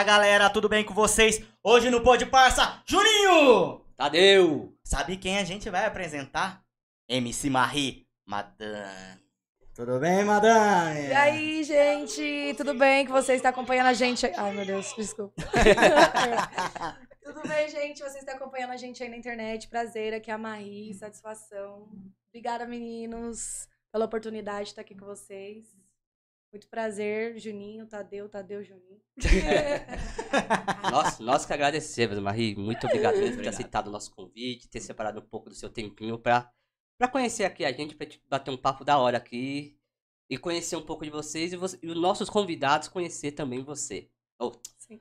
Fala galera, tudo bem com vocês? Hoje no Pô de Parça, Juninho! Tadeu! Sabe quem a gente vai apresentar? MC Marie, Madame. Tudo bem, Madame? E aí, gente, tudo bem que você está acompanhando a gente? Ai, meu Deus, desculpa. tudo bem, gente? Você está acompanhando a gente aí na internet. Prazer, aqui é a Marie, satisfação. Obrigada, meninos, pela oportunidade de estar aqui com vocês. Muito prazer, Juninho, Tadeu, Tadeu, Juninho. nós, nós que agradecemos, Marie. Muito obrigado mesmo por ter aceitado o nosso convite, ter separado um pouco do seu tempinho para para conhecer aqui a gente, para bater um papo da hora aqui e conhecer um pouco de vocês e, você, e os nossos convidados conhecer também você. Oh,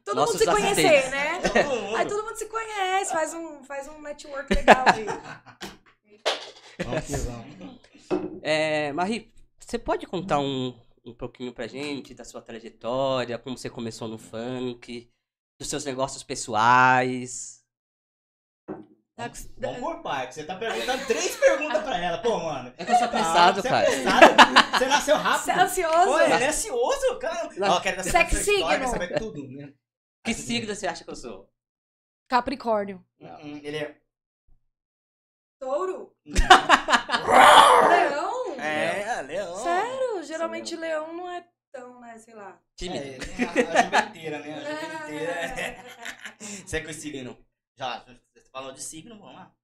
todo mundo se conhecer, né? Todo aí todo mundo se conhece, faz um, faz um network legal aí. vamos, vamos. É, Marie, você pode contar um, um pouquinho pra gente da sua trajetória, como você começou no funk, dos seus negócios pessoais? Vamos, vamos por parte. Você tá perguntando três perguntas pra ela. Pô, mano. É que eu sou apressado, tá, cara. Você, é apressado, você nasceu rápido. Você é ansioso? Pô, ele é ansioso, cara. Ó, quero Sex signo. saber tudo, né? Que signo você acha que eu sou? Capricórnio. Hum, ele é... Touro? leão? É, leão. Sério? Geralmente Sim, leão não é tão, né, sei lá. Tímido. É, a, a juventeira, né? A juventeira. Você é com esse signo? Já, você falou de signo, vamos lá.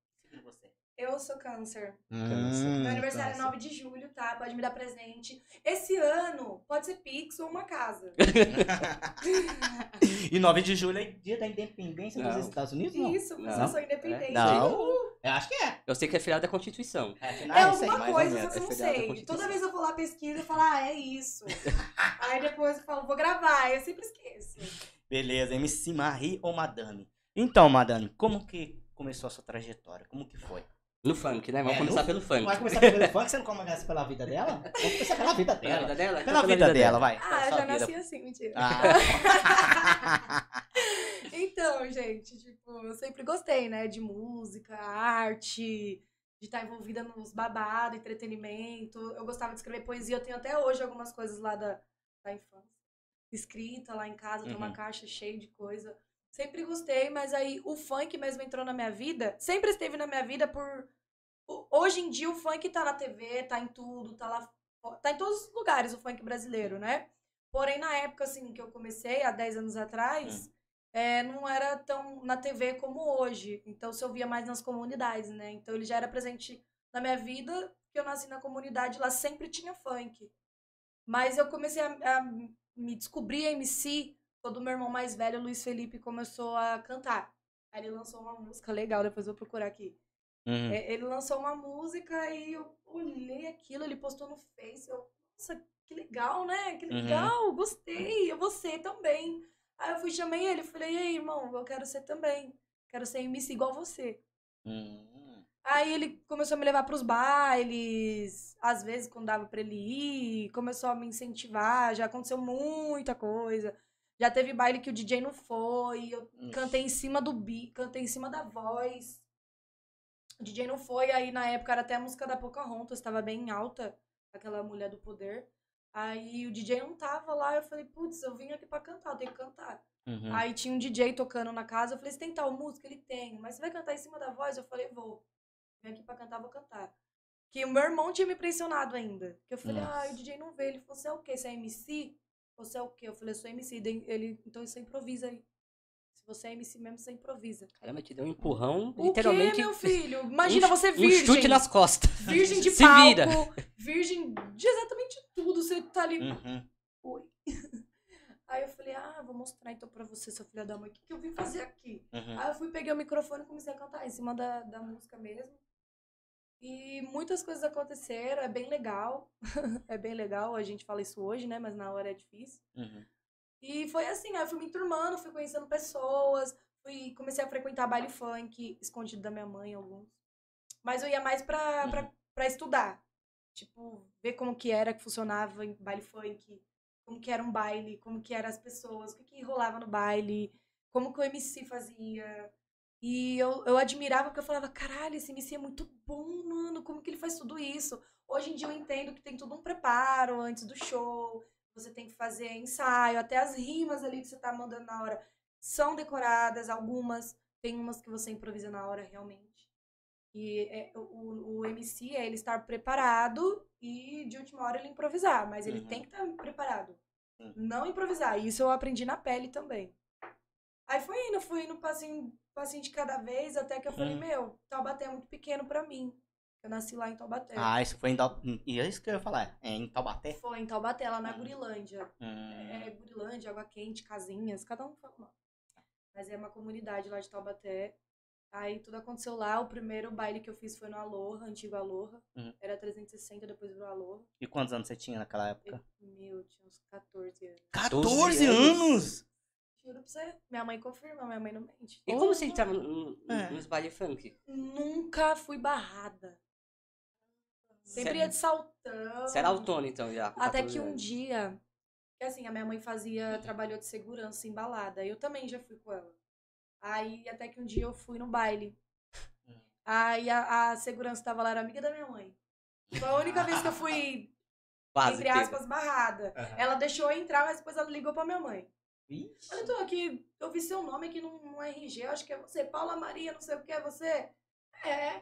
Eu sou câncer. Hum, Meu aniversário câncer. é 9 de julho, tá? Pode me dar presente. Esse ano pode ser Pix ou uma casa. e 9 de julho é dia da independência não. dos Estados Unidos? Não? Isso, não. eu sou independente. Não. Eu acho que é. Eu sei que é feriado da Constituição. É, é alguma coisa, só que eu não sei. Toda vez eu vou lá pesquisa e falo, ah, é isso. Aí depois eu falo, vou gravar. Eu sempre esqueço. Beleza, MC Marie ou Madame? Então, Madame, como que começou a sua trajetória? Como que foi? No funk, né? Vamos é, começar no... pelo funk. Vai começar pelo funk? Você não começa pela vida dela? Vamos começar pela vida dela. Pela vida dela? Pela, pela vida, vida, dela, vai. Ah, eu já nasci assim, mentira. Ah. então, gente, tipo, eu sempre gostei, né? De música, arte, de estar envolvida nos babados, entretenimento. Eu gostava de escrever poesia. Eu tenho até hoje algumas coisas lá da, da infância. Escrita lá em casa, uhum. tem uma uhum. caixa cheia de coisa. Sempre gostei, mas aí o funk mesmo entrou na minha vida. Sempre esteve na minha vida por. Hoje em dia o funk tá na TV, tá em tudo, tá lá. Tá em todos os lugares o funk brasileiro, né? Porém, na época, assim, que eu comecei, há 10 anos atrás, hum. é, não era tão na TV como hoje. Então, se ouvia mais nas comunidades, né? Então, ele já era presente na minha vida, que eu nasci na comunidade, lá sempre tinha funk. Mas eu comecei a, a me descobrir MC quando o meu irmão mais velho, Luiz Felipe, começou a cantar. Aí ele lançou uma música legal, depois vou procurar aqui. Uhum. É, ele lançou uma música e eu olhei aquilo, ele postou no Face. Eu, nossa, que legal, né? Que uhum. legal, uhum. gostei. Eu vou ser também. Aí eu fui, chamei ele, falei, e aí, irmão, eu quero ser também. Quero ser MC igual você. Uhum. Aí ele começou a me levar pros bailes, às vezes quando dava pra ele ir, começou a me incentivar, já aconteceu muita coisa. Já teve baile que o DJ não foi, eu Ixi. cantei em cima do beat, cantei em cima da voz. O DJ não foi, aí na época era até a música da Pocahontas, estava bem alta, aquela mulher do poder. Aí o DJ não tava lá, eu falei, putz, eu vim aqui pra cantar, eu tenho que cantar. Uhum. Aí tinha um DJ tocando na casa, eu falei, você tem tal música? Ele tem, mas você vai cantar em cima da voz? Eu falei, vou. Vim aqui pra cantar, vou cantar. Que o meu irmão tinha me impressionado ainda. Que eu falei, Nossa. ah, o DJ não veio. Ele falou, você é o quê? Você é MC? Você é o quê? Eu falei, eu sou MC. Ele, então você improvisa aí. Se você é MC mesmo, você improvisa. Caramba, te deu um empurrão, o literalmente. Quê, meu filho? Imagina um, você virgem. Um chute nas costas. Virgem de Se palco. Vira. Virgem de exatamente tudo. Você tá ali. Uhum. Oi. Aí eu falei, ah, vou mostrar então pra você, sua filha da mãe, o que, que eu vim fazer aqui. Uhum. Aí eu fui, peguei o microfone e comecei a cantar em cima da, da música mesmo. E muitas coisas aconteceram, é bem legal. é bem legal, a gente fala isso hoje, né? Mas na hora é difícil. Uhum. E foi assim, aí eu fui me enturmando, fui conhecendo pessoas, fui, comecei a frequentar baile funk, escondido da minha mãe, alguns. Mas eu ia mais pra, uhum. pra, pra estudar. Tipo, ver como que era que funcionava em baile funk, como que era um baile, como que eram as pessoas, o que, que rolava no baile, como que o MC fazia, e eu, eu admirava porque eu falava, caralho, esse MC é muito bom, mano, como que ele faz tudo isso? Hoje em dia eu entendo que tem todo um preparo antes do show, você tem que fazer ensaio, até as rimas ali que você tá mandando na hora são decoradas, algumas, tem umas que você improvisa na hora realmente. E é, o, o MC é ele estar preparado e de última hora ele improvisar, mas ele Uhum. tem que estar preparado. Sim. Não improvisar. Isso eu aprendi na pele também. Aí foi indo, fui indo passinho, passinho de cada vez, até que eu falei, Hum. meu, Taubaté é muito pequeno pra mim. Eu nasci lá em Taubaté. Ah, isso foi em Tau... E é isso que eu ia falar. É em Taubaté? Foi em Taubaté, lá na Hum. Gurilândia. Hum. É Gurilândia, Água Quente, Casinhas, cada um fala nome. Mas é uma comunidade lá de Taubaté. Aí tudo aconteceu lá. O primeiro baile que eu fiz foi no Aloha, antigo Aloha. Uhum. Era 360, depois virou Aloha. E quantos anos você tinha naquela época? Meu, tinha uns 14 anos. 14 anos? anos? Juro pra você. Minha mãe confirma, minha mãe não mente. E como você entrava no- no- É. nos baile funk? Nunca fui barrada. Sempre Cê- ia de saltão. Você era autônomo, então, já. com Até 14 que um anos. dia, que assim, a minha mãe fazia, trabalhou de segurança em balada. Eu também já fui com ela. Aí até que um dia eu fui no baile. Hum. Aí a, a segurança tava lá, era amiga da minha mãe. Foi a única vez que eu fui, Quase entre aspas, barrada. Aham. Ela deixou eu entrar, mas depois ela ligou pra minha mãe. Ixi. Olha, eu tô aqui, eu vi seu nome aqui no, no RG, eu acho que é você, Paula Maria, não sei o que, é você? É.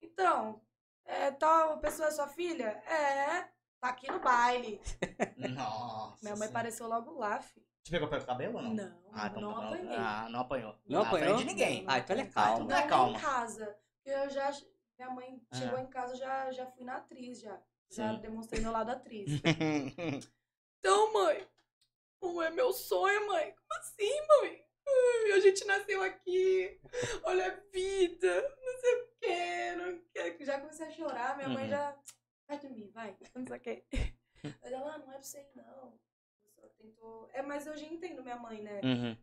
Então, é, tal pessoa é sua filha? É. Tá aqui no baile. Nossa. Minha mãe apareceu logo lá, filho. Te pegou pelo cabelo ou não? Não, Ah, então não tá apanhei. Ah, não apanhou. Não apanhou? de ninguém. Ah, então ele é Não, calmo. Não, Não, é nem calma. em casa. Eu já. Minha mãe Ah. chegou em casa, já, já fui na atriz, já. Já Sim. demonstrei meu lado atriz. Então, mãe, não é meu sonho, mãe. Como assim, mãe? Ai, a gente nasceu aqui. Olha a vida. Não sei o quê. Não quero. Já comecei a chorar. Minha mãe Uhum. já. Vai dormir, vai. Não sei o quê. Mas ela, ah, não é pra você não. Tentou. É, mas eu já entendo minha mãe, né? Uhum.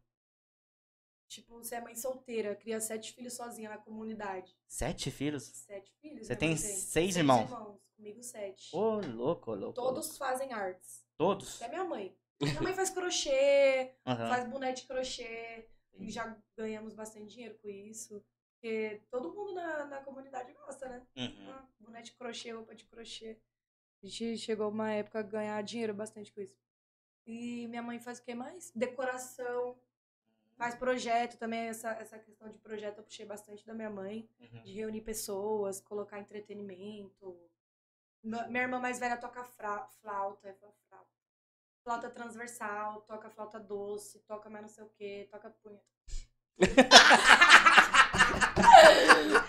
Tipo, você é mãe solteira, cria sete filhos sozinha na comunidade. Sete filhos? Sete filhos? Você minha tem mãe seis irmãos? Comigo sete. Ô, louco, louco. Todos louco. fazem artes. Todos? Até minha mãe. Minha mãe faz crochê, Aham. faz boneco de crochê. E já ganhamos bastante dinheiro com isso. Porque todo mundo na, na comunidade gosta, né? Uhum. Ah, de crochê, roupa de crochê. A gente chegou uma época a ganhar dinheiro bastante com isso. E minha mãe faz o que mais? Decoração. Faz projeto também, essa, essa questão de projeto eu puxei bastante da minha mãe. Uhum. De reunir pessoas, colocar entretenimento. Minha irmã mais velha toca flauta, é fla- flauta. Flauta transversal, toca flauta doce, toca mais não sei o que, toca punha.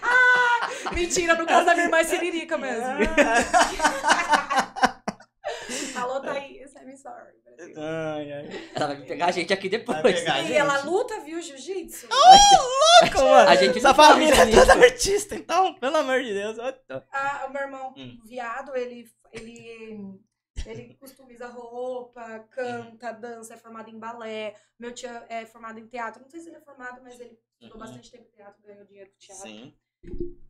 Ah, Mentira, no caso da minha irmã é siririca mesmo. Alô, Thaís, I'm sorry. Ai, ai. Ela vai pegar a gente aqui depois. Pegar E gente. ela luta, viu, jiu-jitsu? Louco, mano. A gente Essa família é toda artista, então, pelo amor de Deus. Ah, o meu irmão Hum. viado, ele, ele, ele customiza roupa, canta, dança, é formado em balé. Meu tio é formado em teatro. Não sei se ele é formado, mas ele estudou Uhum. bastante tempo em teatro, ganhou dinheiro com teatro. Sim.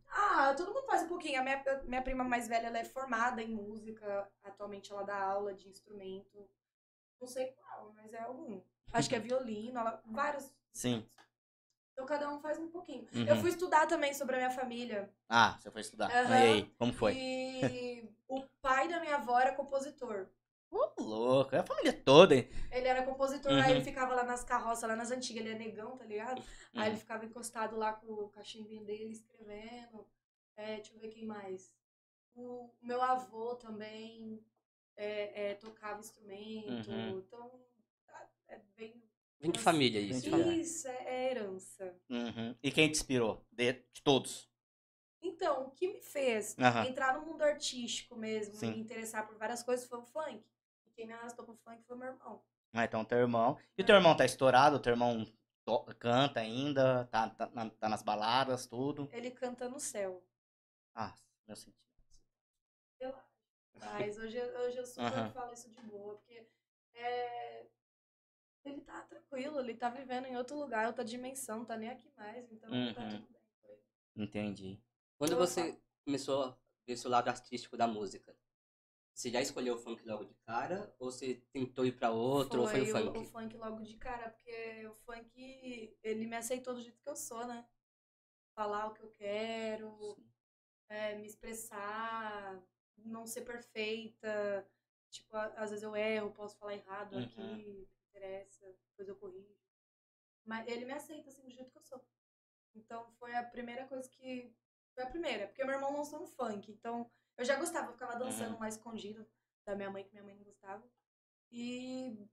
Ah, todo mundo faz um pouquinho. A minha, minha prima mais velha, ela é formada em música. Atualmente ela dá aula de instrumento. Não sei qual, mas é algum. Acho que é violino, ela, vários. Sim. Então cada um faz um pouquinho. Uhum. Eu fui estudar também sobre a minha família. Ah, você foi estudar. Aham. E aí, como foi? E o pai da minha avó era compositor. Ô, louco. É a família toda, hein? Ele era compositor, Uhum. aí ele ficava lá nas carroças, lá nas antigas, ele é negão, tá ligado? Aí Uhum. ele ficava encostado lá com o cachimbinho dele, escrevendo. É, deixa eu ver quem mais. O meu avô também é, é, tocava instrumento. Uhum. Então, tá- é bem. Vem de família isso. Isso, é, é herança. Uhum. E quem te inspirou? De, de todos. Então, o que me fez Aham. entrar no mundo artístico mesmo, Sim. me interessar por várias coisas, foi o funk. E quem me arrastou pro funk foi meu irmão. Ah, então teu irmão. E o teu irmão tá estourado? O teu irmão to- canta ainda? Tá, tá, na- tá nas baladas, tudo? Ele canta no céu. Ah, meu sentido. Mas hoje, hoje eu super Aham. falo isso de boa, porque é, ele tá tranquilo, ele tá vivendo em outro lugar, outra dimensão, tá nem aqui mais, então tá Uhum. tudo bem. Entendi. Quando Eu você começou seu lado artístico da música, você já escolheu o funk logo de cara? Ou você tentou ir pra outro? ou foi o funk? O, funk logo de cara, porque o funk, ele me aceitou do jeito que eu sou, né? Falar o que eu quero, é, me expressar, não ser perfeita. Tipo, às vezes eu erro, posso falar errado Uhum. aqui, interessa, depois eu corrijo. Mas ele me aceita assim do jeito que eu sou. Então foi a primeira coisa que. Foi a primeira, porque meu irmão lançou no funk. Então eu já gostava, eu ficava dançando Uhum. mais escondido da minha mãe, que minha mãe não gostava. E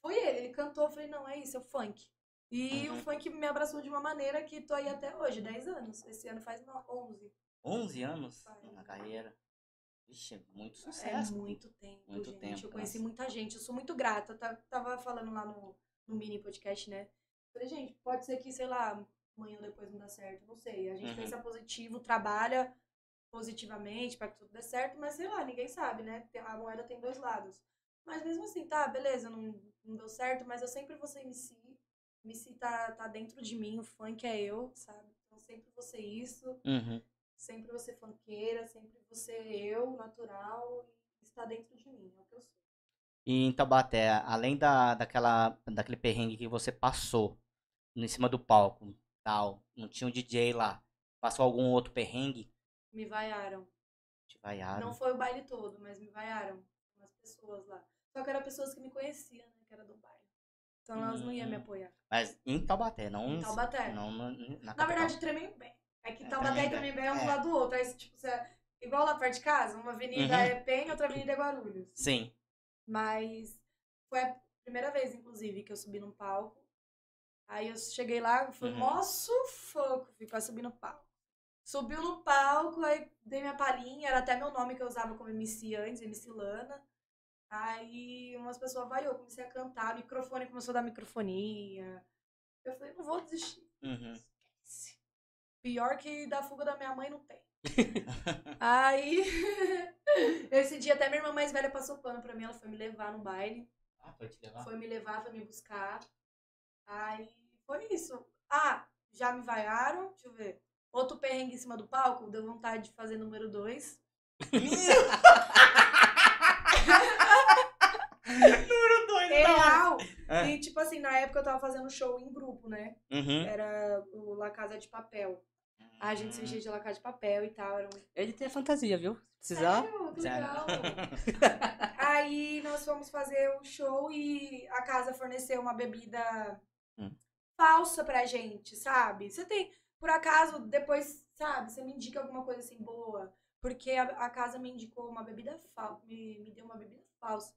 foi ele, ele cantou, eu falei, não, é isso, é o funk. E Uhum. o funk me abraçou de uma maneira que tô aí até hoje, 10 anos. Esse ano faz no- 11. 11 anos na carreira. Vixe, muito É sucesso. muito tempo, Muito gente. tempo, eu conheci nossa. muita gente. Eu sou muito grata. Eu ta- tava falando lá no, no mini podcast, né? Falei, gente, pode ser que, sei lá, amanhã ou depois não dá certo. Não sei. A gente Uhum. pensa positivo, trabalha positivamente para que tudo dê certo, mas sei lá, ninguém sabe, né? A moeda tem dois lados. Mas mesmo assim, tá, beleza, não, não deu certo, mas eu sempre vou ser MC. MC tá, tá dentro de mim, o funk é eu, sabe? Então sempre vou ser isso. Uhum. Sempre você funkeira, sempre você eu, natural, e está dentro de mim, é o que eu sou. E em Taubaté, além da, daquela, daquele perrengue que você passou em cima do palco, tal, não tinha um DJ lá, passou algum outro perrengue? Me vaiaram. Te vaiaram. Não foi o baile todo, mas me vaiaram. Umas pessoas lá. Só que eram pessoas que me conheciam, né? Que era do baile. Então elas não iam me Hum. apoiar. Mas em Taubaté, não Em Taubaté. Não, na, na Na capital. verdade, Tremembé. É que É, Taubaté Tremembé. Tremembé é um do É. lado do outro. Aí, tipo, você... igual lá perto de casa, uma avenida Uhum. é Penha, outra avenida é Guarulhos. Sim. Mas foi a primeira vez, inclusive, que eu subi num palco. Aí eu cheguei lá, foi Uhum. mó sufoco, fui quase subir no palco. Subiu no palco, aí dei minha palhinha, era até meu nome que eu usava como MC antes, MC Lana. Aí umas pessoas vaiou, comecei a cantar, microfone começou a dar microfonia. Eu falei, não vou desistir. Uhum. Pior que da fuga da minha mãe não tem. Aí, esse dia até minha irmã mais velha passou pano pra mim, ela foi me levar no baile. Ah, foi te levar? Foi me levar, foi me buscar. Aí foi isso. Ah, já me vaiaram, deixa eu ver. Outro perrengue em cima do palco, deu vontade de fazer número dois. Número 2, Real! É. E tipo assim, na época eu tava fazendo show em grupo, né? Uhum. Era o La Casa de Papel. A gente se vestia de La Casa de Papel e tal. Era um Ele tem a fantasia, viu? Se precisar. Sério? Que Sério. legal. Aí nós fomos fazer o show e a casa forneceu uma bebida Hum. falsa pra gente, sabe? Você tem, por acaso, depois, sabe, você me indica alguma coisa assim boa. Porque a, a casa me indicou uma bebida falsa, me, me deu uma bebida falsa.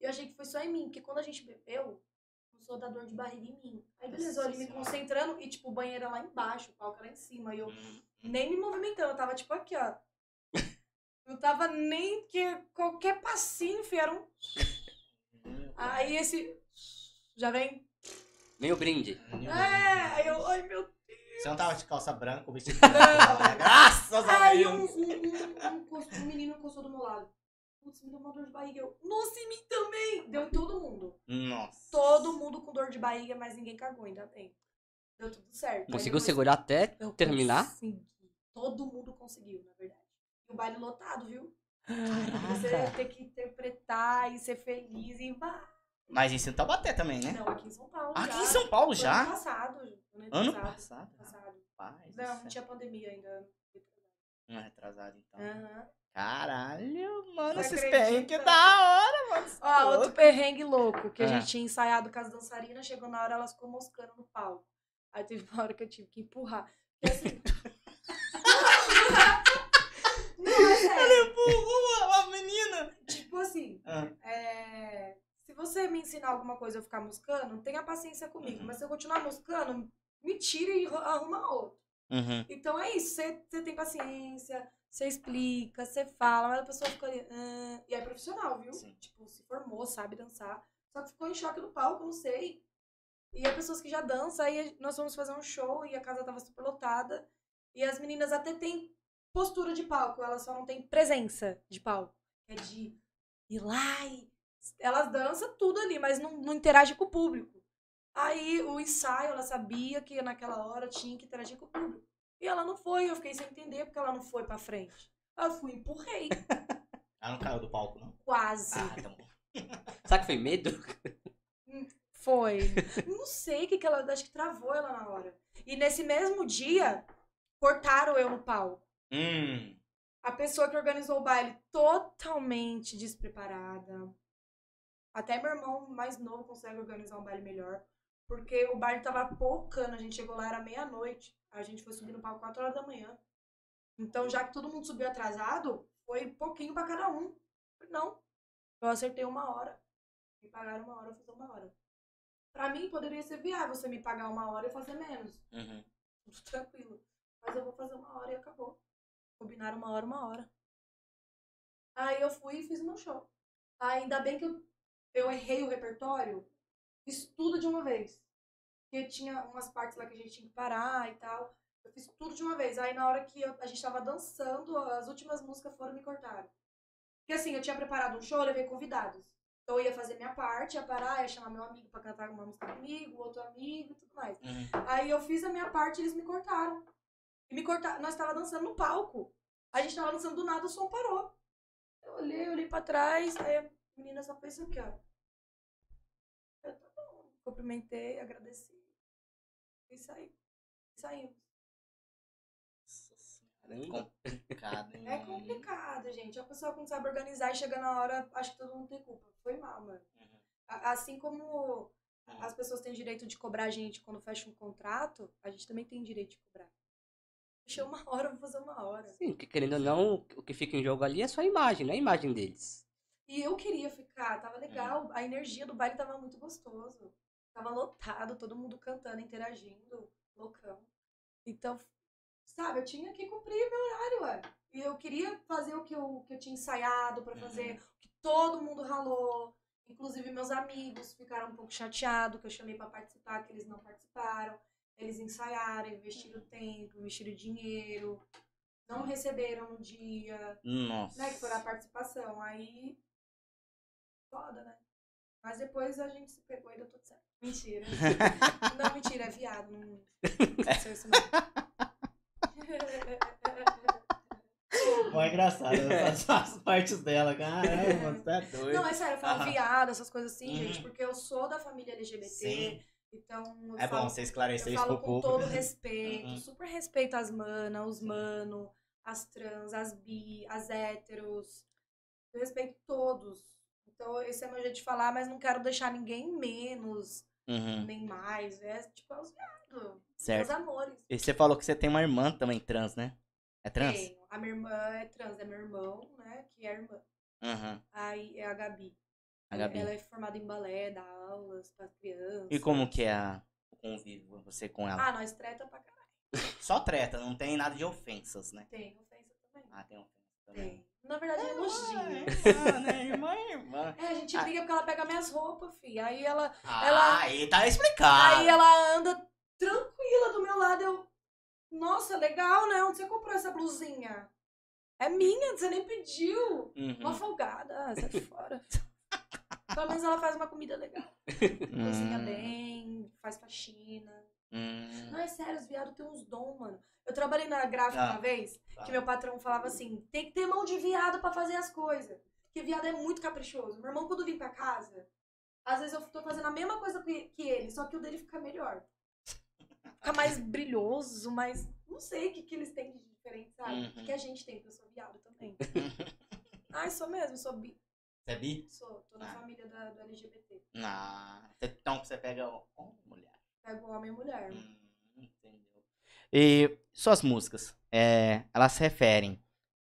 Eu achei que foi só em mim, porque quando a gente bebeu, começou a dar dor de barriga em mim. Aí beleza, eu ali me concentrando e, tipo, o banheiro era lá embaixo, o palco era lá em cima. E eu Hum. nem me movimentando, eu tava tipo aqui, ó. Não tava nem que qualquer passinho, filho, era um. Aí esse. Já vem. Meio brinde. É, aí eu. Ai, meu Deus. Você não tava de calça branca, o vestido branco? Graças a Aí um, Deus. um, um, um, um menino encostou do meu lado. Putz, me deu uma dor de barriga. Eu, nossa, em mim também. Deu em todo mundo. Nossa. Todo mundo com dor de barriga, mas ninguém cagou, ainda bem. Deu tudo certo. Conseguiu depois- segurar até Eu terminar? consegui. Todo mundo conseguiu, na verdade. E o baile lotado, viu? Caraca. Você ter que interpretar e ser feliz e vai. Mas em Taubaté também, né? Não, aqui em São Paulo. Aqui já. em São Paulo Ano já? passado. Ano Ano passado. passado. passado. Rapaz, Não, não tinha pandemia ainda. Não é retrasado, então. Aham. Caralho, mano, esses perrengues da hora, mano. Ó, outro Louco. perrengue louco, que a Ah. gente tinha ensaiado com as dançarinas, chegou na hora, elas ficou moscando no palco. Aí teve uma hora que eu tive que empurrar. Porque assim. não, é sério. Empurrou a menina. Tipo assim, Ah, é, se você me ensinar alguma coisa eu ficar moscando, tenha paciência comigo. Uhum. Mas se eu continuar moscando, me tire e arruma outro. Uhum. Então é isso, você tem paciência, você explica, você fala, mas a pessoa fica ali. "Ah", e é profissional, viu? Sim. Tipo, se formou, sabe dançar. Só que ficou em choque no palco, não sei. E é pessoas que já dançam, aí nós fomos fazer um show e a casa tava super lotada. E as meninas até têm postura de palco, elas só não têm presença de palco. É de ir lá e. Elas dançam tudo ali, mas não, não interagem com o público. Aí o ensaio, ela sabia que naquela hora tinha que interagir com o público. E ela não foi, eu fiquei sem entender porque ela não foi pra frente. Eu fui, empurrei. Ela não caiu do palco, não? Quase. Ah, então. Sabe que foi medo? Foi. Não sei o que, que ela. Acho que travou ela na hora. E nesse mesmo dia, cortaram eu no pau. Hum. A pessoa que organizou o baile totalmente despreparada. Até meu irmão mais novo consegue organizar um baile melhor. Porque o baile tava pocando, a gente chegou lá, era meia-noite. A gente foi subir no palco 4 horas da manhã. Então, já que todo mundo subiu atrasado, foi pouquinho pra cada um. Não. Eu acertei uma hora. Me pagaram uma hora, eu fiz uma hora. Pra mim, poderia ser viável você me pagar uma hora e fazer menos. Uhum. Tudo tranquilo. Mas eu vou fazer uma hora e acabou. Combinaram uma hora, uma hora. Aí eu fui e fiz meu show. Ainda bem que eu, eu errei o repertório, fiz tudo de uma vez. Porque tinha umas partes lá que a gente tinha que parar e tal. Eu fiz tudo de uma vez. Aí na hora que eu- a gente tava dançando, as últimas músicas foram e me cortaram. Porque assim, eu tinha preparado um show, eu levei convidados. Então eu ia fazer minha parte, ia parar, ia chamar meu amigo pra cantar uma música comigo, outro amigo e tudo mais. Uhum. Aí eu fiz a minha parte e eles me cortaram. E me cortaram. Nós tava dançando no palco. A gente tava dançando do nada, o som parou. Eu olhei, olhei pra trás, aí a menina só fez isso aqui, ó. Cumprimentei, agradeci. E saí. Saímos. Caramba. Complicado, hein? É complicado, gente. A pessoa que não sabe organizar e chega na hora, acho que todo mundo tem culpa. Foi mal, mano. Uhum. Assim como as pessoas têm direito de cobrar a gente quando fecha um contrato, a gente também tem direito de cobrar. Fechei uma hora, eu vou fazer uma hora. Sim, porque querendo ou não, o que fica em jogo ali é só a imagem, não é a imagem deles. E eu queria ficar, tava legal. A energia do baile tava muito gostoso. Tava lotado, todo mundo cantando, interagindo, loucão. Então, sabe, eu tinha que cumprir meu horário, ué. E eu queria fazer o que eu, que eu tinha ensaiado pra fazer, o que todo mundo ralou. Inclusive, meus amigos ficaram um pouco chateados que eu chamei pra participar, que eles não participaram. Eles ensaiaram, investiram tempo, investiram dinheiro, não receberam no dia Nossa. né, que foi a participação. Aí, foda, né? Mas depois a gente se pegou e deu tudo certo. Mentira. não, mentira, é viado. Não não. Mó engraçado as, as partes dela. Caramba, mano, tá doido. Não, é sério, eu falo Aham. viado, essas coisas assim, Uhum. gente, porque eu sou da família LGBT. Sim. Então, É bom falo, você esclarecer eu isso falo pro com público. todo respeito, Uhum. super respeito as manas, os mano, as trans, as bi, as héteros. Eu respeito todos. Então, esse é meu jeito de falar, mas não quero deixar ninguém menos, Uhum, nem mais. É tipo, é os viados, os certo. amores. E você falou que você tem uma irmã também trans, né? É trans? Tenho. A minha irmã é trans, é meu irmão, né? Que é a irmã. Uhum. Aí é a Gabi. A Gabi. Ela é formada em balé, dá aulas para crianças. E como que é a- o convívio, você com ela? Ah, nós treta pra caralho. Só treta, não tem nada de ofensas, né? Tem ofensa também. Ah, tem ofensa também. Tem. Na verdade, é elogio. irmã, né? Irmã, é irmã. É, a gente Ah. briga porque ela pega minhas roupas, fi. Aí ela, Ah, Ela- aí tá explicado. aí ela anda tranquila do meu lado. Eu, nossa, legal, né? Onde você comprou essa blusinha? É minha, você nem pediu. Uhum. Uma folgada, ah, sai fora. Pelo menos ela faz uma comida legal. Cozinha Hum, bem, faz faxina. Hum. Não, é sério, os viados têm uns dons, mano. Eu trabalhei na gráfica Ah. uma vez, Tá. que meu patrão falava assim, tem que ter mão de viado pra fazer as coisas. Porque viado é muito caprichoso. Meu irmão, quando vem pra casa, às vezes eu tô fazendo a mesma coisa que, que ele, só que o dele fica melhor. Fica mais brilhoso, mais... Não sei o que, que eles têm de diferente, sabe? Uhum. O que a gente tem, porque eu sou viado também. Ai, sou mesmo, sou bi. Você é bi? Sou, tô na Ah. família da, do LGBT. Ah, então você pega homem ou mulher? Pego homem e mulher. Hum, entendeu. E suas músicas, é, elas se referem.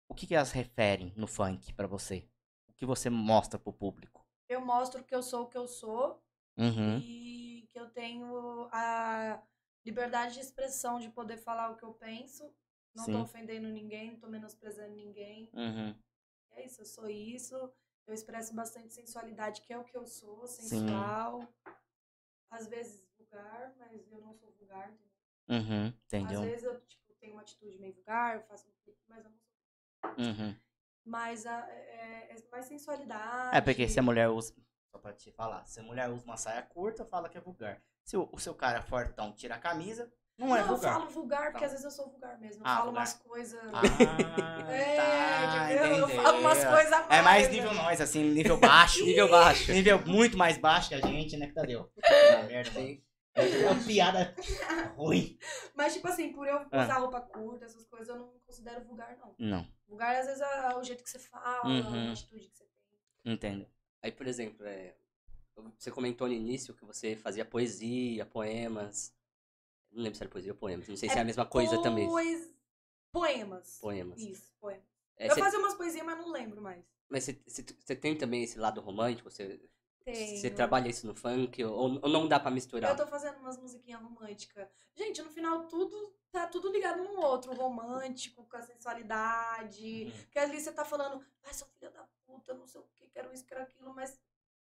O que, que elas referem no funk pra você? O que você mostra pro público? Eu mostro que eu sou o que eu sou, Uhum. e que eu tenho a liberdade de expressão de poder falar o que eu penso. Não Sim. tô ofendendo ninguém, não tô menosprezando ninguém. Uhum. É isso, eu sou isso. Eu expresso bastante sensualidade, que é o que eu sou, sensual. Às vezes vulgar, mas eu não sou vulgar. entendeu? Uhum. Às Entendeu? vezes eu tipo, tenho uma atitude meio vulgar, eu faço um clipe, mas eu não sou. Uhum. Mas a- é, é mais sensualidade. É porque se a mulher usa. Só pra te falar, se a mulher usa uma saia curta, fala que é vulgar. Se o, o seu cara é fortão tira a camisa, não é Não, eu vulgar. falo vulgar, porque Tá. às vezes eu sou vulgar mesmo. Eu Ah, falo vulgar. umas coisas. Ah, É, tá, entendeu? Eu falo umas coisas a É mais né? nível nós, assim, nível baixo. Nível baixo. nível muito mais baixo que a gente, né, que Tadeu? Puta merda. Sim. É uma piada ruim. Mas, tipo assim, por eu Ah. usar roupa curta, essas coisas, eu não considero vulgar, não. Não, Vulgar, às vezes, é o jeito que você fala, Uhum. a atitude que você tem. entendo. Aí, por exemplo, é, você comentou no início que você fazia poesia, poemas. Não lembro se era poesia ou poemas. Não sei se é a mesma coisa também. Poes... Poemas. Poemas. Isso, poemas. É, eu você- fazia umas poesias, mas não lembro mais. Mas você tem também esse lado romântico? Você, Tenho. você trabalha isso no funk? Ou, ou não dá pra misturar? Eu tô fazendo umas musiquinhas românticas. Gente, no final tudo tá tudo ligado um no outro. Romântico, com a sensualidade. Uhum. Que ali você tá falando, ai, seu filho da puta, não sei o que, quero isso, quero aquilo, mas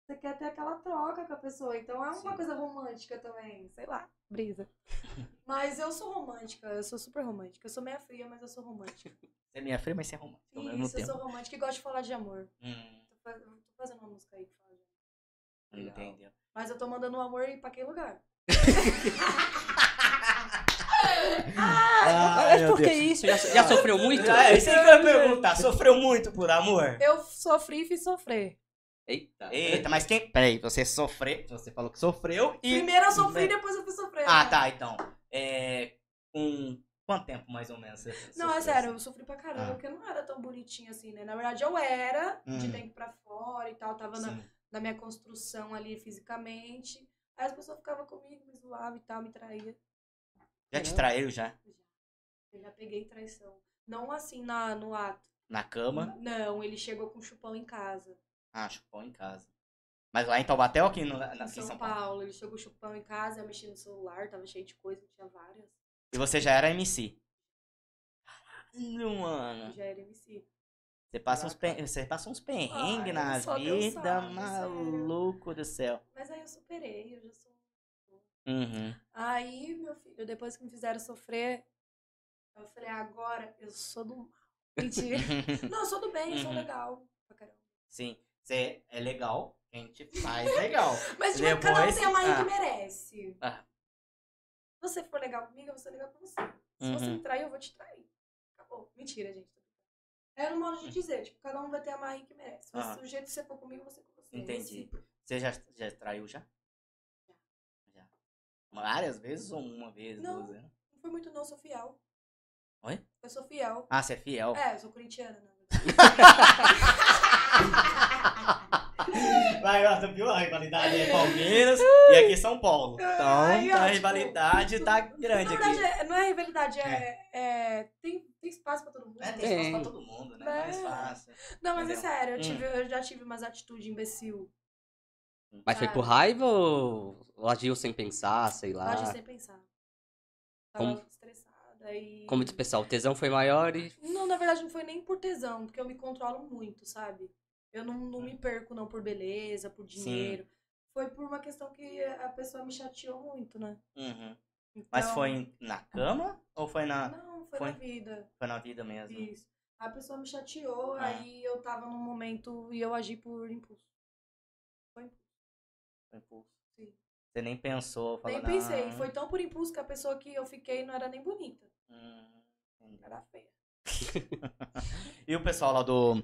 você quer ter aquela troca com a pessoa. Então é uma Sim. coisa romântica também. Sei lá, brisa. mas eu sou romântica, eu sou super romântica. Eu sou meia fria, mas eu sou romântica. Você é minha fria, mas você é mesmo Isso, eu tempo. sou romântica e gosto de falar de amor. Hum, Tô faz- tô fazendo uma música aí que fala. Legal. entendeu. Mas eu tô mandando o amor ir pra que lugar? Ah, Mas por que isso? Já, já sofreu muito? É, isso aí que eu ia perguntar. Sofreu muito por amor? Eu sofri e fiz sofrer. Eita. Eita, mas quem. Peraí, você sofreu. Você falou que sofreu e. Primeiro eu sofri, depois eu fui sofrer. Ah, né? tá, então. É. Com quanto tempo mais ou menos você Não, é sério, eu assim? sofri pra caramba, Ah. porque eu não era tão bonitinha assim, né? Na verdade, eu era, de Hum. dentro pra fora e tal, tava Sim. na minha construção ali fisicamente. Aí as pessoas ficavam comigo, me zoavam e tal, me traía. Já te traiu já? Eu já peguei traição. Não assim na, no ato. Na cama? Não, ele chegou com chupão em casa. Ah, chupão em casa. Mas lá em Taubaté ou aqui, no, na- em São, São Paulo. Paulo? Ele chegou com chupão em casa, eu mexi no celular, tava cheio de coisa, tinha várias. E você já era MC? Caralho, mano. Já era MC. Você passa uns, pen... você passa uns perrengues na vida, sabe, maluco do céu. Mas aí eu superei, eu já sou. Uhum. Aí, meu filho, depois que me fizeram sofrer, eu falei, agora eu sou do mal. Mentira. Não, eu sou do bem, eu sou Uhum. legal. Pra caramba. Sim, você é legal, a gente faz legal. Mas tipo, cada um Depois- tem a mãe ah. que merece. Ah. Se você for legal comigo, eu vou ser legal com você. Se você Uhum. me trair, eu vou te trair. Acabou. Mentira, gente. É um modo de dizer, tipo, cada um vai ter a mãe que merece. Se Ah. o jeito que você for comigo, você com você. Entendi. Recíproco. Você já, já traiu já? Já. Várias vezes ou uma vez, Não. duas vezes? Não foi muito não, sou fiel. Oi? Eu sou fiel. Ah, você é fiel? É, eu sou corintiana, né? Vai, ó, viu? A rivalidade é Palmeiras e aqui São Paulo. Então, Ai, ó, a tipo, rivalidade tá Na grande aqui. é- não é rivalidade, é, é- tem, tem espaço pra todo mundo. É, tem Tem. espaço pra todo mundo, né? É. Mais fácil. Não, mas é Entendeu? sério, eu, Hum. tive, eu já tive umas atitudes imbecil. Mas foi por raiva ou agiu sem pensar, sei lá? agi sem pensar. Tava Como- estressada e. Como diz o pessoal, o tesão foi maior e. Não, na verdade não foi nem por tesão, porque eu me controlo muito, sabe? Eu não, não me perco não por beleza, por Sim. dinheiro. Foi por uma questão que a pessoa me chateou muito, né? Uhum. Mas Então- foi em- na cama ou foi na, Não, foi, foi- na vida. foi na vida mesmo? Isso. A pessoa me chateou, Ah. aí eu tava num momento e eu agi por impulso. Foi impulso. Foi impulso. Sim. Você nem pensou, falou, nem pensei. "Não". Foi tão por impulso que a pessoa que eu fiquei não era nem bonita. Hum. Era feia. E o pessoal lá do.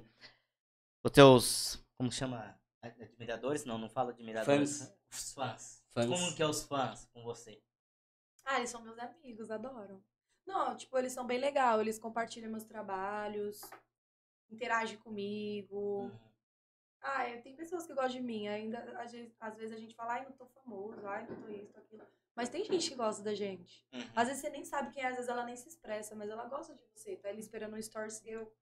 Os teus. Como chama? Admiradores? Não, não fala admiradores. Fãs. Os fãs. Fãs. Como que é os fãs com você? Ah, eles são meus amigos, adoram. Não, tipo, eles são bem legal, eles compartilham meus trabalhos, interagem comigo. Uhum. Ah, eu- tem pessoas que gostam de mim, ainda às vezes, às vezes a gente fala, ai, não tô famoso, ai, não tô isso, tô aquilo. Mas tem gente que gosta da gente. Uhum. Às vezes você nem sabe quem é, às vezes ela nem se expressa, mas ela gosta de você, tá ali esperando um story seu.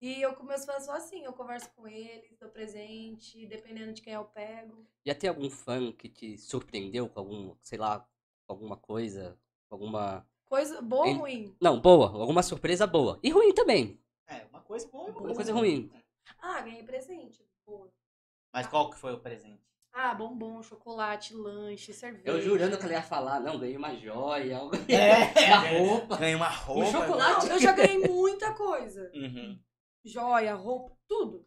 E eu com meus fãs sou assim, eu converso com eles, dou presente, dependendo de quem eu pego. Já tem algum fã que te surpreendeu com algum, sei lá, alguma coisa? Alguma. Coisa boa ou Ele- ruim? Não, boa. Alguma surpresa boa. E ruim também. É, uma coisa boa e uma Uma coisa, coisa ruim. Ah, ganhei presente. Boa. Mas qual que foi o presente? Ah, bombom, chocolate, lanche, cerveja. Eu jurando que ela ia falar, não, ganhei uma joia, algo. É, Uma roupa. Ganhei uma roupa. chocolate. Não, eu já ganhei muita coisa. Uhum. Joia, roupa, tudo.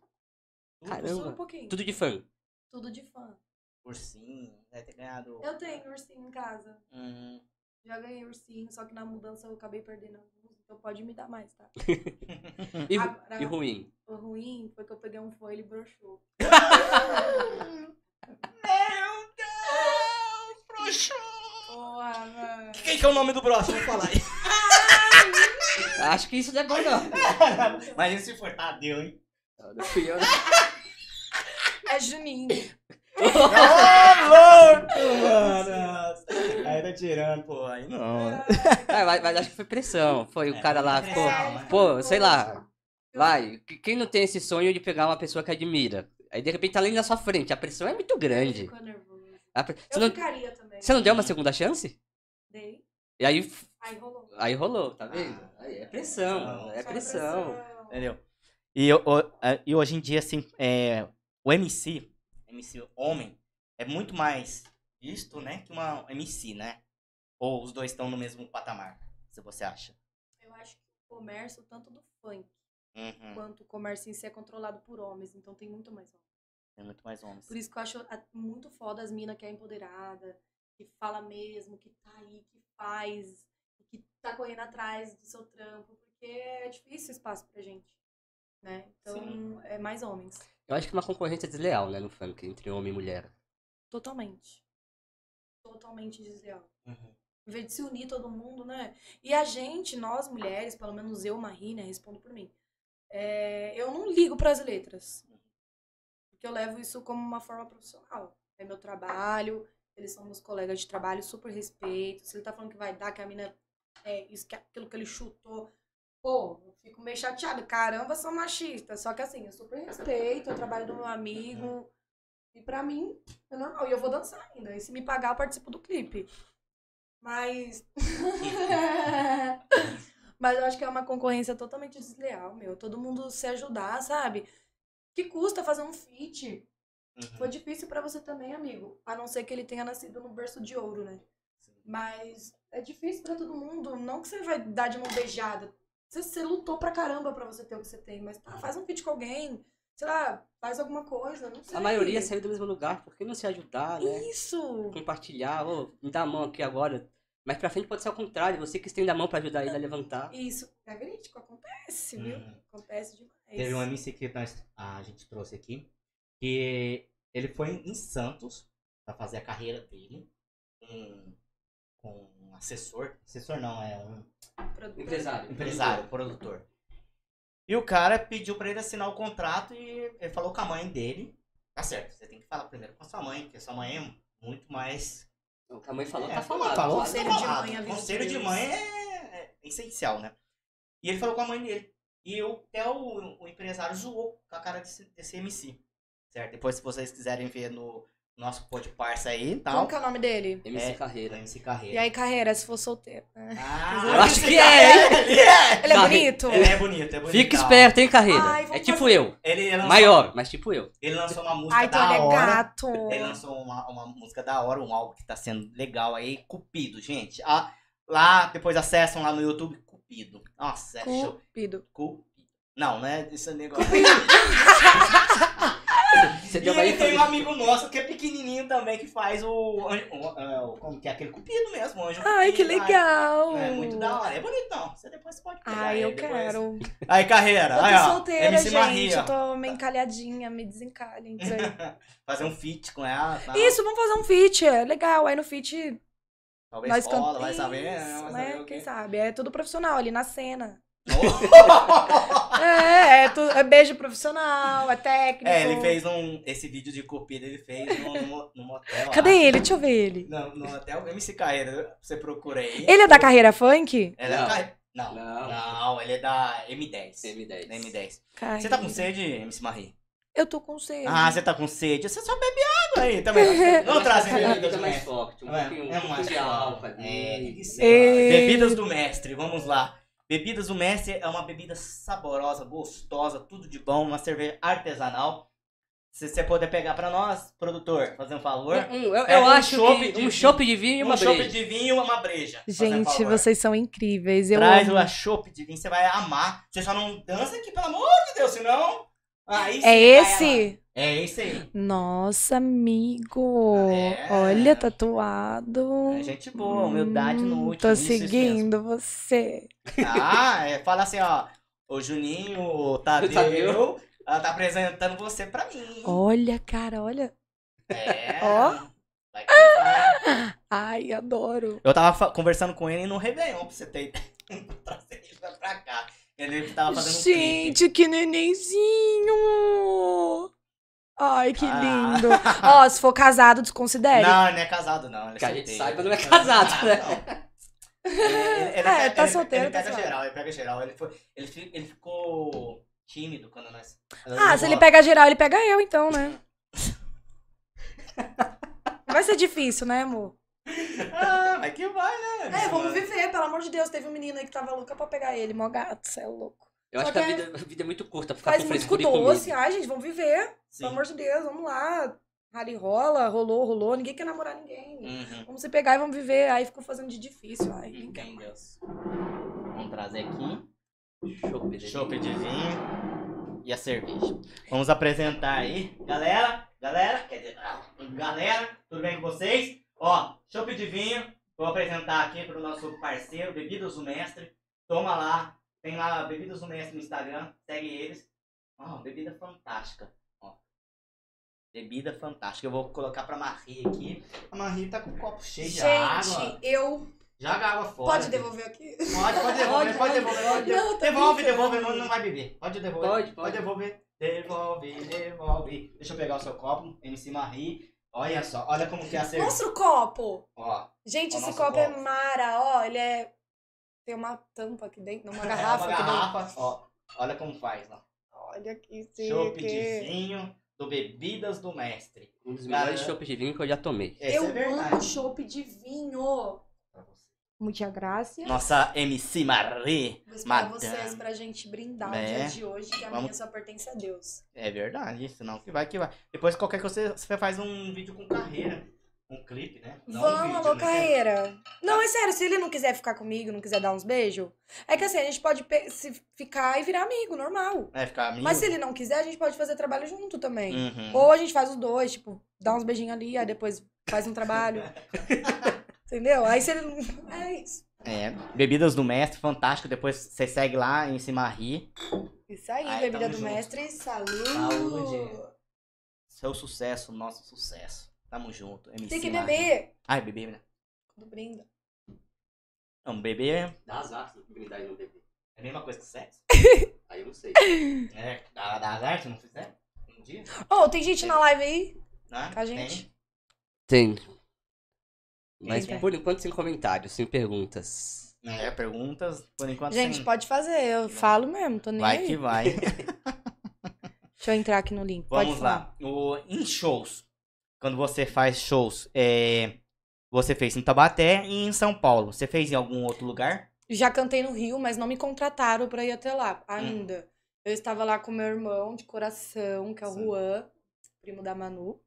Tudo Caramba. um pouquinho. Tudo de fã. Tudo de fã. Ursinho, deve ter ganhado. Eu tenho ursinho em casa. Uhum. Já ganhei ursinho, só que na mudança eu acabei perdendo alguns, então pode me dar mais, tá? E, Agora- e ruim. O ruim foi que eu peguei um fã e ele broxou. Meu Deus, broxou! Porra, mano. Quem que é o nome do broche? Vou falar aí. Acho que isso não é bom, não. Imagina se for Tadeu, hein? Não fui eu, não. É Juninho. Ô, louco, mano! Aí tá tirando, pô. Aí não. Ah, mas, mas acho que foi pressão. Foi o É, cara foi lá, ficou. né? Pô, sei lá. Vai, que- quem não tem esse sonho de pegar uma pessoa que admira? Aí de repente tá ali na sua frente, a pressão é muito grande. Ficou nervoso. Pre- Você Eu não, ficaria também. você não deu uma segunda chance? Dei. E aí, Aí rolou. aí rolou, tá vendo? Aí é pressão, é Só pressão. Entendeu? E, eu- e hoje em dia, assim, é, o MC, MC homem, é muito mais visto, né, que uma MC, né? Ou os dois estão no mesmo patamar, se você acha. Eu acho que o comércio, tanto do funk Uhum. quanto o comércio em si, é controlado por homens. Então tem muito mais homens. Tem muito mais homens. Por isso que eu acho a- muito foda as minas que é empoderada, que fala mesmo, que tá aí, que faz, tá correndo atrás do seu trampo, porque é difícil espaço pra gente. Né? Então Sim. é mais homens. Eu acho que é uma concorrência desleal, né, no funk, entre homem e mulher. Totalmente. Totalmente desleal. Uhum. Em vez de se unir todo mundo, né? E a gente, nós mulheres, pelo menos eu, Marie, né? Respondo por mim. É, eu não ligo pras letras. Porque eu levo isso como uma forma profissional. É meu trabalho, eles são meus colegas de trabalho, super respeito. Se ele tá falando que vai dar, que a mina é isso, que aquilo que ele chutou. Pô, eu fico meio chateada. Caramba, sou machista. Só que assim, eu super respeito o trabalho do meu amigo. E pra mim, é normal. E eu vou dançar ainda. E se me pagar, eu participo do clipe. Mas. Mas eu acho que é uma concorrência totalmente desleal, meu. Todo mundo se ajudar, sabe? Que custa fazer um feat? Uhum. Foi difícil pra você também, amigo. A não ser que ele tenha nascido no berço de ouro, né? Mas é difícil pra todo mundo. Não que você vai dar de mão beijada. Você, você lutou pra caramba pra você ter o que você tem. Mas tá, faz um feat com alguém. Sei lá, faz alguma coisa. Não sei. A maioria saiu do mesmo lugar, por que não se ajudar, né? Isso! Compartilhar, ô, me dá a mão aqui agora. Mas pra frente pode ser ao contrário, você que estende a mão pra ajudar ele a levantar. Isso. É verídico, acontece, viu? Uhum. Acontece demais. Teve um MC que nós, a gente trouxe aqui, que ele foi em Santos pra fazer a carreira dele com, com um assessor. Assessor não, é um Produtor. Empresário. empresário, produtor. E o cara pediu pra ele assinar o contrato e ele falou com a mãe dele. Tá certo, você tem que falar primeiro com a sua mãe, porque a sua mãe é muito mais. O que a mãe falou, É, tá falado. falou, claro. tá Conselho de falado. mãe, Conselho de mãe é, é essencial, né? E ele falou com a mãe dele. E eu, até o, o empresário zoou com a cara desse, desse MC. Certo? Depois, se vocês quiserem ver no nosso pode parça aí e tal. Como que é o nome dele? MC É, Carreira. MC Carreira. E aí, carreira, se for solteiro. Ah, Eu acho que é, Carreira, Ele é! Ele é bonito? Ele é bonito, é bonito. Fica esperto, hein, Carreira. Ai, é tipo fazer- eu. Ele lançou, Maior, mas tipo eu. Ele lançou uma música Ai, então da ele é hora. gato. Ele lançou uma, uma música da hora, um álbum que tá sendo legal aí, Cupido, gente. Ah, lá, depois acessam lá no YouTube, Cupido. Nossa, é show. Cupido. Cupido. Não, né? Esse é negócio. Você E ele aí tem um amigo nosso que é pequenininho também, que faz o. anjo- o- é, o- como que é aquele cupido mesmo, anjo Ai, que legal. ai, É muito da hora. É bonitão. Você depois pode pegar. Ai, eu depois. quero. Aí, carreira. Eu aí, tô ó, solteira, MC gente. Maria. Eu tô meio encalhadinha, me desencalhem. aí. Fazer um feat com ela. Tá? Isso, vamos fazer um feat. É legal. Aí no feat Talvez nós cantamos. vai saber. né? Vai né? saber o Quem sabe? É tudo profissional ali na cena. É, é, tu- é beijo profissional, é técnico. é, ele fez um. Esse vídeo de cupido ele fez no, no, no motel. Cadê acho. ele? Deixa eu ver ele. No, no hotel MC Carreira. Você procura aí. Ele é da carreira funk? Ele é da Não. carreira. Não. Não. Não, ele é da M10. M10. Da M10. Carreira. Você tá com sede, MC Marie? Eu tô com sede. Ah, você tá com sede? Você só bebe água aí também. Vamos trazer Bebidas bebidas do mais mestre. forte, um É, pouquinho, um é pouquinho mais de álcool. É. Ei. Bebidas do mestre, vamos lá. Bebidas do mestre é uma bebida saborosa, gostosa, tudo de bom, uma cerveja artesanal. Se você puder pegar pra nós, produtor, fazer um favor. Um- um- eu É eu um acho que de um vinho. chopp de vinho e uma um chopp breja. de vinho e uma breja. Gente, favor. vocês são incríveis. Eu Traz amo. o chopp de vinho, você vai amar. Você só não dança aqui, pelo amor de Deus, senão. Aí É vai esse? É esse aí. Nossa, amigo. É. Olha, tatuado. É gente boa, humildade no Hum, último. Tô isso, isso mesmo. seguindo você. Ah, é, fala assim, ó. O Juninho, o Tadeu, Tadeu. ela tá apresentando você pra mim. Olha, cara, olha. É. Ó. Vai que vai. Ai, adoro. Eu tava conversando com ele no Réveillon, pra você ter. Trazer ele pra cá. Ele tava fazendo um. Gente, que nenenzinho! Ai, que Ah. lindo. Ó, se for casado, desconsidere. Não, ele não é casado, não. Ele é Que a gente saiba, não é casado, né? Não. Ele, ele- ele É, tá ele- solteiro, Ele tá pega geral, ele pega geral. Ele, foi, ele, ele ficou tímido quando nós. Ah, se ele pega geral, ele pega eu, então, né? Vai ser difícil, né, amor? Ah, mas que vai, né? É, vamos viver, pelo amor de Deus. Teve um menino aí que tava louca pra pegar ele, mó gato, cê é louco. Eu Só acho que a que é- vida, a vida é muito curta pra ficar Faz com frescura doce. Ai, gente, vamos viver. Sim. Pelo amor de Deus, vamos lá. Rally rola, rolou, rolou. Ninguém quer namorar ninguém. Uhum. Vamos se pegar e vamos viver. Aí ficou fazendo de difícil. Ai, quero Entendeu? mais. Vamos trazer aqui. Chopp, Chopp de vinho e a cerveja. Vamos apresentar aí. Galera, galera, quer dizer, ah, galera, tudo bem com vocês? Ó, chopp de vinho. Vou apresentar aqui para o nosso parceiro, Bebidas do Mestre. Toma lá. Tem lá Bebidas Mestre no Instagram. Segue eles. Ó, bebida fantástica. Ó. Bebida fantástica. Eu vou colocar pra Marie aqui. A Marie tá com o copo cheio de água. Gente, eu. Joga água fora. Pode devolver aqui? Pode, pode devolver, Pode, pode devolver, pode devolver. Não, tá Devolve, brincando. devolve, não, não vai beber. Pode devolver. Pode, pode. devolver. Devolve, devolve. Deixa eu pegar o seu copo, MC Marie. Olha só, olha como que é a cerveja. Mostra o copo. Ó, Gente, Ó, esse nosso copo é copo. mara, ó. Ele é. Tem uma tampa aqui dentro, uma garrafa é uma garrafa, ó. Olha como faz, ó. Olha aqui, Chopp de que... vinho do Bebidas do Mestre. Um dos melhores Cara, chopps de vinho que eu já tomei. Esse Eu é amo chopp de vinho. Muita graça. Nossa MC Marie. Vou esperar Madame. vocês pra gente brindar É. o dia de hoje, que a Vamos- minha só pertence a Deus. É verdade, senão que vai que vai. Depois qualquer coisa você faz um vídeo com carreira. Um clipe, né? Não um Vamos, vídeo, alô, né? carreira. Não, é sério, se ele não quiser ficar comigo, não quiser dar uns beijos, é que assim, a gente pode se ficar e virar amigo, normal. É, ficar amigo. Mas se ele não quiser, a gente pode fazer trabalho junto também. Uhum. Ou a gente faz os dois, tipo, dá uns beijinhos ali, aí depois faz um trabalho. Entendeu? Aí se ele não. É isso. É, Bebidas do Mestre, fantástico. Depois você segue lá em cima Ri. Isso aí, Ai, bebida do junto. mestre. Saúde. Saúde. Seu sucesso, nosso sucesso. Tamo junto. MC Tem que beber. Ai, beber, né? Quando brinda. Não, beber Dá azar se brindar e não beber. é a mesma coisa que sexo. Aí eu não sei. É, dá, dá azar se não fizer. Um dia. Ô, tem gente na live aí? Né? Com a gente? Tem. Mas Tem, tem. por enquanto sem comentários, sem perguntas. Tem. É, perguntas, por enquanto Gente, sem- pode fazer. Eu falo mesmo, tô nem Vai aí. que vai. Deixa eu entrar aqui no link. Vamos lá. O, em shows, quando você faz shows, é, você fez em Tabaté e em São Paulo. Você fez em algum outro lugar? Já cantei no Rio, mas não me contrataram pra ir até lá ainda. Eu estava lá com meu irmão de coração, que é o Sim. Juan, primo da Manu.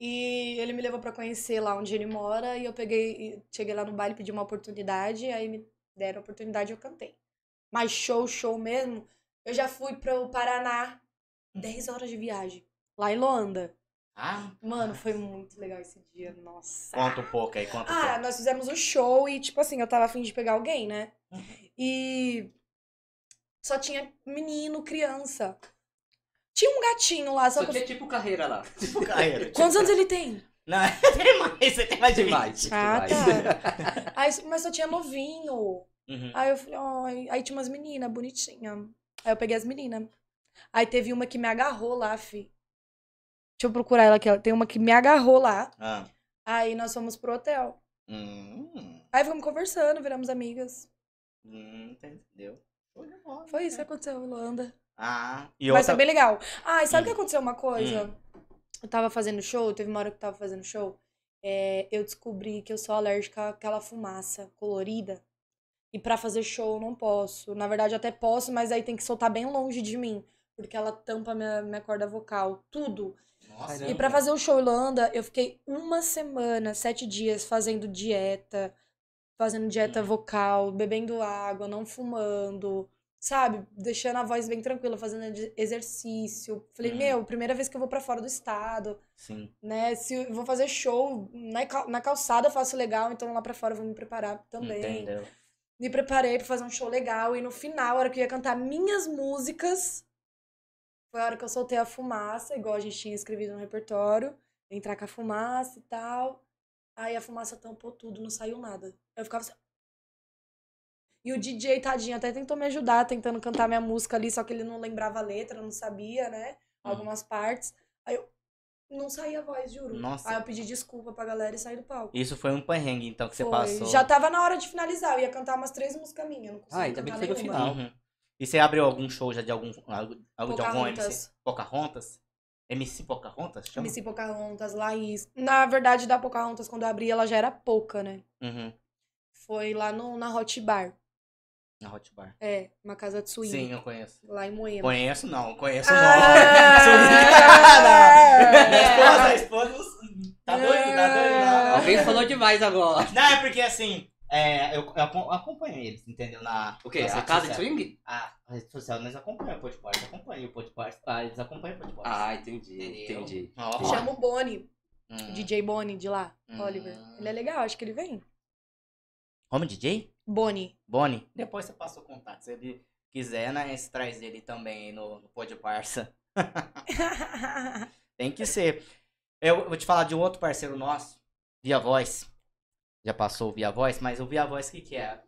E ele me levou pra conhecer lá onde ele mora e eu peguei, cheguei lá no baile, pedi uma oportunidade, aí me deram a oportunidade e eu cantei. Mas show, show mesmo, eu já fui pro Paraná, 10 horas de viagem, lá em Loanda. Ah, Mano, foi muito legal esse dia, nossa. conta um pouco aí, conta um Ah, pouco. nós fizemos o show e, tipo assim, eu tava afim de pegar alguém, né? Uhum. E só tinha menino, criança. Tinha um gatinho lá, só Só que. tinha tipo carreira lá. Tipo carreira. Quantos anos ele tem? Não, tem mais, você tem mais de Demais. 20. Ah, tá. Aí, mas só tinha novinho. Uhum. Aí eu falei, ai. Aí tinha umas meninas bonitinhas. Aí eu peguei as meninas. Aí teve uma que me agarrou lá, fi. Deixa eu procurar ela aqui. ó. Tem uma que me agarrou lá. Ah. Aí nós fomos pro hotel. Hum, Aí ficamos conversando, viramos amigas. hum, entendeu? Foi isso que né? aconteceu, Holanda. Ah, e Mas outra... foi bem legal. Ah, e sabe o Hum. que aconteceu uma coisa? Eu tava fazendo show, teve uma hora que eu tava fazendo show. é, eu descobri que eu sou alérgica àquela fumaça colorida. E pra fazer show eu não posso. Na verdade, eu até posso, mas aí tem que soltar bem longe de mim. Porque ela tampa minha, minha corda vocal. Tudo. Nossa, E pra fazer o show Holanda, eu fiquei uma semana, sete dias, fazendo dieta. Fazendo dieta vocal, bebendo água, não fumando. Sabe? Deixando a voz bem tranquila, fazendo exercício. Falei, Hum. meu, primeira vez que eu vou pra fora do estado, Sim. né? Se eu vou fazer show na, cal- na calçada, eu faço legal, então lá pra fora eu vou me preparar também. Entendeu? Me preparei pra fazer um show legal e no final, a hora que eu ia cantar minhas músicas, foi a hora que eu soltei a fumaça, igual a gente tinha escrevido no repertório. entrar com a fumaça e tal. Aí a fumaça tampou tudo, não saiu nada. Eu ficava assim. E o DJ, tadinho, até tentou me ajudar, tentando cantar minha música ali, só que ele não lembrava a letra, não sabia, né? Hum. Algumas partes. Aí eu não saía a voz, juro. Nossa. Aí eu pedi desculpa pra galera e saí do palco. Isso foi um perrengue, então, que você Foi. passou. Já tava na hora de finalizar, eu ia cantar umas três músicas minhas, não conseguia Ah, ainda bem cantar que foi no final. Uhum. E você abriu algum show já de algum, algo, de algum MC? Pocahontas. MC Pocahontas? Chama? MC Pocahontas, Laís. Na verdade, da Pocahontas, quando eu abri, ela já era pouca, né? Uhum. Foi lá no, na Hot Bar. Na Hot Bar. É, uma casa de swing. Sim, eu conheço. Lá em Moema. Conheço não, conheço Ah! não. Minha esposa, a esposa. Tá doido, tá doido, não. Alguém falou demais agora. Não, é porque assim, é, eu, eu acom- acompanho eles, entendeu? Na, O quê? nas A redes casa de sociais. swing? Ah, a rede social, nós acompanhamos o podcast, acompanham o podcast. Ah, eles acompanham o podcast. Ah, entendi, Entendeu? entendi. Ó, Chama o Boni, hum. o DJ Boni de lá, Hum. Oliver. Ele é legal, acho que ele vem. Como DJ? Boni. Boni? Depois você passa o contato. Se ele quiser, né? Você traz ele também no, no Pod Parça. Tem que ser. Eu vou te falar de um outro parceiro nosso, Via Voz. Já passou o Via Voz, mas o Via Voz o que, que é?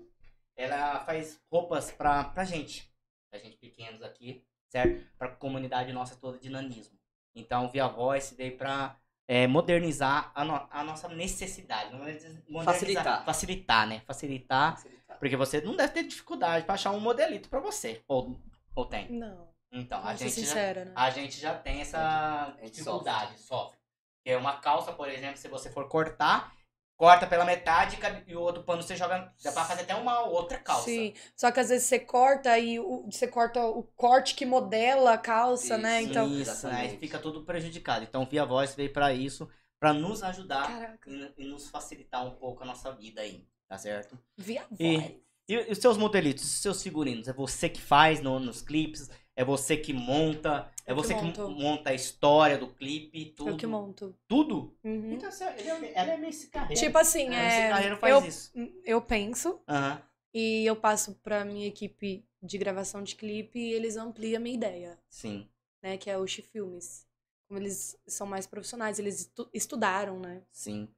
Ela faz roupas pra, pra gente. Pra gente pequenos aqui, certo? Pra comunidade nossa toda de nanismo. Então o Via Voice veio pra é, modernizar a, no- a nossa necessidade. É Facilitar. Facilitar, né? Facilitar. Porque você não deve ter dificuldade pra achar um modelito pra você. Ou, ou tem? Não, Então, a gente, já, sincera, né? a gente já tem essa dificuldade, sofre. Porque uma calça, por exemplo, se você for cortar, corta pela metade e o outro pano você joga. Dá pra fazer até uma outra calça. Sim, só que às vezes você corta e o, você corta o corte que modela a calça, né? Isso. Então, Isso, aí fica tudo prejudicado. Então, Via Voz veio pra isso, pra nos ajudar e, e nos facilitar um pouco a nossa vida aí, tá certo? via E- voz. E, e os seus modelitos, os seus figurinos, é você que faz no- nos clipes? É você que monta? É que você que, monto. monta a história do clipe? Tudo? Eu que monto. Tudo? Uhum. Então, é, ela é MC Carreira. Tipo assim, MC é, Carreira faz eu, isso. eu penso Aham. e eu passo pra minha equipe de gravação de clipe e eles ampliam a minha ideia, Sim. né? Que é o Filmes. Como eles são mais profissionais, eles estu- estudaram, né? Sim.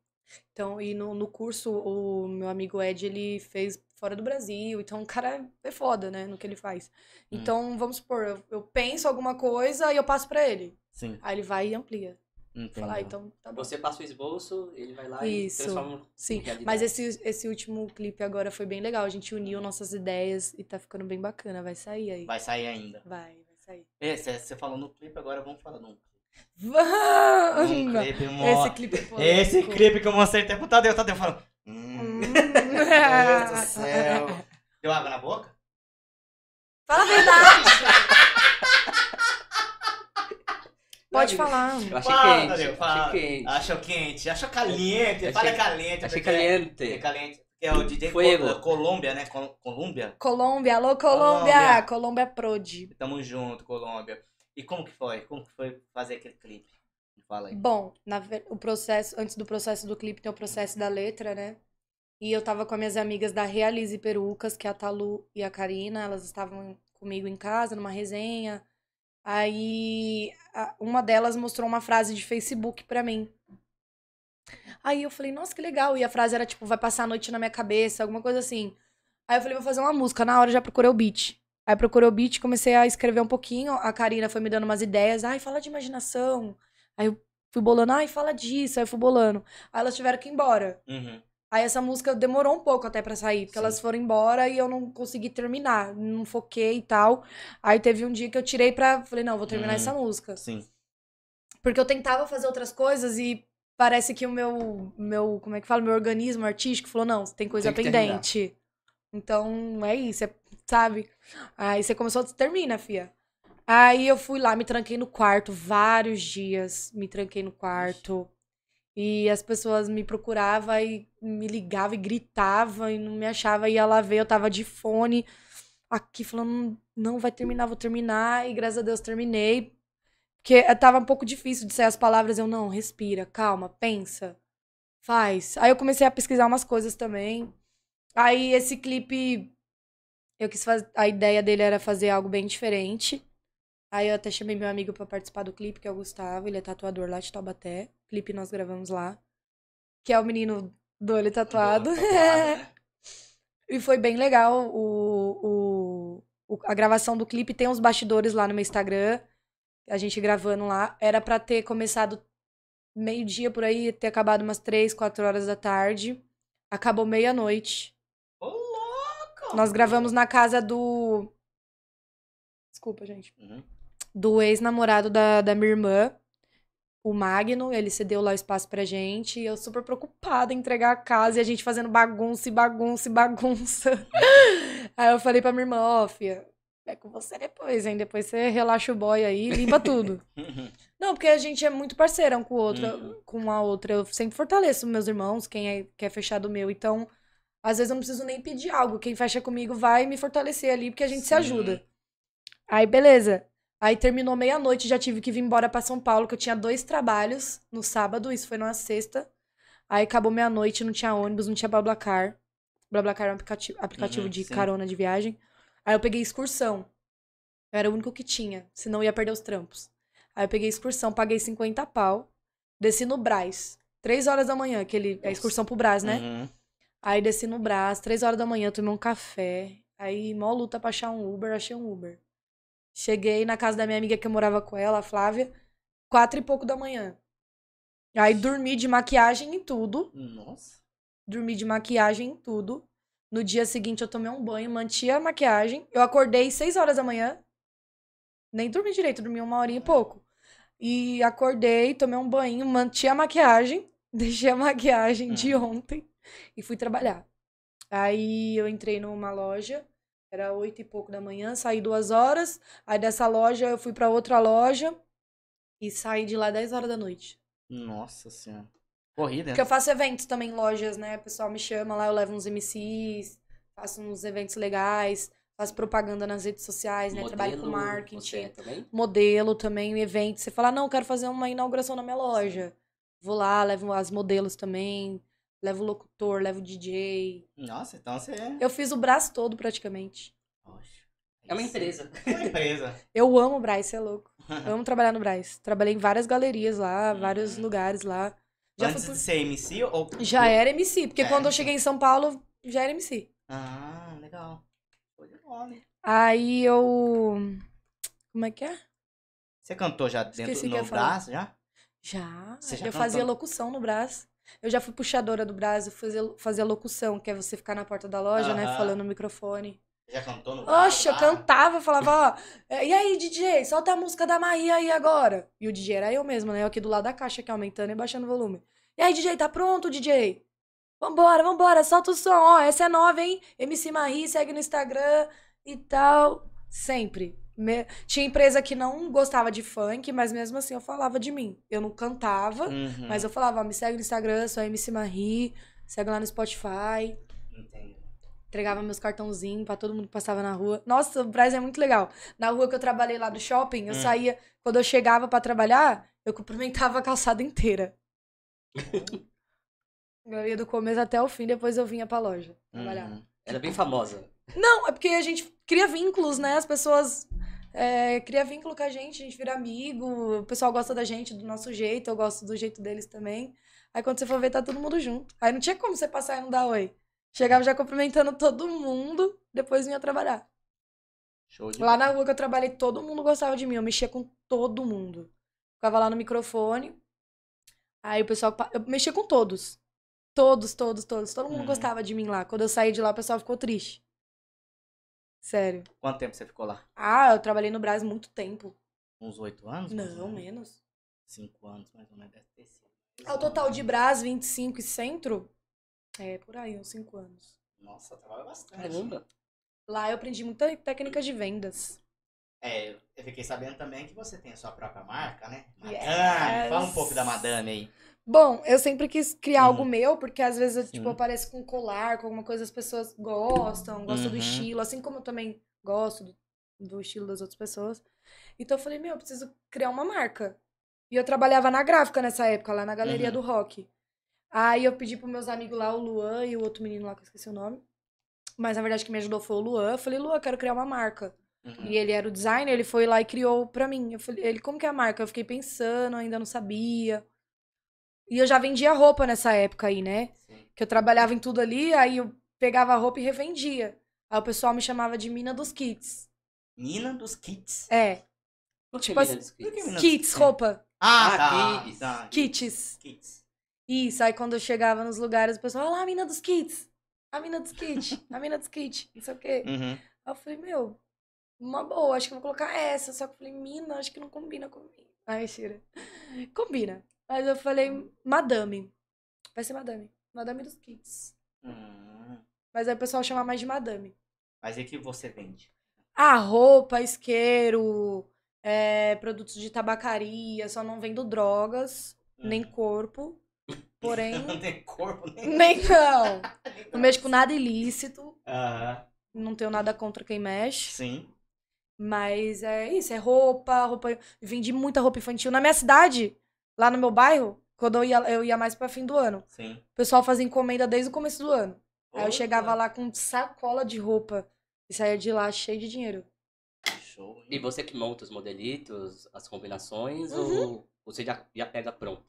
Então, e no, no curso, o meu amigo Ed, ele fez fora do Brasil. Então, o cara é foda, né? No que ele faz. Hum. Então, vamos supor, eu, eu penso alguma coisa e eu passo pra ele. Sim. Aí ele vai e amplia. Entendi. Falar, ah, então, tá bom. Você passa o esboço, ele vai lá Isso. e transforma Sim, mas esse, esse último clipe agora foi bem legal. A gente uniu nossas ideias e tá ficando bem bacana. Vai sair aí. Vai sair ainda. Vai, vai sair. Esse, você falou no clipe, agora vamos falar num Um clipe, Esse clipe é polêmico. Esse clipe que eu mostrei até pro Tadeu. Tadeu falou. Hum, Hum. meu Deus do céu. Deu água na boca? Fala a verdade! Pode falar. Eu achei Fala, quente, Tadeu, eu fala. achei quente. Achou quente, achou caliente. Achei- Fala caliente. Achei porque É caliente. caliente. Porque é o DJ Fuego. Col- Colômbia, né? Col- Colômbia? Colômbia, alô Colômbia. Colômbia! Colômbia Prod. Tamo junto, Colômbia. E como que foi? Como que foi fazer aquele clipe? Fala aí. Bom, na o processo, antes do processo do clipe tem o processo da letra, né? E eu tava com as minhas amigas da Realize Perucas, que é a Talu e a Karina, elas estavam comigo em casa, numa resenha. Aí uma delas mostrou uma frase de Facebook pra mim. Aí eu falei, nossa, que legal. E a frase era tipo, vai passar a noite na minha cabeça, alguma coisa assim. Aí eu falei, vou fazer uma música. Na hora já procurei o beat. Aí procurei o beat, comecei a escrever um pouquinho. A Karina foi me dando umas ideias. Ai, fala de imaginação. Aí eu fui bolando, ai, fala disso. Aí eu fui bolando. Aí elas tiveram que ir embora. Uhum. Aí essa música demorou um pouco até pra sair, porque Sim. elas foram embora e eu não consegui terminar, não foquei e tal. Aí teve um dia que eu tirei pra. Falei, não, vou terminar Hum. essa música. Sim. Porque eu tentava fazer outras coisas e parece que o meu, meu como é que fala, meu organismo artístico falou, não, tem coisa Tem que terminar. pendente. Então, é isso, é- sabe? Aí você começou, termina, fia. Aí eu fui lá, me tranquei no quarto vários dias, me tranquei no quarto. E as pessoas me procuravam e me ligavam e gritavam e não me achavam. Ia lá ver, eu tava de fone aqui falando, não vai terminar, vou terminar. E graças a Deus terminei. Porque tava um pouco difícil de sair as palavras. Eu, não, respira, calma, pensa, faz. Aí eu comecei a pesquisar umas coisas também. Aí esse clipe, eu quis fazer. A ideia dele era fazer algo bem diferente. Aí eu até chamei meu amigo pra participar do clipe, que é o Gustavo, ele é tatuador lá de Taubaté. clipe nós gravamos lá. Que é o menino do olho tatuado. Do tatuado, né? E foi bem legal o, o, o- a gravação do clipe. Tem uns bastidores lá no meu Instagram. A gente gravando lá. Era pra ter começado meio-dia por aí, ter acabado umas 3, 4 horas da tarde. Acabou meia-noite. Nós gravamos na casa do. Desculpa, gente. Uhum. Do ex-namorado da, da minha irmã, o Magno. Ele cedeu lá o espaço pra gente. E eu super preocupada em entregar a casa e a gente fazendo bagunça e bagunça e bagunça. aí eu falei pra minha irmã: Ó, fia, é com você depois, hein? Depois você relaxa o boy aí e limpa tudo. Não, porque a gente é muito parceira um com o outro, Uhum. com a outra. Eu sempre fortaleço meus irmãos, quem é, quer fechar do meu. Então, às vezes eu não preciso nem pedir algo. Quem fecha comigo vai me fortalecer ali, porque a gente se Sim. ajuda. Aí, beleza. Aí terminou meia-noite, já tive que vir embora pra São Paulo, que eu tinha dois trabalhos no sábado, isso foi numa sexta. Aí acabou meia-noite, não tinha ônibus, não tinha BlaBlaCar. BlaBlaCar é um aplicativo, aplicativo Uhum, de sim. carona de viagem. Aí eu peguei excursão. Eu era o único que tinha, senão eu ia perder os trampos. Aí eu peguei excursão, paguei 50 pau, desci no Brás. Três horas da manhã, que ele, é excursão pro Brás, né? Uhum. Aí desci no Brás, três horas da manhã, tomei um café. Aí, mó luta pra achar um Uber, achei um Uber. Cheguei na casa da minha amiga que eu morava com ela, a Flávia, quatro e pouco da manhã. Aí dormi de maquiagem e tudo. Nossa. Dormi de maquiagem e tudo. No dia seguinte eu tomei um banho, manti a maquiagem. Eu acordei seis horas da manhã. Nem dormi direito, dormi uma horinha e pouco. E acordei, tomei um banho, manti a maquiagem, deixei a maquiagem de ontem e fui trabalhar. Aí eu entrei numa loja, era oito e pouco da manhã, saí duas horas. Aí dessa loja eu fui pra outra loja e saí de lá dez horas da noite. Nossa senhora. Corrida. Porque eu faço eventos também em lojas, né? O pessoal me chama lá, eu levo uns MCs, faço uns eventos legais, faço propaganda nas redes sociais, né? Trabalho com marketing. É também? Modelo também, evento. Você fala, não, eu quero fazer uma inauguração na minha loja. Vou lá, levo as modelos também, levo o locutor, levo o DJ. Nossa, então você é. Eu fiz o braço todo praticamente. Poxa. É uma empresa. É uma empresa. Eu amo o Braz, você é louco. Eu amo trabalhar no Braz. Trabalhei em várias galerias lá, vários Uhum. lugares lá. Já, Antes fui de ser MC ou. já era MC, porque Já quando eu cheguei em São Paulo, já era MC. Ah, legal. Foi de bola, hein? Aí eu. Como é que é? Você cantou já dentro Esqueci o que eu no braço já? Já. Você já eu fazia cantou? locução no Brás. Eu já fui puxadora do Brás, eu fazia, fazia locução, que é você ficar na porta da loja, né? Falando no microfone. Já cantou no braço? Oxe, eu cantava, falava, ó, é, e aí, DJ, solta a música da Maria aí agora. E o DJ era eu mesmo, né? Eu aqui do lado da caixa, aqui aumentando e baixando o volume. E aí, DJ, tá pronto, DJ? Vambora, vambora, solta o som, ó, essa é nova, hein? MC Marie, segue no Instagram e tal. Sempre. Me- Tinha empresa que não gostava de funk, mas mesmo assim eu falava de mim. Eu não cantava, Uhum. mas eu falava, me segue no Instagram, sou a MC Marie, segue lá no Spotify. Entendi. Entregava meus cartãozinhos pra todo mundo que passava na rua. Nossa, o Braz é muito legal. Na rua que eu trabalhei lá do shopping, eu Hum. saía. Quando eu chegava pra trabalhar, eu cumprimentava a calçada inteira. eu ia do começo até o fim, depois eu vinha pra loja trabalhar. Uhum. Ela é bem famosa. Não, é porque a gente cria vínculos, né? As pessoas é, cria vínculo com a gente, a gente vira amigo, o pessoal gosta da gente do nosso jeito, eu gosto do jeito deles também. Aí quando você for ver, tá todo mundo junto. Aí não tinha como você passar e não dar oi. Chegava já cumprimentando todo mundo, depois vinha trabalhar. Show de Lá na rua que eu trabalhei, todo mundo gostava de mim. Eu mexia com todo mundo. Ficava lá no microfone. Aí o pessoal. Eu mexia com todos. Todos, todos, todos. Todo mundo Uhum. gostava de mim lá. Quando eu saí de lá, o pessoal ficou triste. Sério. Quanto tempo você ficou lá? Ah, eu trabalhei no Brás muito tempo. Uns oito anos? Não, menos? menos. Cinco anos, mais ou menos. Deve ter sido. Ao total de Brás, 25 e centro, é por aí, uns 5 anos. Nossa, trabalha bastante. Caramba. Lá eu aprendi muita técnica de vendas. É, eu fiquei sabendo também que você tem a sua própria marca, né? Madame. Yes. Fala um pouco da Madame aí. Bom, eu sempre quis criar Uhum. algo meu, porque às vezes eu, tipo, Sim. apareço com colar, com alguma coisa as pessoas gostam, gostam do Uhum. estilo, assim como eu também gosto do, do estilo das outras pessoas. Então eu falei, meu, eu preciso criar uma marca. E eu trabalhava na gráfica nessa época, lá na galeria Uhum. do rock. Aí eu pedi pros meus amigos lá, o Luan e o outro menino lá que eu esqueci o nome. Mas na verdade que me ajudou foi o Luan. Eu falei, Luan, eu quero criar uma marca. Uhum. E ele era o designer, ele foi lá e criou pra mim. Eu falei, ele, como que é a marca? Eu fiquei pensando, ainda não sabia. E eu já vendia roupa nessa época aí, né? Sim. Que eu trabalhava em tudo ali, aí eu pegava a roupa e revendia. Aí o pessoal me chamava de mina dos kits. Mina dos kits. É, Por que Tipo assim? Mina dos kits, roupa. Ah, Ah, tá. kits. tá. Kits. Kits. Isso, aí quando eu chegava nos lugares, o pessoal, olha lá, a mina dos kits. A mina dos kits. A mina dos kits. Não sei o quê. Uhum. Aí eu falei, meu, uma boa, acho que eu vou colocar essa. Só que eu falei, mina, acho que não combina comigo. Ai, tira. Combina. Mas eu falei, madame. Vai ser madame. Madame dos kits. Hum. Mas aí o pessoal chama mais de madame. Mas e que você vende? Ah, roupa, isqueiro, é, produtos de tabacaria, só não vendo drogas, nem Uhum. corpo. Porém, Não tem corpo nem. nem não. Não mexo com nada ilícito. Aham. Não tenho nada contra quem mexe. Sim. Mas é isso, é roupa, roupa. Vendi muita roupa infantil. Na minha cidade, lá no meu bairro, quando eu ia, eu ia mais pra fim do ano. Sim. O pessoal fazia encomenda desde o começo do ano. Aí eu Opa, chegava lá com sacola de roupa e saía de lá cheio de dinheiro. Show. hein? E você que monta os modelitos, as combinações, Uhum. ou você já, já pega pronto?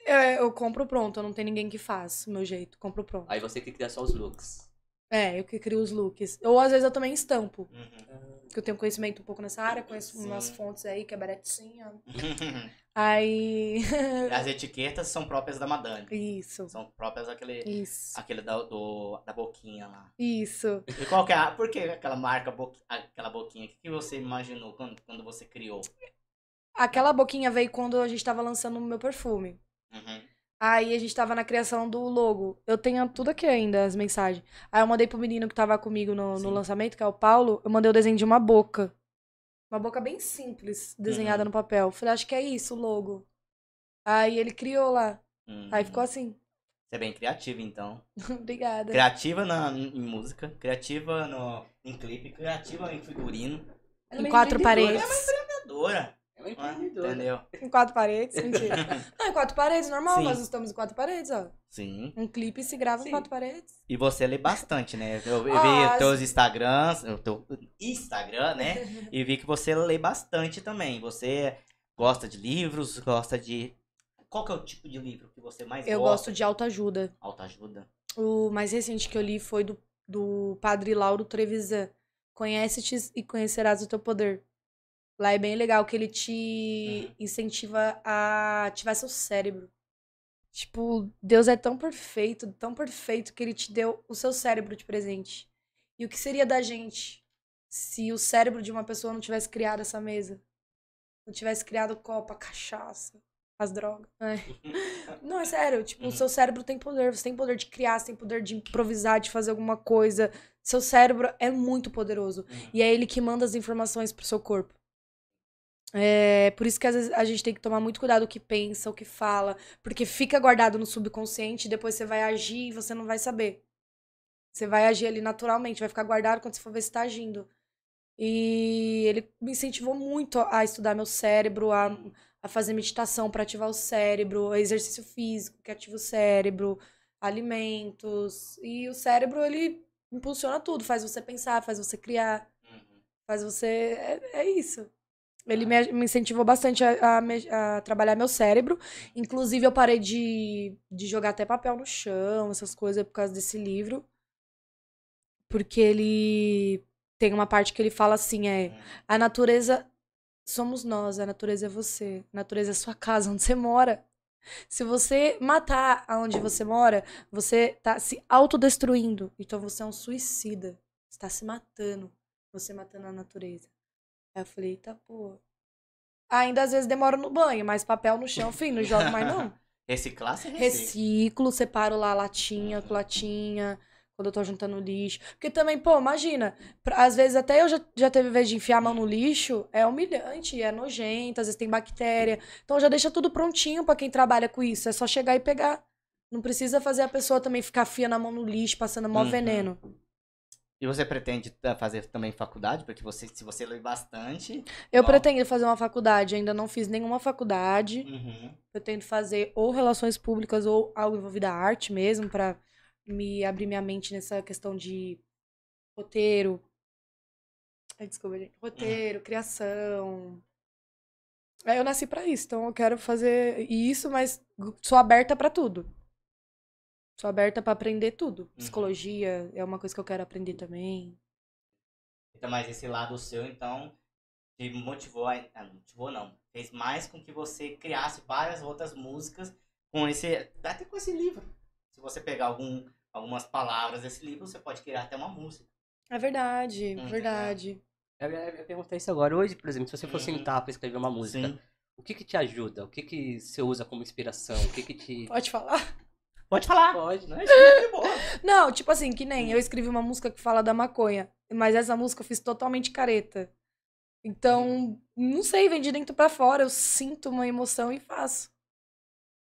Eu, eu compro pronto, não tem ninguém que faz, meu jeito, compro pronto. Aí você que cria só os looks. É, eu que crio os looks. Ou às vezes eu também estampo, Uhum. porque eu tenho conhecimento um pouco nessa área, conheço Sim. umas fontes aí que é baratinha. Aí. As etiquetas são próprias da Madame. isso, São próprias daquele. isso, Aquele da, do, da boquinha lá. isso. E qual que é a, por que aquela marca, boqui- aquela boquinha? O que, que você imaginou quando, quando você criou? Aquela boquinha veio quando a gente tava lançando o meu perfume. Uhum. Aí a gente tava na criação do logo. Eu tenho tudo aqui ainda, as mensagens. Aí eu mandei pro menino que tava comigo no, no lançamento, que é o Paulo, eu mandei o desenho de uma boca. Uma boca bem simples, desenhada Uhum. no papel. Falei, acho que é isso o logo. Aí ele criou lá. Uhum. Aí ficou assim. Você é bem criativa, então. Obrigada. Criativa na, em música, criativa no, em clipe, criativa em figurino. Ela é Em quatro empreendedora. paredes. Criadora. É uma ah, empreendedora. Entendeu? Em quatro paredes, mentira. Não, em quatro paredes, normal. Sim. Nós estamos em quatro paredes, ó. Sim. Um clipe se grava Sim. em quatro paredes. E você lê bastante, né? Eu, eu Ah, vi teus Instagrams, o teu Instagram, né? E vi que você lê bastante também. Você gosta de livros, gosta de. Qual que é o tipo de livro que você mais Eu gosta? gosto de autoajuda. Autoajuda. O mais recente que eu li foi do, do padre Lauro Trevisan. Conhece-te e conhecerás o teu poder. Lá é bem legal que ele te incentiva a ativar seu cérebro. Tipo, Deus é tão perfeito, tão perfeito que ele te deu o seu cérebro de presente. E o que seria da gente se o cérebro de uma pessoa não tivesse criado essa mesa? Não tivesse criado o copo, a cachaça, as drogas. É. Não, é sério. Tipo, o Uhum. seu cérebro tem poder. Você tem poder de criar, você tem poder de improvisar, de fazer alguma coisa. Seu cérebro é muito poderoso. Uhum. E é ele que manda as informações pro seu corpo. É por isso que às vezes a gente tem que tomar muito cuidado o que pensa, o que fala, porque fica guardado no subconsciente e depois você vai agir e você não vai saber. Você vai agir ali naturalmente, vai ficar guardado quando você for ver se tá agindo. E ele me incentivou muito a estudar meu cérebro, a, a fazer meditação para ativar o cérebro, exercício físico que ativa o cérebro, alimentos. E o cérebro, ele impulsiona tudo, faz você pensar, faz você criar. Uhum. Faz você. É, é isso. Ele me, me incentivou bastante a, a a trabalhar meu cérebro. Inclusive, eu parei de, de jogar até papel no chão, essas coisas, por causa desse livro. Porque ele tem uma parte que ele fala assim: é. A natureza somos nós, a natureza é você. A natureza é sua casa, onde você mora. Se você matar aonde você mora, você tá se autodestruindo. Então você é um suicida. Você tá se matando. Você matando a natureza. Aí eu falei, eita porra. Ainda às vezes demoro no banho, mas papel no chão, fim, não jogo mais não. Reciclar, você recicla. Reciclo, separo lá latinha com latinha, quando eu tô juntando lixo. Porque também, pô, imagina, pra- às vezes até eu já, já teve vez de enfiar a mão no lixo, é humilhante, é nojento, às vezes tem bactéria. Então já deixa tudo prontinho pra quem trabalha com isso, é só chegar e pegar. Não precisa fazer a pessoa também ficar fiando a mão no lixo, passando mó Uhum. veneno. E você pretende eh, fazer também faculdade? Porque você, se você lê bastante. Eu Ó. pretendo fazer uma faculdade, ainda não fiz nenhuma faculdade. Uhum. Pretendo fazer ou relações públicas ou algo envolvido à arte mesmo, pra me abrir minha mente nessa questão de roteiro. Desculpa, gente. Roteiro, criação. É, eu nasci pra isso, então eu quero fazer isso, mas sou aberta pra tudo. Sou aberta pra aprender tudo. Psicologia é uma coisa que eu quero aprender também. Então, mas esse lado seu, então, te motivou, a... ah, não motivou não, fez mais com que você criasse várias outras músicas com esse, até com esse livro. Se você pegar algum, algumas palavras desse livro, você pode criar até uma música. É verdade, Hum, verdade. Eu ia, eu ia perguntar isso agora. Hoje, por exemplo, se você for Uhum. sentar pra escrever uma música, Sim. o que que te ajuda? O que que você usa como inspiração? O que que te... Pode falar? Pode falar. Pode. É boa. Não, tipo assim, que nem eu escrevi uma música que fala da maconha, mas essa música eu fiz totalmente careta. Então, não sei, vem de dentro pra fora, eu sinto uma emoção e faço.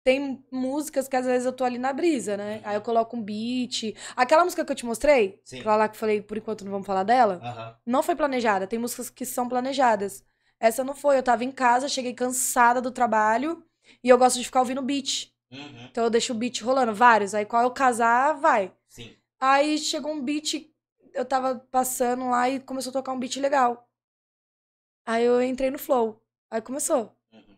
Tem músicas que às vezes eu tô ali na brisa, né? Aí eu coloco um beat. Aquela música que eu te mostrei, Sim. aquela lá que eu falei, por enquanto não vamos falar dela, não foi planejada. Tem músicas que são planejadas. Essa não foi. Eu tava em casa, cheguei cansada do trabalho e eu gosto de ficar ouvindo beat. Uhum. Então eu deixo o beat rolando, vários. Aí qual eu casar, vai. Sim. Aí chegou um beat, eu tava passando lá e começou a tocar um beat legal. Aí eu entrei no flow. Aí começou. Uhum.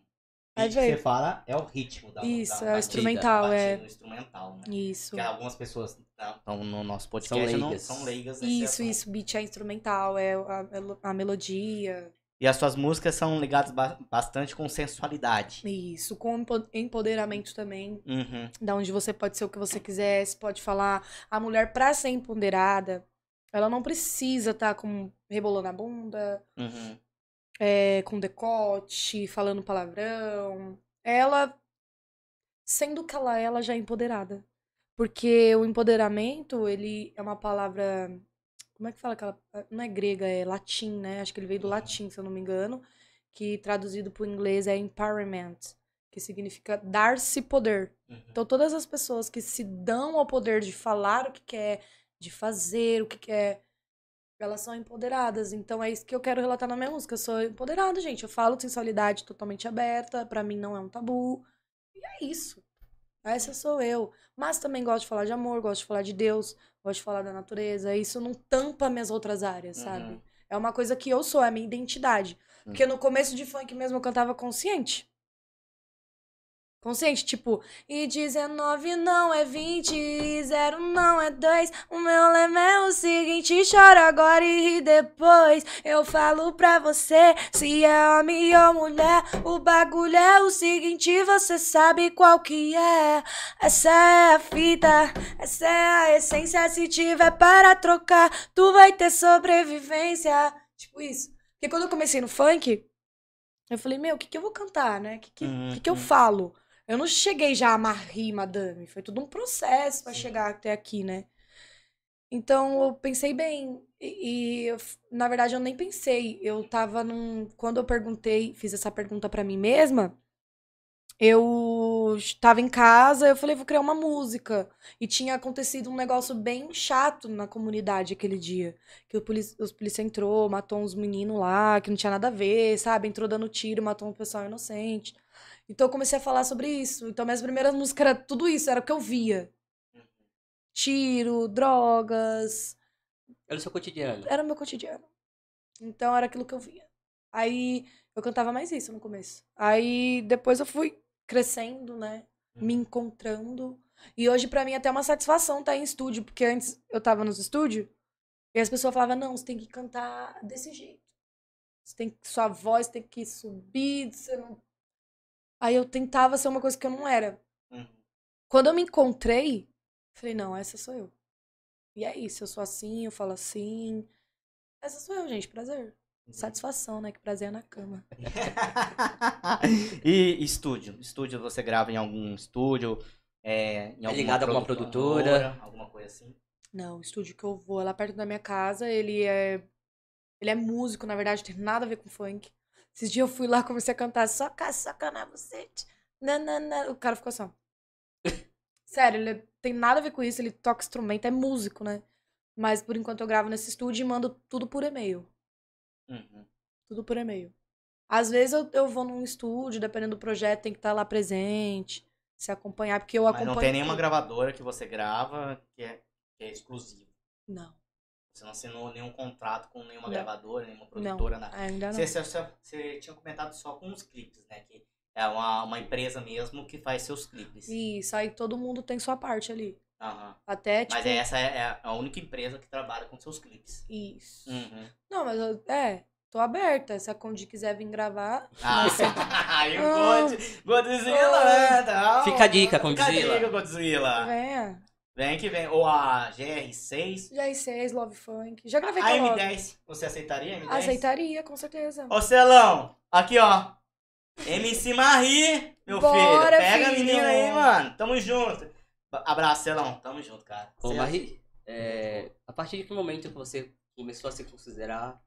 Aí Beat que veio. você fala é o ritmo da Isso, da é o batida, instrumental, da é. batida, o instrumental, né? Isso. Porque algumas pessoas estão no nosso podcast São não leigas. são leigas. Isso, assunto. isso. Beat é instrumental, é a, a melodia. E as suas músicas são ligadas ba- bastante com sensualidade. Isso, com empo- empoderamento também. Uhum. Da onde você pode ser o que você quiser, você pode falar. A mulher, pra ser empoderada, ela não precisa estar com rebolando a bunda, Uhum. é, com decote, falando palavrão. Ela, sendo que ela é, ela já é empoderada. Porque o empoderamento, ele é uma palavra. Como é que fala aquela. Não é grega, é latim, né? Acho que ele veio do latim, se eu não me engano. Que traduzido para o inglês é empowerment, que significa dar-se poder. Uhum. Então, todas as pessoas que se dão ao poder de falar o que quer, de fazer o que quer, elas são empoderadas. Então, é isso que eu quero relatar na minha música. Eu sou empoderada, gente. Eu falo de sensualidade totalmente aberta. Pra mim, não é um tabu. E é isso. Essa sou eu. Mas também gosto de falar de amor, gosto de falar de Deus, gosto de falar da natureza. Isso não tampa minhas outras áreas, sabe? Uhum. É uma coisa que eu sou, é a minha identidade. Porque no começo de funk mesmo eu cantava consciente. Consciente, tipo, e 19 não é 20, e 0 não é 2. O meu lema é o seguinte: chora agora e ri depois. Eu falo pra você, se é homem ou mulher, o bagulho é o seguinte: você sabe qual que é. Essa é a fita, essa é a essência. Se tiver para trocar, tu vai ter sobrevivência. Tipo isso. Porque quando eu comecei no funk, eu falei, meu, o que, que eu vou cantar, né? O que, que, Uhum, que, que eu uhum. falo? Eu não cheguei já a amarrir, madame. Foi tudo um processo pra Sim. chegar até aqui, né? Então eu pensei bem. E, e eu na verdade eu nem pensei. Eu tava num. Quando eu perguntei, fiz essa pergunta pra mim mesma, eu estava em casa, eu falei, vou criar uma música. E tinha acontecido um negócio bem chato na comunidade aquele dia. Que o polici os polícia entrou, matou uns meninos lá, que não tinha nada a ver, sabe? Entrou dando tiro, matou um pessoal inocente. Então eu comecei a falar sobre isso. Então minhas primeiras músicas era tudo isso, era o que eu via. Tiro, drogas, É o seu cotidiano. era o meu cotidiano. Então era aquilo que eu via. Aí eu cantava mais isso no começo. Aí depois eu fui crescendo, né? Me encontrando. E hoje pra mim é até uma satisfação estar em estúdio, porque antes eu tava nos estúdios e as pessoas falavam: "Não, você tem que cantar desse jeito. Você tem que sua voz tem que subir, você não Aí eu tentava ser uma coisa que eu não era. Uhum. Quando eu me encontrei, falei, não, essa sou eu. E é isso, eu sou assim, eu falo assim. Essa sou eu, gente, prazer. Satisfação, né? Que prazer é na cama. e estúdio? Estúdio, você grava em algum estúdio? É, em alguma ligado a alguma produtora? Alguma coisa assim? Não, o estúdio que eu vou é lá perto da minha casa, ele é. Ele é músico, na verdade, tem nada a ver com funk. Esses dias eu fui lá, comecei a cantar só caçoca na bucete. Nanana. O cara ficou assim. Sério, ele tem nada a ver com isso, ele toca instrumento, é músico, né? Mas por enquanto eu gravo nesse estúdio e mando tudo por e-mail. Uhum. Tudo por e-mail. Às vezes eu, eu vou num estúdio, dependendo do projeto, tem que estar lá presente, se acompanhar, porque eu Mas acompanho. não tem nenhuma gravadora que você grava que é, que é exclusiva. Não. Você não assinou nenhum contrato com nenhuma Não. gravadora, nenhuma Não, produtora, nada. ainda não. Você, você, você- você tinha comentado só com os clipes, né? Que é uma, uma empresa mesmo que faz seus clipes. Isso, aí todo mundo tem sua parte ali. Aham. Até, tipo... Mas essa é a única empresa que trabalha com seus clipes. Isso. Uhum. Não, mas eu, é, tô aberta. Se a Condi quiser vir gravar, Ah, Nossa. aí o. God, Godzilla, né? Fica a dica, Fica a Godzilla. dica, Godzilla. venha. Vem que vem. Ou a GR6. Já R6, Love Funk. Já gravei A com a Love. M10. Você aceitaria a M10? Aceitaria, com certeza. Ô, Celão, aqui, ó. MC Marie, meu Bora, filho. Pega a filho. menina aí, mano. Tamo junto. Abraço, Celão. Tamo junto, cara. Ô, Cê- Marie, é, a partir de que momento que você começou a se considerar,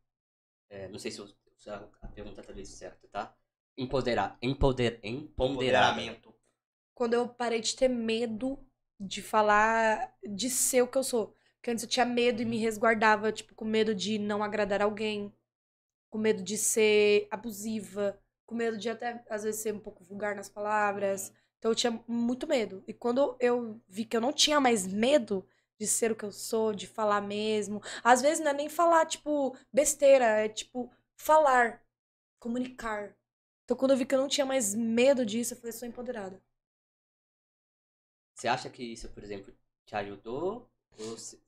é, não sei se, eu, se a a pergunta tá bem certa, tá? Empoderar, empoder, empoderar. Empoderamento. Quando eu parei de ter medo de falar, de ser o que eu sou. Porque antes eu tinha medo e me resguardava, tipo, com medo de não agradar alguém. Com medo de ser abusiva. Com medo de até, às vezes, ser um pouco vulgar nas palavras. Então eu tinha muito medo. E quando eu vi que eu não tinha mais medo de ser o que eu sou, de falar mesmo. Às vezes não é nem falar, tipo, besteira, é tipo, falar, comunicar. Então quando eu vi que eu não tinha mais medo disso, eu falei, sou empoderada. Você acha que isso, por exemplo, te ajudou? Ou você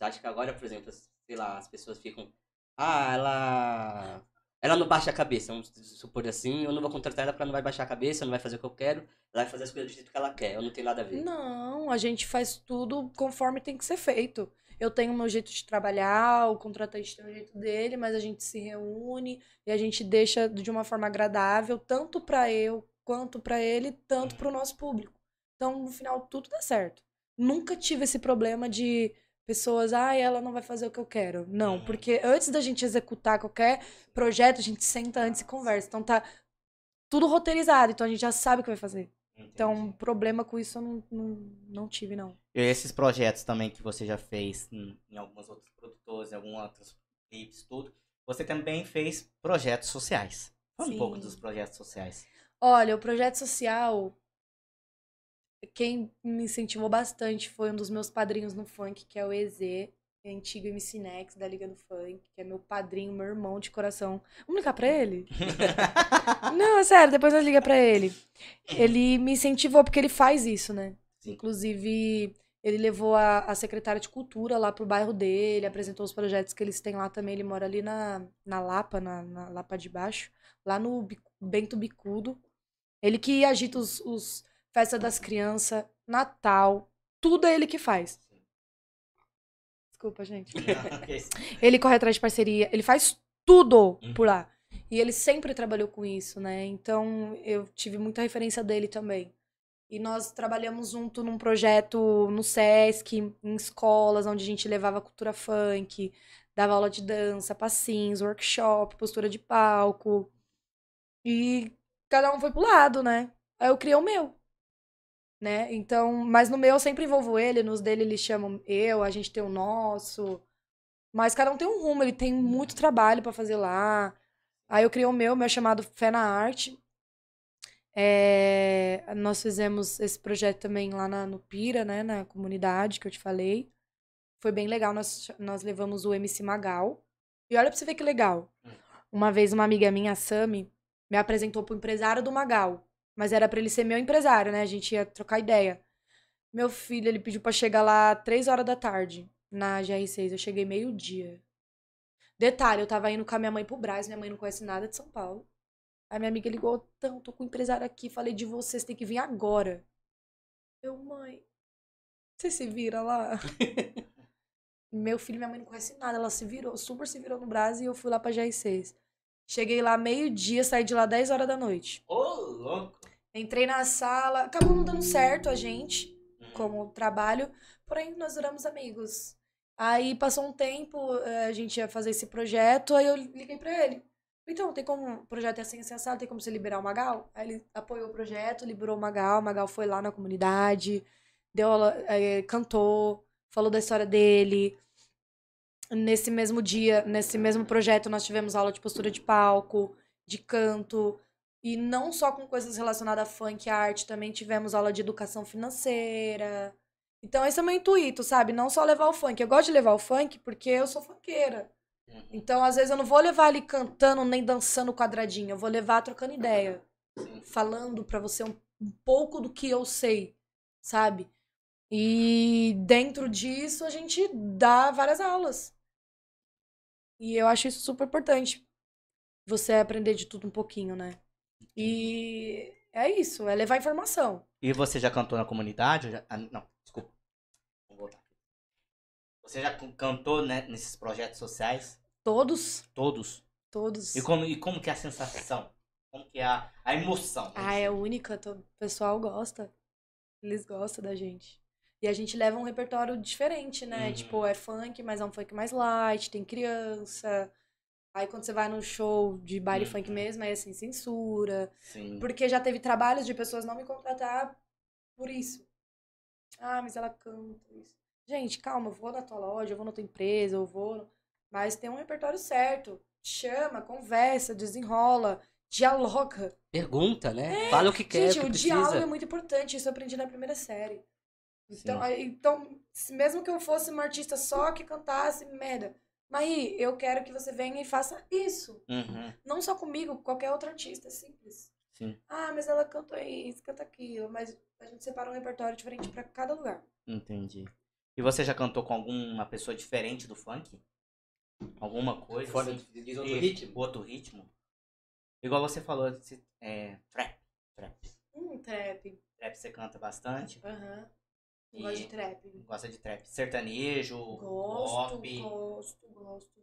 acha que agora, por exemplo, sei lá, as pessoas ficam. Ah, ela. Ela não baixa a cabeça, vamos supor assim, eu não vou contratar ela porque ela não vai baixar a cabeça, não vai fazer o que eu quero, ela vai fazer as coisas do jeito que ela quer, eu não tenho nada a ver. Não, a gente faz tudo conforme tem que ser feito. Eu tenho o meu jeito de trabalhar, o contratante tem o jeito dele, mas a gente se reúne e a gente deixa de uma forma agradável, tanto pra eu quanto pra ele, tanto pro nosso público. Então, no final, tudo dá certo. Nunca tive esse problema de pessoas, ah, ela não vai fazer o que eu quero. Não, Uhum. porque antes da gente executar qualquer projeto, a gente senta antes e conversa. Então tá tudo roteirizado, então a gente já sabe o que vai fazer. Então, Entendi. problema com isso eu não, não, não tive, não. E esses projetos também que você já fez em, em algumas outras produtoras, em alguns outros clipes, tudo. Você também fez projetos sociais. Fala um pouco dos projetos sociais. Olha, o projeto social, quem me incentivou bastante foi um dos meus padrinhos no funk, que é o EZ, antigo MC Nex da Liga do Funk, que é meu padrinho, meu irmão de coração. Vamos ligar pra ele? Não, é sério, depois nós liga pra ele. Ele me incentivou porque ele faz isso, né? Sim. Inclusive, ele levou a, a secretária de cultura lá pro bairro dele, apresentou os projetos que eles têm lá também. Ele mora ali na, na Lapa, na, na Lapa de Baixo, lá no Bento Bicudo. Ele que agita os, os festa das crianças, Natal, tudo é ele que faz. Desculpa, gente. Ele corre atrás de parceria, ele faz tudo Uhum. por lá. E ele sempre trabalhou com isso, né? Então eu tive muita referência dele também. E nós trabalhamos junto num projeto no SESC, em escolas, onde a gente levava cultura funk, dava aula de dança, passinhos, workshop, postura de palco. E cada um foi pro lado, né? Aí eu criei o meu. Né? Então, mas no meu eu sempre envolvo ele, nos dele eles chamam eu, a gente tem o nosso. Mas cada um tem um rumo, ele tem muito trabalho pra fazer lá. Aí eu criei o meu, meu é chamado Fé na Arte. É, nós fizemos esse projeto também lá na, no Pira, né, na comunidade que eu te falei. Foi bem legal, nós, nós levamos o MC Magal. E olha pra você ver que legal. Uma vez uma amiga minha, a Sami, me apresentou pro empresário do Magal. Mas era pra ele ser meu empresário, né? A gente ia trocar ideia. Meu filho, ele pediu pra chegar lá três horas da tarde, na GR6. Eu cheguei meio-dia. Detalhe, eu tava indo com a minha mãe pro Brás, minha mãe não conhece nada de São Paulo. Aí minha amiga ligou, então, tô com o empresário aqui, falei de você, você tem que vir agora. Eu, mãe, você se vira lá? Meu filho e minha mãe não conhecem nada, ela se virou, super se virou no Brás e eu fui lá pra GR6. Cheguei lá meio-dia, saí de lá 10 horas da noite. Ô, louco. Entrei na sala, acabou não dando certo a gente, Uhum. como trabalho, porém nós viramos amigos. Aí passou um tempo, eh, a gente ia fazer esse projeto, aí eu liguei pra ele. Então, tem como o projeto é assim, assim, assado, tem como você liberar o Magal? Aí ele apoiou o projeto, liberou o Magal, o Magal foi lá na comunidade, deu aula, eh, cantou, falou da história dele. Nesse mesmo dia, nesse mesmo projeto, nós tivemos aula de postura de palco, de canto, e não só com coisas relacionadas a funk e arte, também tivemos aula de educação financeira. Então esse é o meu intuito, sabe? Não só levar o funk. Eu gosto de levar o funk porque eu sou funkeira. Uhum. Então, às vezes, eu não vou levar ali cantando nem dançando quadradinho. Eu vou levar trocando ideia. Falando pra você um, um pouco do que eu sei, sabe? E dentro disso, a gente dá várias aulas. E eu acho isso super importante. Você aprender de tudo um pouquinho, né? E é isso, é levar informação. E você já cantou na comunidade? Já- ah, não, desculpa. Vou voltar. aqui. Você já can- cantou né, nesses projetos sociais? Todos, Todos? todos. E como, e como que é a sensação? Como que é a, a emoção? Ah, é única, o pessoal gosta. Eles gostam da gente. E a gente leva um repertório diferente, né? Uhum. Tipo, é funk, mas é um funk mais light, tem criança. Aí quando você vai no show de baile Uhum. funk mesmo, é sem censura. Sim. Porque já teve trabalhos de pessoas não me contratar por isso. Ah, mas ela canta isso. Gente, calma, eu vou na tua loja, eu vou na tua empresa, eu vou. Mas tem um repertório certo. Chama, conversa, desenrola, dialoga. Pergunta, né? Fala o que quer, Gente, o o que diálogo é muito importante. Isso eu aprendi na primeira série. Então, aí- então se- mesmo que eu fosse uma artista só que cantasse merda, Maí, eu quero que você venha e faça isso. Uhum. Não só comigo, com qualquer outro artista, é simples. Sim. Ah, mas ela cantou isso, canta aquilo. Mas a gente separa um repertório diferente pra cada lugar. Entendi. E você já cantou com alguma pessoa diferente do funk? Alguma coisa? Fora assim? de, de outro E- ritmo. Outro ritmo? Igual você falou, é, trap. Trap. Hum, trap. Trap você canta bastante. Aham. E- Gosto de trap. Gosta de trap. Sertanejo, Gosto, pop. gosto, gosto.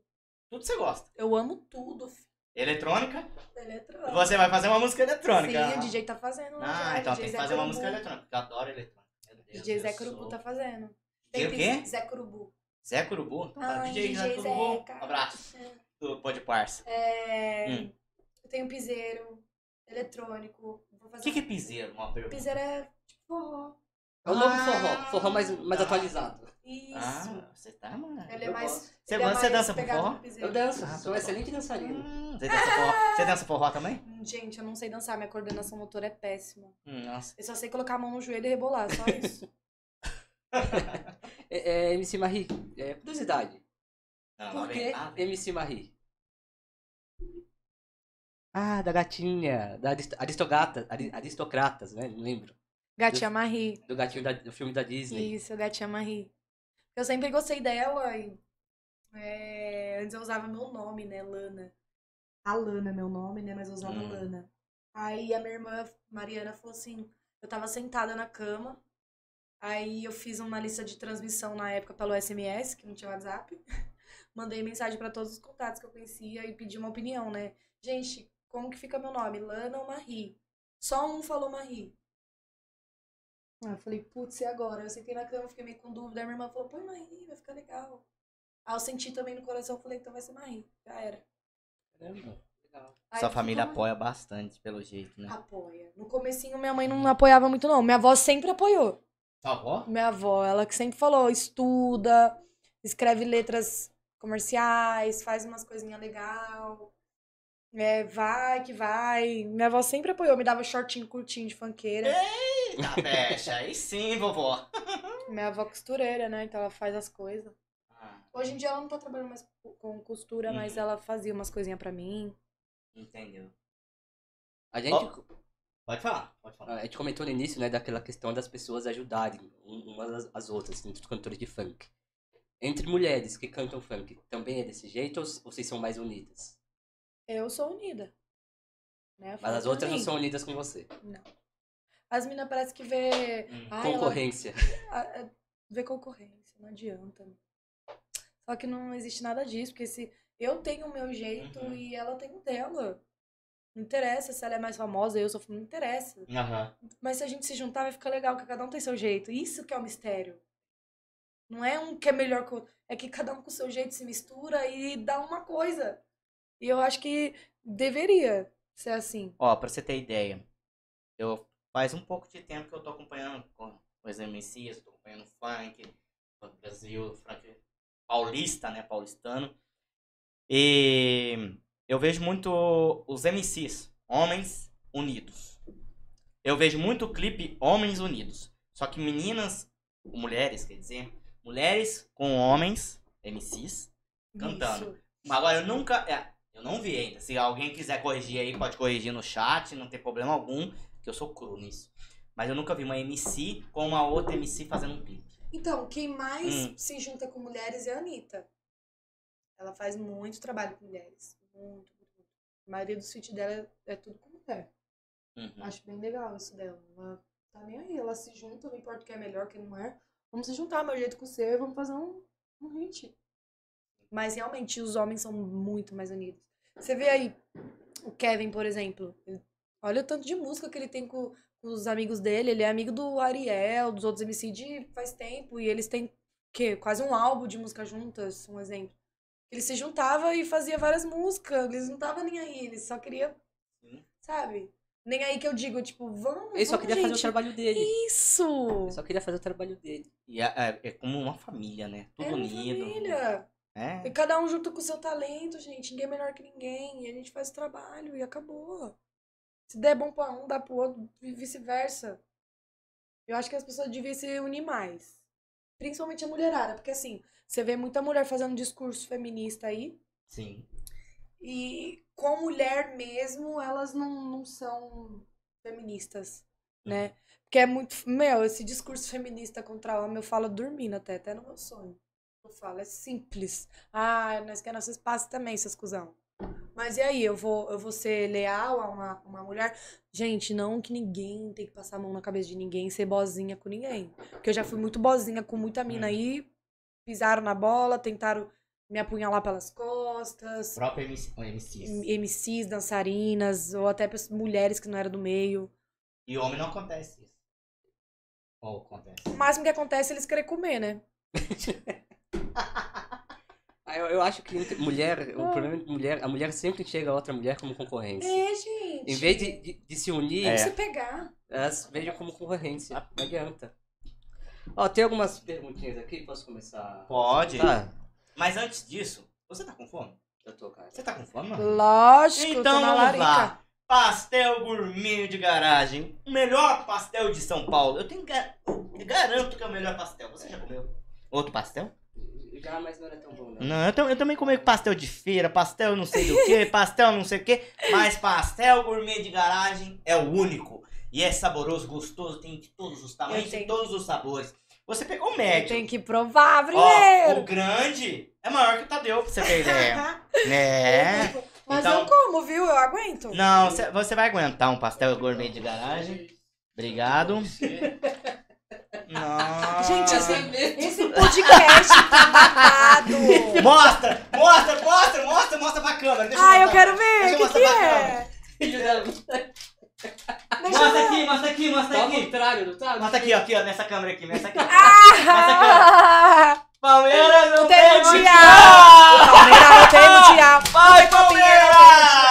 Tudo você gosta. Eu amo tudo, filho. Eletrônica? Eletrônico. Você vai fazer uma música eletrônica. Sim, o DJ tá fazendo. Ah, já, então DJ tem que Zé fazer uma Curubu. música eletrônica. Eu adoro eletrônica. Deus, DJ Zé Curubu sou- tá fazendo. DJ o quê? Zé Curubu. Zé Curubu? Então tá, Ai, DJ, Zé DJ Curubu. Zeca. Abraço. Do Pode Parça. É, Hum. Eu tenho piseiro, eletrônico. O que, que é piseiro? Uma pergunta. Piseiro é tipo forró. É o novo Ah, forró, forró mais, mais tá. atualizado. Isso. Ah, você tá, mano. Ele é mais. Você, ele é você mais dança forró? Eu danço, Ah, sou um tá excelente dançarino. Hum, você dança forró? Você dança forró também? Hum, Gente, eu não sei dançar, minha coordenação motora é péssima. Hum, nossa. Eu só sei colocar a mão no joelho e rebolar, só isso. É, é, MC Marie, é, curiosidade. Não, Por que ah, vem. MC Marie? Ah, da gatinha, da arist aristogata, ari- aristocratas, né? Não lembro. Gatinha Marie. Do gatinho da- do filme da Disney. Isso, Gatinha Marie. Eu sempre gostei dela e. é, antes eu usava meu nome, né? Lana. A Lana é meu nome, né? Mas eu usava Hum. Lana. Aí a minha irmã, Mariana, falou assim: eu tava sentada na cama. Aí eu fiz uma lista de transmissão na época pelo SMS, que não tinha WhatsApp. Mandei mensagem pra todos os contatos que eu conhecia e pedi uma opinião, né? Gente, como que fica meu nome? Lana ou Marie? Só um falou Marie. Aí eu falei, putz, e agora? Eu sentei na cama, fiquei meio com dúvida. Aí minha irmã falou, põe Marie, vai ficar legal. Aí eu senti também no coração, falei, então vai ser Marie. Já era. Caramba, legal. Aí Sua família apoia bastante, pelo jeito, né? Apoia. No comecinho, minha mãe não apoiava muito, não. Minha avó sempre apoiou. Sua avó? Minha avó, ela que sempre falou, estuda, escreve letras comerciais, faz umas coisinhas legal. É, vai que vai. Minha avó sempre apoiou, me dava shortinho curtinho de funkeira. Eita, fecha. Aí sim, vovó. Minha avó costureira, né? Então ela faz as coisas. Ah, Hoje em dia ela não tá trabalhando mais co- com costura, mas Uhum. ela fazia umas coisinhas pra mim. entendeu. A gente, Ó. Pode falar, pode falar. a gente comentou no início, né, daquela questão das pessoas ajudarem um- umas às- outras, entre os cantores de funk. Entre mulheres que cantam funk, também é desse jeito ou vocês são mais unidas? Eu sou unida. Né? Mas as outras não são unidas com você. As meninas parece que vê. Hum. Ai, ela- Concorrência. a- a- vê concorrência, não adianta. Só que não existe nada disso, porque se eu tenho o meu jeito Uhum. e ela tem o dela. Não interessa se ela é mais famosa, eu sou. Não interessa. Aham. Mas se a gente se juntar, vai ficar legal, porque cada um tem seu jeito. Isso que é o mistério. Não é um que é melhor que o outro. É que cada um com o seu jeito se mistura e dá uma coisa. E eu acho que deveria ser assim. Ó, pra você ter ideia, eu faz um pouco de tempo que eu tô acompanhando com os MCs, tô acompanhando funk, funk Brasil, funk paulista, né, paulistano. E eu vejo muito os MCs, homens unidos. Eu vejo muito clipe homens unidos. Só que meninas mulheres, quer dizer, mulheres com homens, MCs, Cantando. Isso. Mas Agora, eu nunca. é, eu não vi ainda. Se alguém quiser corrigir aí, pode corrigir no chat, não tem problema algum, que eu sou cru nisso. Mas eu nunca vi uma MC com uma outra MC fazendo um clipe. Então, quem mais Hum. se junta com mulheres é a Anitta. Ela faz muito trabalho com mulheres. Muito, muito, muito. A maioria dos feats dela é, é tudo com mulher. Uhum. Acho bem legal isso dela. Ela tá nem aí. Ela se junta, não importa o que é melhor, o que não é. Vamos se juntar, meu jeito com você, vamos fazer um, um hit. Mas realmente os homens são muito mais unidos. Você vê aí o Kevin, por exemplo. Ele- olha o tanto de música que ele tem com, com os amigos dele. Ele é amigo do Ariel, dos outros MC de faz tempo. E eles têm quê? quase um álbum de música juntas, um exemplo. Ele se juntava e fazia várias músicas. Eles não estavam nem aí, eles só queriam, Sim. sabe? Nem aí que eu digo, tipo, vamos. Ele só vamos, queria fazer o gente. trabalho dele. Isso! Ele só queria fazer o trabalho dele. E é, é- é como uma família, né? Tudo é uma unido. família. É. E cada um junto com o seu talento, gente. Ninguém é melhor que ninguém. E a gente faz o trabalho e acabou. Se der bom pra um, dá pro outro, e vice-versa. Eu acho que as pessoas deviam se unir mais. Principalmente a mulherada. Porque assim, você vê muita mulher fazendo discurso feminista aí. Sim. E com mulher mesmo, elas não, não são feministas, né? Porque é muito. Meu, esse discurso feminista contra homem, eu falo dormindo até, até no meu sonho. Eu falo, é simples. Ah, nós queremos nosso espaço também, seus cuzão. Mas e aí, eu vou, eu vou ser leal a uma, uma mulher? Gente, não que ninguém tem que passar a mão na cabeça de ninguém, ser bozinha com ninguém. Porque eu já fui muito bozinha com muita mina Hum. aí, pisaram na bola, tentaram me apunhalar pelas costas. Próprio MC, MCs. MCs, dançarinas, ou até pessoas- mulheres que não eram do meio. E homem não acontece isso. Ou acontece. O máximo que acontece é eles querem comer, né? Ah, Eu, eu acho que entre mulher, o problema é que mulher, a mulher sempre enxerga a outra mulher como concorrência. É, gente. Em vez de, de, de se unir, É. Se pegar. elas vejam como concorrência. Não adianta. Ó, tem algumas perguntinhas aqui, posso começar? Pode. Tá. Mas antes disso, você tá com fome? Eu tô, cara. Você tá com fome, mano? Lógico, Então tô na vamos larica. lá. Pastel gourmet de garagem. O melhor pastel de São Paulo. Eu tenho eu garanto que é o melhor pastel. Você já comeu outro pastel? Já, mas não era tão bom, não. Não, eu, tam- eu também comi pastel de feira, pastel não sei do que, pastel não sei o que. Mas pastel gourmet de garagem é o único. E é saboroso, gostoso, tem de todos os tamanhos, tem todos os sabores. Você pegou o médio. tenho que provar Ó, primeiro. o grande é maior que o Tadeu, pra você ter ideia. né? Mas Então- eu como, viu? Eu aguento. Não, cê- você vai aguentar um pastel gourmet de garagem. Obrigado. Nossa. Gente, esse, esse podcast tá babado. Mostra, mostra, mostra, mostra, mostra pra câmera. Deixa Ah, eu mostrar. quero ver. Deixa eu O que, que é? Filho da... Deixa eu Mostra aqui, mostra aqui, mostra Tá ao aqui. contrário, não tá? Mostra aqui, ó, aqui, ó, nessa câmera aqui, nessa aqui. Ah! Palmeiras não tem tem mundial. Palmeiras não tem mundial. Vai, Palmeiras!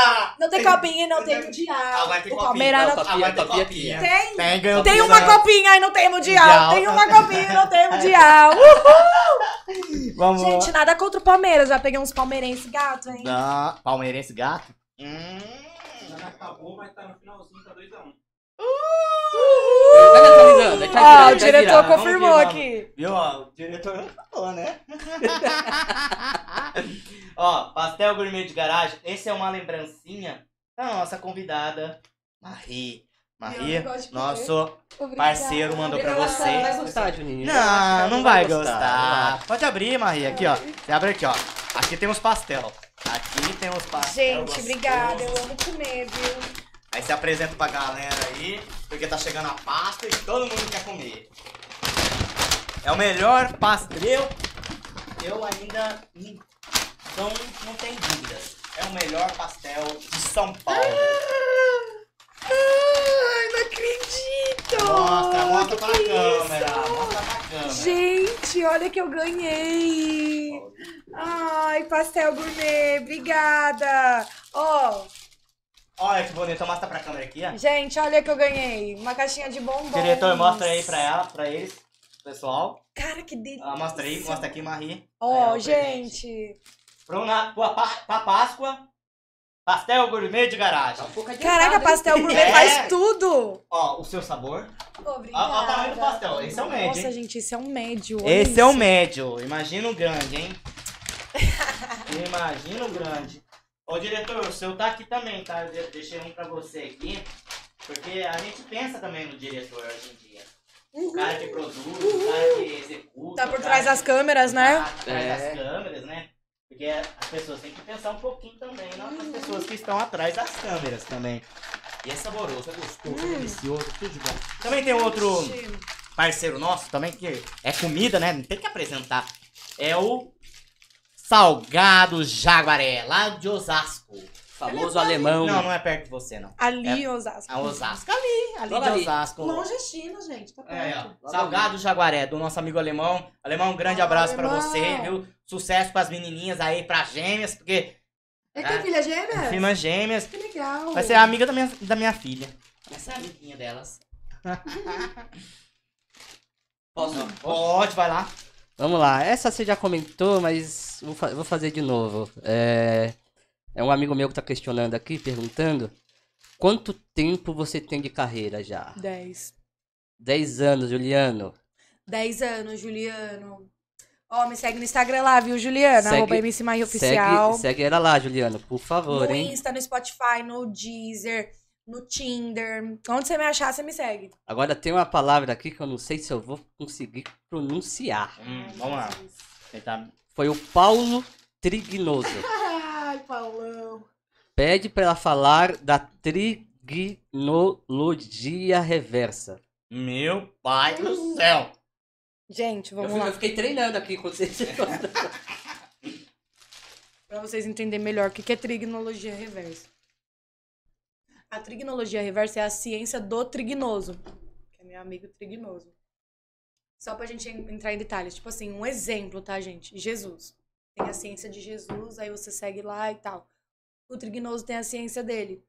Tem copinha e não tem mundial. Agora tem O copinha. Palmeiras Não, não copinha, tem copinha, copinha. tem. Tem, ganhou Tem uma copinha e não tem mundial. Mundial. Tem uma copinha e não tem mundial. Uh! Vamos Gente, nada contra o Palmeiras. Já peguei uns palmeirenses gato, hein? Não, Palmeirense gato? Hum. Já acabou, mas tá no finalzinho, tá 2x1. Vai atualizando, vai Ó, virar, o vai diretor confirmou vamos. aqui. Viu, ó, o diretor não falou, né? ó, pastel gourmet de garagem. Esse é uma lembrancinha da nossa convidada, Marie. Eu Marie, não gosto de comer. nosso Obrigada. parceiro mandou pra Ela você. Vai gostar, Juninho. Não, não vai gostar. Pode abrir, Marie. Aqui, ó. Você abre aqui, ó. Aqui tem uns pastel. Aqui tem uns pastel. Gente, gostoso. obrigada. Eu amo comer, viu? Aí você apresenta pra galera aí, porque tá chegando a pasta e todo mundo quer comer. É o melhor pastel. Eu, ainda não, não, tenho dúvidas. É o melhor pastel de São Paulo. Ai, não acredito! Mostra, mostra Que pra que câmera. isso? Mostra pra câmera. Gente, olha que eu ganhei! Ai, pastel gourmet, obrigada! Ó, Olha que bonito. Mostra pra câmera aqui, ó. gente, olha que eu ganhei. Uma caixinha de bombons. Diretor, mostra aí pra ela, pra eles, pessoal. Cara, que delícia. Ah, mostra aí, mostra aqui, Marie. Ó, o presente. gente. Pro na, pra, pra Páscoa, pastel gourmet de garagem. Tá um pouco Caraca, pastel gourmet É. faz tudo. Ó, o seu sabor. Obrigada. Olha o tamanho do pastel. Esse é o médio, Nossa, hein? gente, esse é um médio. olha Esse é o isso. médio. Imagina o grande, hein? Imagina o grande. Ô, diretor, o seu tá aqui também, tá? Eu de- deixei um pra você aqui. Porque a gente pensa também no diretor hoje em dia. O cara que produz, o cara que executa. Tá por trás das que- câmeras, né? Tá por trás É. das câmeras, né? Porque as pessoas têm que pensar um pouquinho também, não as pessoas que estão atrás das câmeras também. E é saboroso, é gostoso, é delicioso, tudo de bom. Também tem outro parceiro nosso também, que é comida, né? Não tem que apresentar. É o Salgado Jaguaré, lá de Osasco. Famoso alemão. Não, não é perto de você, não. Ali, Osasco. É Osasco, ali, ali Logo de ali. Osasco. Longe é China, gente. Tá É, perto. ó, Salgado Jaguaré, do nosso amigo alemão. Alemão, um grande Ah, abraço pra alemão. você, viu? Sucesso pras menininhas aí, pras gêmeas, porque Ele tem filha gêmea? firmas gêmeas. Que legal. Vai ser amiga da minha, da minha filha. Vai ser amiguinha delas. Posso? Pode, vai lá. Vamos lá, essa você já comentou, mas vou, fa- vou fazer de novo. É, é um amigo meu que tá questionando aqui, perguntando quanto tempo você tem de carreira já? 10. 10 anos, Juliano. 10 anos, Juliano. Ó, me segue no Instagram lá, viu, Juliana? Segue- Arroba MC Maria Oficial. Segue, segue ela lá, Juliano, por favor, no hein? Insta, no Spotify, no Deezer, no Tinder. Onde você me achar, você me segue. Agora tem uma palavra aqui que eu não sei se eu vou conseguir pronunciar. Hum, vamos lá. Tentar. Foi o Paulo Trignoso. Ai, Paulão. Pede pra ela falar da trignologia reversa. Meu pai do céu. Gente, Eu, vamos fui- lá. eu fiquei treinando aqui quando você Pra vocês entenderem melhor o que que é trignologia reversa. A trignologia reversa é a ciência do trignoso, que é meu amigo trignoso. Só pra gente en- entrar em detalhes. Tipo assim, um exemplo, tá, gente? Jesus. Tem a ciência de Jesus, aí você segue lá e tal. O trignoso tem a ciência dele.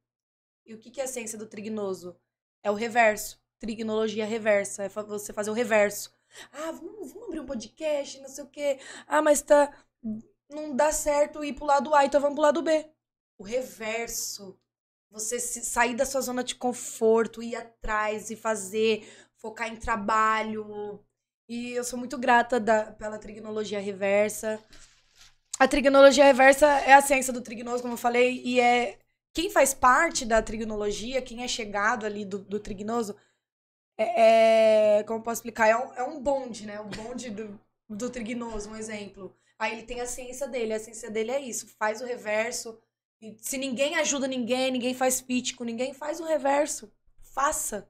E o que que é a ciência do trignoso? É o reverso. Trignologia reversa. É você fazer o reverso. Ah, vamos, vamos abrir um podcast, não sei o quê. Ah, mas tá não dá certo ir pro lado A, então vamos pro lado B. O reverso. Você sair da sua zona de conforto, ir atrás e fazer, focar em trabalho. E eu sou muito grata da- pela trignologia reversa. A trignologia reversa é a ciência do trignoso, como eu falei, e é quem faz parte da trignologia, quem é chegado ali do, do trignoso, é, é- como posso explicar, é um, é um bonde, né? O bonde do, do trignoso, um exemplo. Aí ele tem a ciência dele. A ciência dele é isso. Faz o reverso. Se ninguém ajuda ninguém, ninguém faz fit com ninguém, faz o reverso. Faça.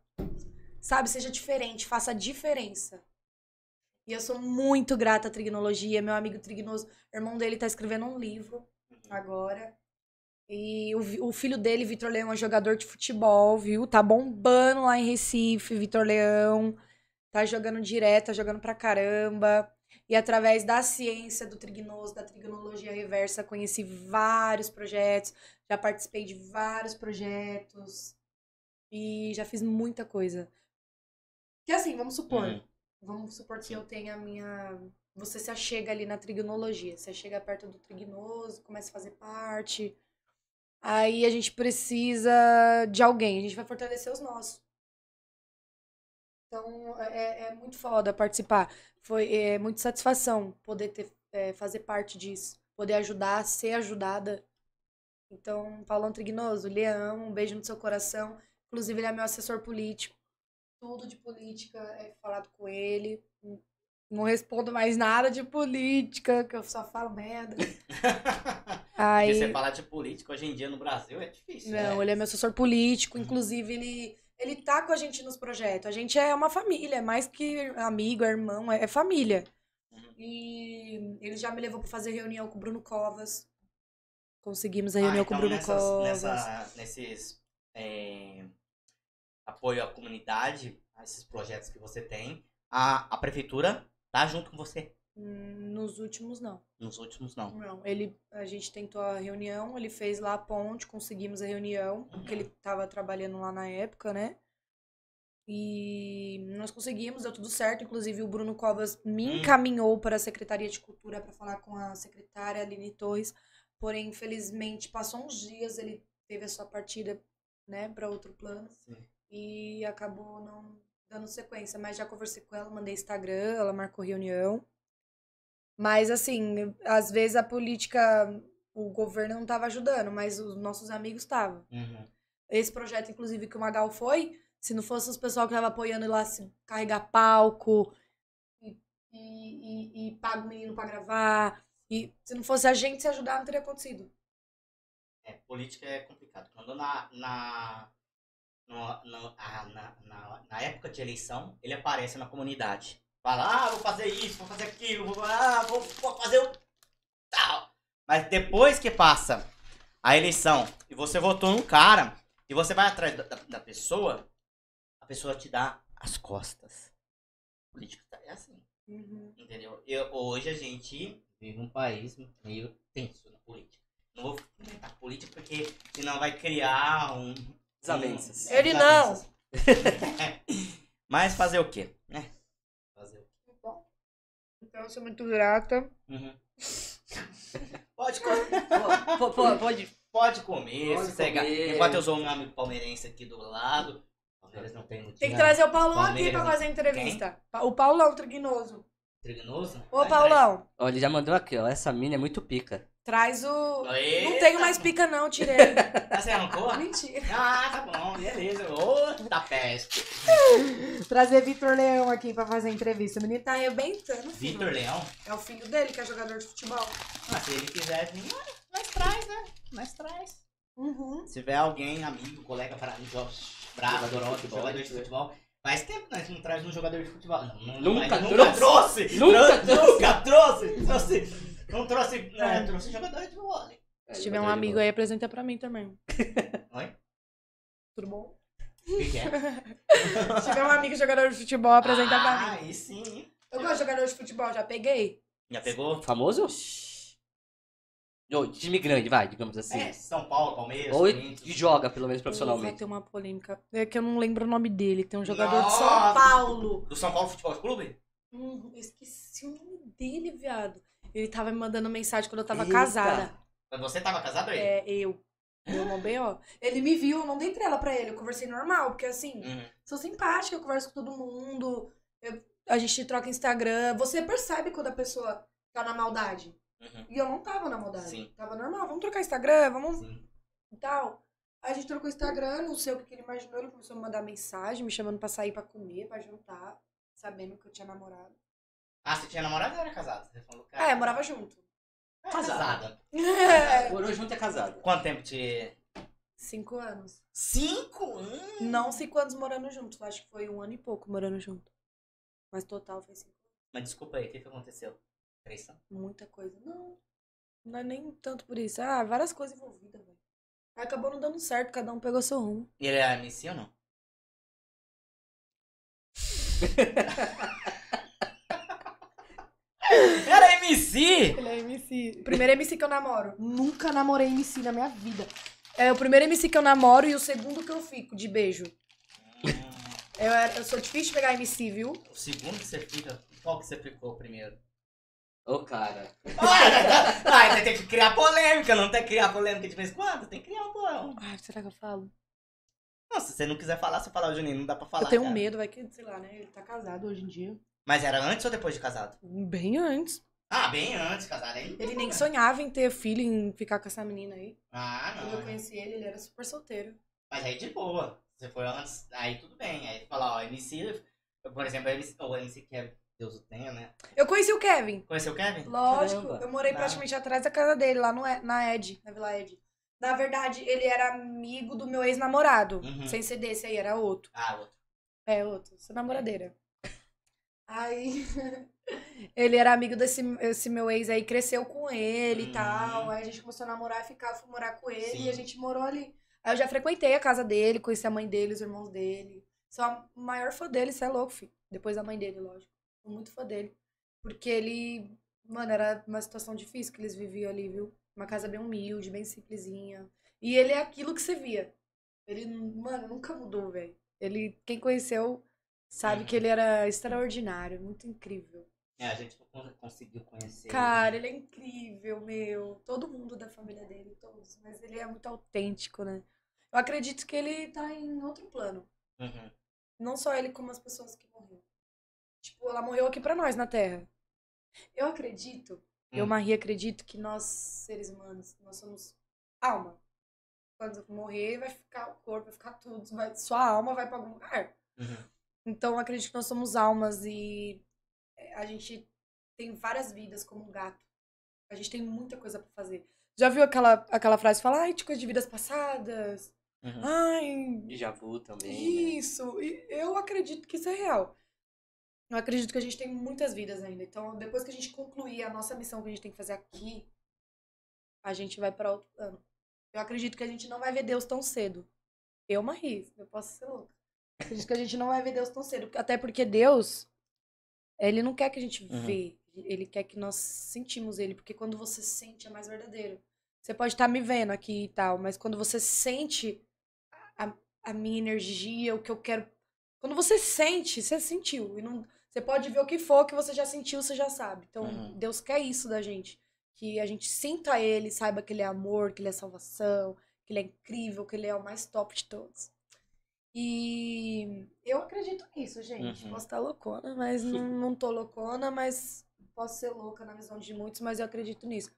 Sabe? Seja diferente. Faça a diferença. E eu sou muito grata à trignologia. Meu amigo trignoso, irmão dele tá escrevendo um livro agora. E o, o filho dele, Vitor Leão, é jogador de futebol, viu? Tá bombando lá em Recife, Vitor Leão. Tá jogando direto, tá jogando pra caramba. E através da ciência do trignoso, da trigonologia reversa, conheci vários projetos, já participei de vários projetos e já fiz muita coisa. Que assim, vamos supor, Hum. vamos supor que eu tenha a minha. Você se achega ali na trigonologia, você chega perto do trignoso, começa a fazer parte. Aí a gente precisa de alguém, a gente vai fortalecer os nossos. Então é, é muito foda participar. Foi é, muita satisfação poder ter, é, fazer parte disso, poder ajudar, ser ajudada. Então, Paulão Trignoso, Leão, um beijo no seu coração. Inclusive, ele é meu assessor político. Tudo de política é falado com ele. Não respondo mais nada de política, que eu só falo merda. Aí, Porque você falar de política hoje em dia no Brasil é difícil. não, né? ele é meu assessor político, inclusive ele ele tá com a gente nos projetos. A gente é uma família, é mais que amigo, é irmão, é, é família. Uhum. E ele já me levou pra fazer reunião com o Bruno Covas. Conseguimos a Ah, reunião com o então Bruno nessas- Covas. nessa- nesses é, apoio à comunidade, a esses projetos que você tem, a, a prefeitura tá junto com você. Nos últimos não. Nos últimos não. Não, ele a gente tentou a reunião, ele fez lá a ponte, conseguimos a reunião, porque ele tava trabalhando lá na época, né? E nós conseguimos, deu tudo certo. Inclusive, o Bruno Covas me Hum. encaminhou para a Secretaria de Cultura para falar com a secretária Aline Torres. Porém, infelizmente, passou uns dias, ele teve a sua partida, né, para outro plano. Sim. E acabou não, dando sequência, mas já conversei com ela, mandei Instagram, ela marcou reunião. Mas, assim, às vezes a política, o governo não estava ajudando, mas os nossos amigos estavam. Uhum. Esse projeto, inclusive, que o Magal foi, se não fosse os pessoal que tava apoiando ir lá se carregar palco e, e, e, e paga o menino pra gravar, e se não fosse a gente se ajudar, não teria acontecido. É, política é complicado. Quando na, na, no- no- ah, na, na, na época de eleição, ele aparece na comunidade. Fala, ah, vou fazer isso, vou fazer aquilo, vou, ah, vou, vou fazer o tal. Mas depois que passa a eleição e você votou num cara e você vai atrás da, da, da pessoa, a pessoa te dá as costas. Política é assim. Entendeu? Eu, hoje a gente vive um país meio tenso na política. Não vou comentar política porque senão vai criar um. Desavenças. um- Ele não. Mas fazer o quê? Né? O? Então, eu sou muito grata. Uhum. Pode comer. Pô, pô, pode. Pode comer, Pode sossegar. comer. Enquanto eu sou um amigo palmeirense aqui do lado. Palmeiras não tem muito. Tem que trazer o Paulão aqui pra fazer a entrevista. Pa- O Paulão Trignoso. Trignoso? Ô, Paulão, Ó, ele já mandou aqui, ó. Essa mina é muito pica. Traz o. Eita. Não tenho mais pica, não, tirei. Você arrancou? Mentira. Ah, tá bom, beleza. Ô, tá peste. Trazer Vitor Leão aqui pra fazer a entrevista. O menino tá arrebentando. Vitor Leão? É o filho dele que é jogador de futebol. Ah, se ele quiser vir, nós- nós traz, né? Nós traz. Uhum. Se tiver alguém, amigo, colega Jogador de jogador, futebol, jogador de futebol. Faz tempo que nós não traz um jogador de futebol. Não, não, Nunca mas trouxe. trouxe. Nunca Trou- Nunca trouxe. trouxe. Não trouxe. É. É, trouxe jogador de vôlei. Se tiver um amigo aí, apresenta pra mim também. Oi? Tudo bom? O que, que é? Se tiver um amigo jogador de futebol, apresenta pra ah, mim. aí sim. Eu gosto de jogador de futebol, já peguei. Já pegou? Famoso? Ô, time grande, vai, digamos assim. É, São Paulo, Palmeiras, Ou Corinthians. que joga, pelo menos Vai profissionalmente. ter uma polêmica. É que eu não lembro o nome dele. Tem um jogador de São Nossa. Paulo. Do São Paulo Futebol Clube? Hum, eu esqueci o nome dele, viado. Ele tava me mandando mensagem quando eu tava Eita. casada. Mas você tava casado aí? É, eu. Deu uma B.O. Ele me viu, eu não dei trela pra ele. Eu conversei normal, porque assim, Uhum. sou simpática, eu converso com todo mundo. eu- a gente troca Instagram. Você percebe quando a pessoa tá na maldade. Uhum. E eu não tava na maldade. Sim. Tava normal, vamos trocar Instagram, vamos Sim. e tal. A gente trocou Instagram, não sei o que, que ele imaginou. Ele começou a me mandar mensagem, me chamando pra sair pra comer, pra jantar, sabendo que eu tinha namorado. Ah, você tinha namorado ou era casado? Você falou, É, morava junto. É, casada. Morou junto é casado. Quanto tempo te... Cinco anos. Cinco anos? Não cinco anos morando junto. Acho que foi um ano e pouco morando junto. Mas total foi cinco. Mas desculpa aí, o que, que aconteceu? Traição? Muita coisa. Não. Não é nem tanto por isso. Ah, várias coisas envolvidas, velho. Acabou não dando certo, cada um pegou seu rumo. E ele era MC ou não? MC? Ele é MC. Primeiro MC que eu namoro. Nunca namorei MC na minha vida. É o primeiro MC que eu namoro e o segundo que eu fico de beijo. Hum, Eu, eu sou difícil de pegar MC, viu? o segundo que você fica, qual que você ficou primeiro? Ô, cara. Ah, você tem que criar polêmica, não tem que criar polêmica de vez em quando? Tem que criar um polêmica. Ai, será que eu falo? Não, se você não quiser falar, você fala, "Ô, Juninho, não dá pra falar. eu tenho cara." medo, vai que, sei lá, né? Ele tá casado hoje em dia. Mas era antes ou depois de casado? Bem antes. Ah, bem antes, casado. Não tem Ele nem sonhava em ter filho, em ficar com essa menina aí. Ah, Quando eu não. conheci ele, ele era super solteiro. Mas aí de boa. Você foi antes, aí tudo bem. Aí fala, ó, MC, por exemplo, MC, o MC Kevin, Deus o tenha, né? Eu conheci o Kevin. Conheceu o Kevin? Lógico, Caramba. eu morei Ah. praticamente atrás da casa dele, lá no, na Ed, na Vila Ed. Na verdade, ele era amigo do meu ex-namorado. Uhum. Sem ser desse aí, era outro. Ah, outro. É, outro. Sou namoradeira. Aí. ele era amigo desse esse meu ex aí, cresceu com ele e tal. Aí a gente começou a namorar, ficar, fui morar com ele Sim. e a gente morou ali. Aí eu já frequentei a casa dele, conheci a mãe dele, os irmãos dele. Sou a maior fã dele, você é louco, filho. Depois da mãe dele, lógico. Sou muito fã dele. Porque ele. Mano, era uma situação difícil que eles viviam ali, viu? Uma casa bem humilde, bem simplesinha. E ele é aquilo que você via. Ele, mano, nunca mudou, velho. Ele, quem conheceu, sabe que ele era extraordinário, muito incrível. É, a gente conseguiu conhecer. Cara, ele é incrível, meu. Todo mundo da família dele, todos. Mas ele é muito autêntico, né? Eu acredito que ele tá em outro plano. Uhum. Não só ele, como as pessoas que morreram. Tipo, ela morreu aqui pra nós, na Terra. Eu acredito, eu, Hum. Maria, acredito que nós, seres humanos, nós somos alma. Quando morrer, vai ficar o corpo, vai ficar tudo. Vai, sua alma vai pra algum lugar. Uhum. Então, eu acredito que nós somos almas e a gente tem várias vidas como um gato. A gente tem muita coisa pra fazer. Já viu aquela, aquela frase que fala, ai, de coisa de vidas passadas? Uhum. Ai, Déjà vu também. né? isso. E eu acredito que isso é real. Eu acredito que a gente tem muitas vidas ainda. Então, depois que a gente concluir a nossa missão que a gente tem que fazer aqui, a gente vai pra outro plano. Eu acredito que a gente não vai ver Deus tão cedo. Eu, Maris, eu posso ser louca. Eu acredito que a gente não vai ver Deus tão cedo. Até porque Deus, ele não quer que a gente Uhum. vê. Ele quer que nós sentimos ele. Porque quando você sente, é mais verdadeiro. Você pode estar me vendo aqui e tal, mas quando você sente a, a minha energia, o que eu quero. Quando você sente, você sentiu. E não, você pode ver o que for que você já sentiu, você já sabe. Então, Uhum. Deus quer isso da gente. Que a gente sinta ele, saiba que ele é amor, que ele é salvação, que ele é incrível, que ele é o mais top de todos. E eu acredito nisso, gente. Uhum. Posso estar loucona, mas não, não tô loucona, mas posso ser louca na visão de muitos, mas eu acredito nisso.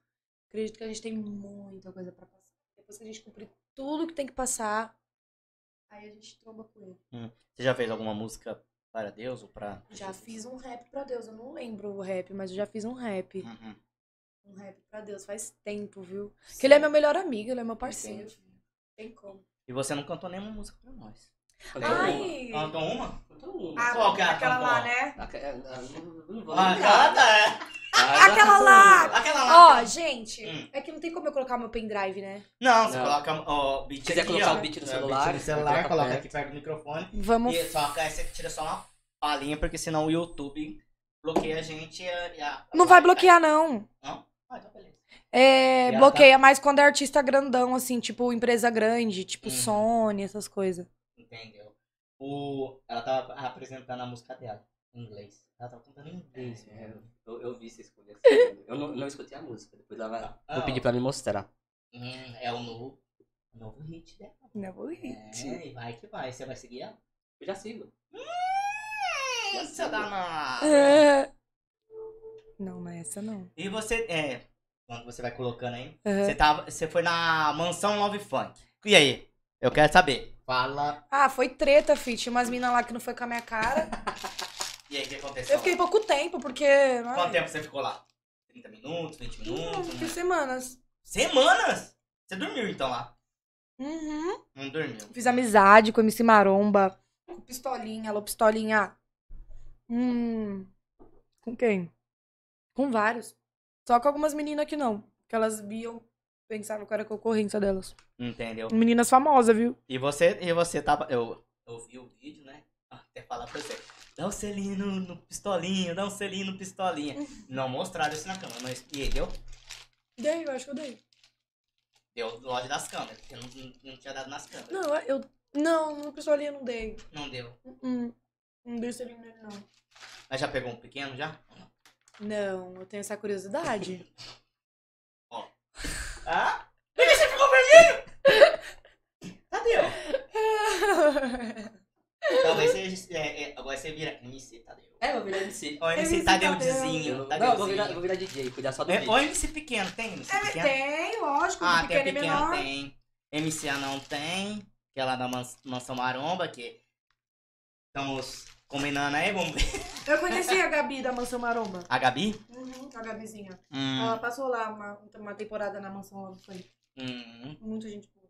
Acredito que a gente tem muita coisa pra passar. Depois que a gente cumprir tudo que tem que passar, aí a gente tromba com ele. Você já fez alguma música para Deus ou pra. Já fiz um rap pra Deus. Eu não lembro o rap, mas eu já fiz um rap. Uhum. Um rap pra Deus. Faz tempo, viu? Porque ele é meu melhor amigo, ele é meu parceiro. Entendi. Tem como. E você não cantou nenhuma música pra nós. Ai! uma. Cantou uma? Ah, Qual que é a aquela lá, né? Ah, Ah, é. Ah, Aquela cantou lá! Aquela lá. Ó, gente, Hum. é que não tem como eu colocar meu pendrive, né? Não, você Não. coloca o beat Se quiser aqui, colocar ó. o beat no É, celular, beat no celular, coloca coloca perto. aqui perto do microfone. Vamos. E só que aí você tira só uma palhinha, porque senão o YouTube bloqueia a gente e a... e a- Não vai bloquear, não. Não? Ah, então beleza. É, E ela bloqueia mais quando é artista grandão, assim, tipo empresa grande, tipo Uhum. Sony, essas coisas. Entendeu? O... Ela tava apresentando a música dela, em inglês. Ela tava cantando em inglês. É, eu, eu vi vocês conversando. Eu não, não escutei a música. Depois ela vai. Ah, Vou pedir pra me mostrar. Hum, é o novo, novo hit dela. Não, É, e vai que vai. Você vai seguir ela? Eu já sigo. Hum, seu danado. É. Não, não é essa não. E você, é, quando você vai colocando aí, Uhum. você, tava, você foi na mansão Love Funk. E aí? Eu quero saber. Fala. Ah, foi treta, fi. Tinha umas minas lá que não foi com a minha cara. E aí, o que aconteceu? Eu fiquei pouco tempo, porque. Quanto ai, tempo você ficou lá? 30 minutos, 20 Não, minutos? fiquei semanas. Semanas? Você dormiu então lá? Uhum. Não dormiu. Fiz amizade com o MC Maromba. Com Pistolinha, alô Pistolinha. Hum. Com quem? Com vários. Só com algumas meninas que não. Que elas viam, pensavam que era concorrência delas. Entendeu? Meninas famosas, viu? E você, e você tava. Eu, eu vi o vídeo, né? Até falar pra você. Dá um selinho no, no pistolinho, dá um selinho no pistolinha. Não mostraram isso na câmera, mas. E deu? Dei, eu acho que eu dei. Deu lado das câmeras, porque não, não, não tinha dado nas câmeras. Não, eu. Não, no Pistolinha eu não dei. Não deu. Hum, não dei selinho nele, não. Mas já pegou um pequeno já? Não, eu tenho essa curiosidade. Ah? Por que você ficou vermelho? Cadê, ó? Talvez você. É, é, agora você vira MC, Tadeu. É, eu vou virar MC. Ó, MC MC Tadeuzinho. Eu- Não, vou virar, vou virar DJ, cuidar só do É, vídeo. Ou MC pequeno, tem MC É, pequeno? tem, lógico, Ah, tem pequeno pequeno, menor. tem. MCA não tem. Que é lá da Mans- Mansão Maromba, que estamos combinando aí, vamos ver. Eu conheci a Gabi da Mansão Maromba. A Gabi? Uhum, a Gabizinha. Hum, Ela passou lá uma, uma temporada na Mansão Love Funk. hum, Muita gente boa.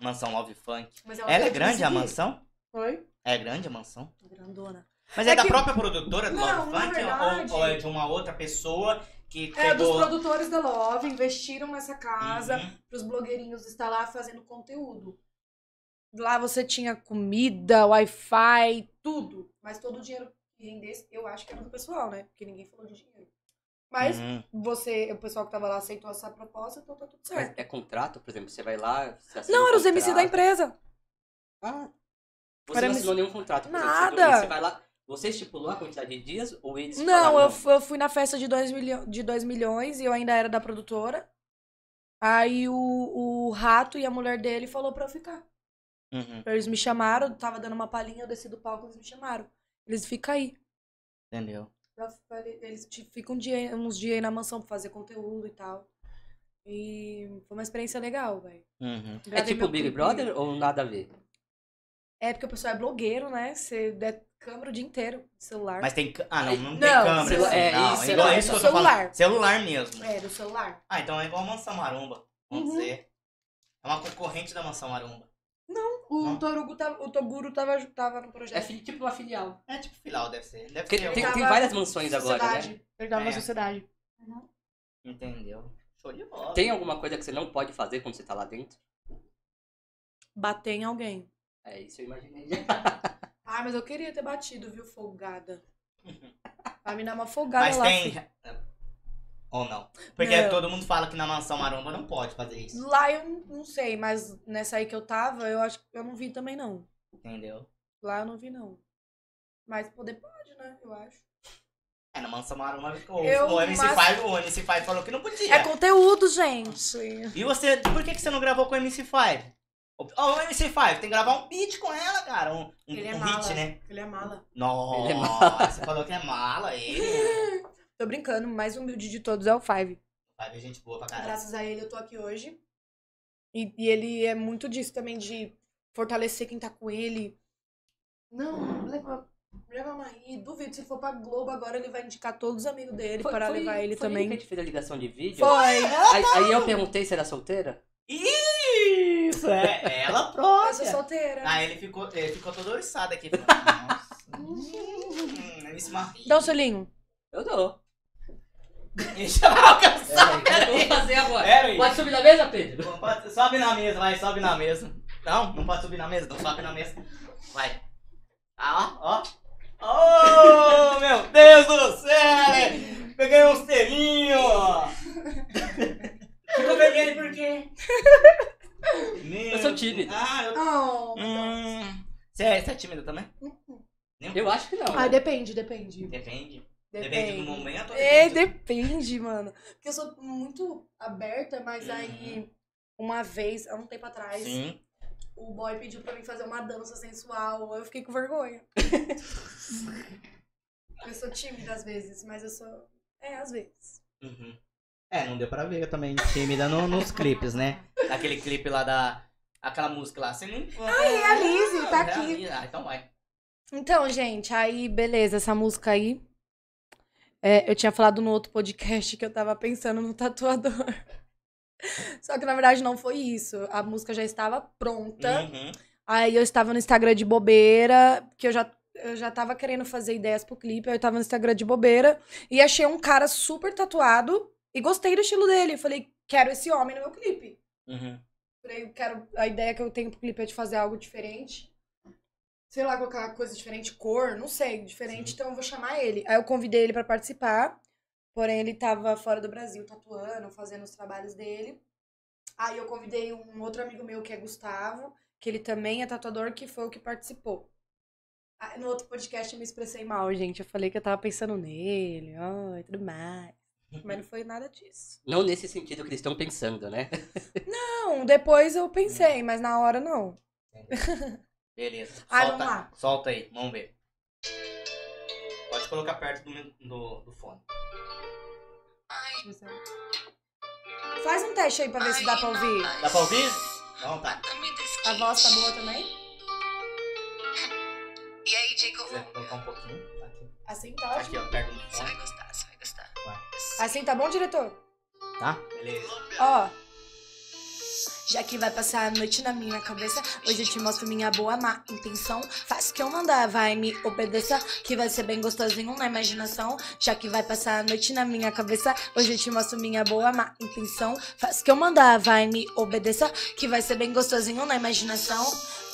mansão Love Funk. Mas Ela é grande a mansão? Foi? É grande a mansão? Grandona. Mas é, É da que- própria produtora do Não, Love Funk verdade- ou, ou é de uma outra pessoa que É, dos pegou. produtores da Love investiram nessa casa Uhum. pros blogueirinhos estar lá fazendo conteúdo. Lá você tinha comida, Wi-Fi, tudo. Mas todo o dinheiro que rendesse, eu acho que era do pessoal, né? Porque ninguém falou de dinheiro. Mas Uhum. você, o pessoal que tava lá aceitou essa proposta, então tá tudo Mas certo. é contrato, por exemplo, você vai lá. Você Não, um era os MC da empresa. Ah. Você Era não MC assinou nenhum contrato. por exemplo, Nada. Você vai lá. Você estipulou a quantidade de dias ou eles Não, eu, eu fui na festa de 2 milho... de dois milhões e eu ainda era da produtora. Aí o, o rato e a mulher dele falou pra eu ficar. Uhum, Eles me chamaram, tava dando uma palhinha, eu desci do palco, eles me chamaram. Eles ficam aí. entendeu? Eles ficam um dia, uns dias aí na mansão pra fazer conteúdo e tal. E foi uma experiência legal, velho. Uhum. É tipo Big clipe. Brother ou nada a ver? É porque o pessoal é blogueiro, né? Você der câmera o dia inteiro, celular. Mas tem. Ah, não, não, tem Não, câmera. celu- assim, é, não, isso, igual não, isso que eu tô celular. falando. Celular mesmo. É, do celular. Ah, então é igual a Mansão Maromba. Vamos Uhum. dizer. É uma concorrente da Mansão Maromba. O Não. Torugo tava, o Toguro tava, tava no É projeto. fi- tipo uma filial. É tipo filial, deve ser. Deve Porque ser. tem, tem tava várias mansões agora, né? Ele tava É. na sociedade. Entendeu? Show de bola. Tem alguma coisa que você não pode fazer quando você tá lá dentro? Bater em alguém. É isso eu imaginei. Ah, mas eu queria ter batido, viu, folgada. Vai me dar uma folgada Mas lá. tem. filho. Ou não? Porque Não. todo mundo fala que na Mansão Maromba não pode fazer isso. Lá eu não- sei, mas nessa aí que eu tava, eu acho que eu não vi também, não. Entendeu? Lá eu não vi, não. Mas poder pode, né? Eu acho. É, na Mansão Maromba o, Eu, o MC mas- Five, o MC Five falou que não podia. É conteúdo, gente. E você, por que, que você não gravou com o MC Five? Ó, o MC Five, tem que gravar um beat com ela, cara. Um, um, Ele é um mala. hit, né? Ele é mala. Nossa, Ele é mala. você falou que é mala, ele. Tô brincando, o mais humilde de todos é o Five. Five é gente boa pra caralho. Graças a ele eu tô aqui hoje. E, e ele é muito disso também, de fortalecer quem tá com ele. Não, leva, leva a Marie. Duvido, se ele for pra Globo agora, ele vai indicar todos os amigos dele para levar ele foi também. que a gente fez a ligação de vídeo. Foi. Aí, aí eu perguntei se era solteira. Isso, é ela Eu sou própria. solteira. Aí ele ficou, ele ficou todo oriçado aqui. falando, Nossa. hum, Marie. Dá um selinho. Eu dou. Ele já vai alcançar. Pera aí, o que eu vou fazer agora? Pera aí. Pode subir na mesa, Pedro? Pô, pode- Sobe na mesa, vai, sobe na mesa. Não, não pode subir na mesa, não sobe na mesa. Vai. Ah, ó, ó. Oh, meu Deus do céu! Peguei um selinho! Ficou vermelho por quê? Meu Eu sou tímido. Ah, eu... Oh. Hum. Você é, você é tímido também? Nem um Eu acho que não. Ai, depende, depende. Depende. Depende do momento. É, depende- depende, mano. Porque eu sou muito aberta, mas aí, uma vez, há um tempo atrás, Sim. o boy pediu pra mim fazer uma dança sensual. Eu fiquei com vergonha. eu sou tímida às vezes, mas eu sou. É, às vezes. Uhum. É, não deu pra ver eu também tímida no- nos clipes, né? Aquele clipe lá da. Aquela música lá. Você. Ai, é a Lizzy, tá É aqui. Ah, então vai. Então, gente, aí, beleza, essa música aí. É, eu tinha falado no outro podcast que eu tava pensando no tatuador. Só que na verdade não foi isso. A música já estava pronta. Uhum. Aí eu estava no Instagram de bobeira, que eu já, eu já tava querendo fazer ideias pro clipe. Aí eu tava no Instagram de bobeira e achei um cara super tatuado e gostei do estilo dele. Eu falei, quero esse homem no meu clipe. Uhum. Falei, eu quero. A ideia que eu tenho pro clipe é de fazer algo diferente. Sei lá, colocar coisa diferente, cor, não sei, diferente, Sim. então eu vou chamar ele. Aí eu convidei ele pra participar, porém ele tava fora do Brasil, tatuando, fazendo os trabalhos dele. Aí eu convidei um outro amigo meu que é Gustavo, que ele também é tatuador, que foi o que participou. Aí, no outro podcast eu me expressei mal, gente. Eu falei que eu tava pensando nele, ó, e tudo mais. Mas não foi nada disso. Não nesse sentido que eles estão pensando, né? Não, depois eu pensei, mas na hora não. Beleza. Ai, solta, vamos lá. solta aí, vamos ver. Pode colocar perto do, do, do fone. Faz um teste aí pra ver se dá pra ouvir. Dá pra ouvir? Não, tá. A voz tá boa também? E aí, Jacob? quiser colocar um pouquinho. Tá aqui. Assim tá ótimo. Aqui, ó, perto do Você fone. vai gostar, você vai gostar. Assim tá bom, diretor? Tá? Beleza. Ó. Já que vai passar a noite na minha cabeça, hoje eu te mostro minha boa má intenção. Faz que eu mandar, vai me obedeça, que vai ser bem gostosinho na imaginação. Já que vai passar a noite na minha cabeça, hoje eu te mostro minha boa má intenção. Faz que eu mandar, vai me obedeça, que vai ser bem gostosinho na imaginação.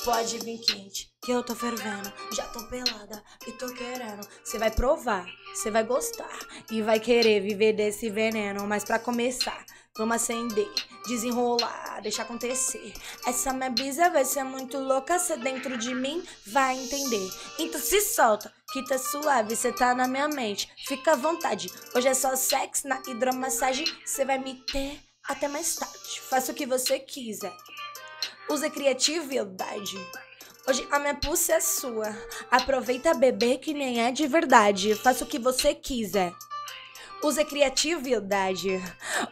Pode vir quente, que eu tô fervendo, já tô pelada e tô querendo. Você vai provar, você vai gostar e vai querer viver desse veneno. Mas pra começar, vamos acender, desenrolar, deixar acontecer. Essa minha brisa vai ser muito louca, cê dentro de mim vai entender. Então se solta, que tá suave, cê tá na minha mente. Fica à vontade, hoje é só sexo na hidromassagem. Cê vai me ter até mais tarde. Faça o que você quiser. Use criatividade. Hoje a minha pulsa é sua. Aproveita bebê que nem é de verdade. Faça o que você quiser. Use criatividade.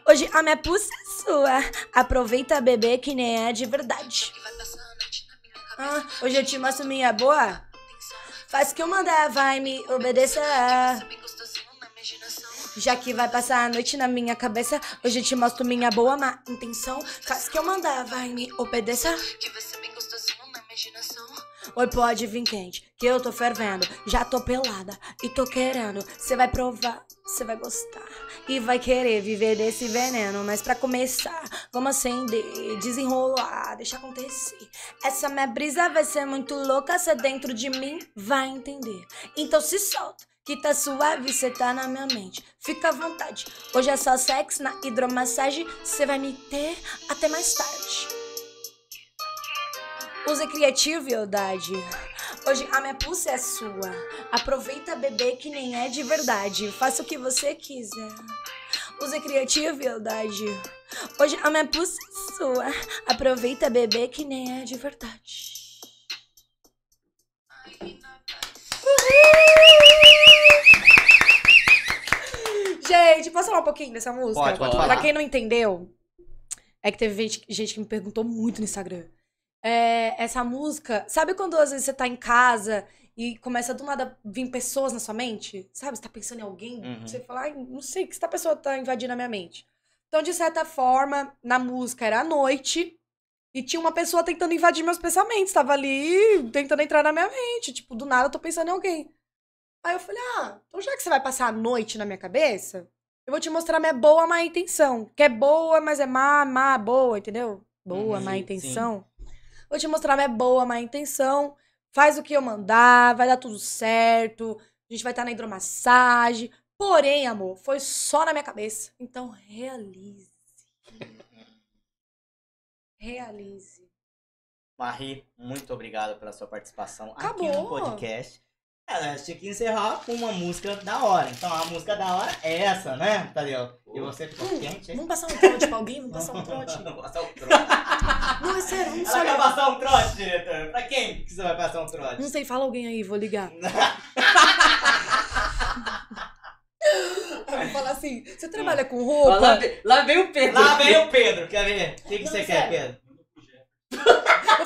Hoje a minha pulsa é sua. Aproveita bebê que nem é de verdade. Ah, hoje eu te mostro minha boa. Faz que eu mandar, vai me obedecer. Já que vai passar a noite na minha cabeça, hoje eu te mostro minha boa má intenção. Faz que eu mandar, vai me obedecer. Oi, pode vir quente, que eu tô fervendo. Já tô pelada e tô querendo. Cê vai provar, cê vai gostar e vai querer viver desse veneno. Mas pra começar, vamos acender, desenrolar, deixa acontecer. Essa minha brisa vai ser muito louca, cê dentro de mim vai entender. Então se solta. Que tá suave, cê tá na minha mente. Fica à vontade. Hoje é só sexo na hidromassagem. Cê vai me ter até mais tarde. Use criatividade. Hoje a minha pulsa é sua. Aproveita bebê que nem é de verdade. Faça o que você quiser. Use criatividade. Hoje a minha pulsa é sua. Aproveita bebê que nem é de verdade. Gente, posso falar um pouquinho dessa música? Pode, pode Pra falar. quem não entendeu, é que teve gente, gente que me perguntou muito no Instagram. É, essa música, sabe quando às vezes você tá em casa e começa do nada vir pessoas na sua mente? Sabe? Você tá pensando em alguém, Uhum. você fala, Ai, não sei, que essa pessoa tá invadindo a minha mente. Então, de certa forma, na música era a noite e tinha uma pessoa tentando invadir meus pensamentos. Tava ali tentando entrar na minha mente. Tipo, do nada eu tô pensando em alguém. Aí eu falei, ah, então já que você vai passar a noite na minha cabeça, eu vou te mostrar minha boa má intenção. Que é boa, mas é má, má, boa, entendeu? Boa, Uhum, má sim, intenção. Vou te mostrar minha boa má intenção. Faz o que eu mandar, vai dar tudo certo. A gente vai estar na hidromassagem. Porém, amor, foi só na minha cabeça. Então, realize. Realize. Marie, muito obrigado pela sua participação aqui Acabou. no podcast. Ela tinha que encerrar com uma música da hora. Então a música da hora é essa, né, Tadeu? E você ficou Hum, quente, hein? Vamos passar um trote pra alguém? Vamos passar um trote? Vamos passar um trote. Não, é sério, vamos Ela quer só. passar um trote, diretor? Pra quem que você vai passar um trote? Não sei, fala alguém aí, vou ligar. Eu vou falar assim: você trabalha com Ó, lá, roupa? vem, lá vem o Pedro. Lá vem o Pedro, quer ver? O que, que Não, você quer, sério. Pedro?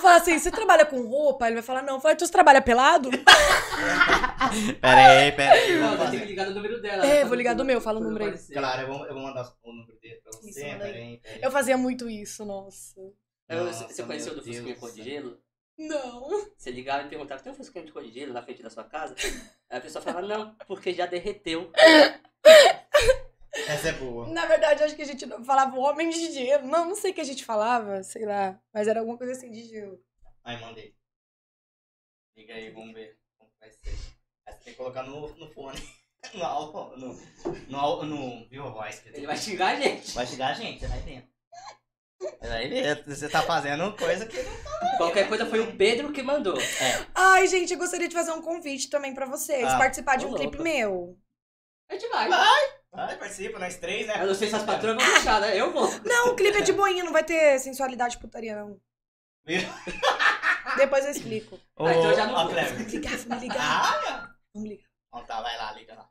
Falar assim: você trabalha com roupa? Ele vai falar: não. Eu falo, então você trabalha pelado? Pera aí, pera aí. Não, vai ter que ligar no número dela. É, né? vou ligar do meu, fala o número aí. Claro, eu vou, eu vou mandar o número dele pra você. Isso, manda Pera aí. aí, pera aí. Eu fazia muito isso, nossa. Eu- Nossa, você conheceu do Fusquinha cor do de gelo? Não. Você ligava e perguntava, tem um Fusquinha de cor de gelo na frente da sua casa? Aí a pessoa falava, não, porque já derreteu. Essa é boa. Na verdade, acho que a gente não- falava homem de gelo. Não, não sei o que a gente falava, sei lá. Mas era alguma coisa assim de gelo. Aí, mandei. Liga aí, vamos ver como vai ser. Aí você tem que colocar no, no fone. No álcool, no, no, al- no Viva Voice. Ele vai xingar a gente. Vai chegar a gente, você vai vai ver, você tá fazendo coisa que... Qualquer coisa foi o Pedro que mandou. Ai, gente, eu gostaria de fazer um convite também pra vocês. Ah, participar de um louco. clipe meu. A gente vai. Vai, participa, nós três, né? Eu não sei se as patroas vão deixar, né? Eu vou. Não, o clipe é de boinha, não vai ter sensualidade e putaria, não. Viu? Depois eu explico. Ô, Ah, então eu já não ó, vou. Cleber. Ligar, vamos ligar. Ah, Vamos ligar. Então tá, vai lá, liga lá.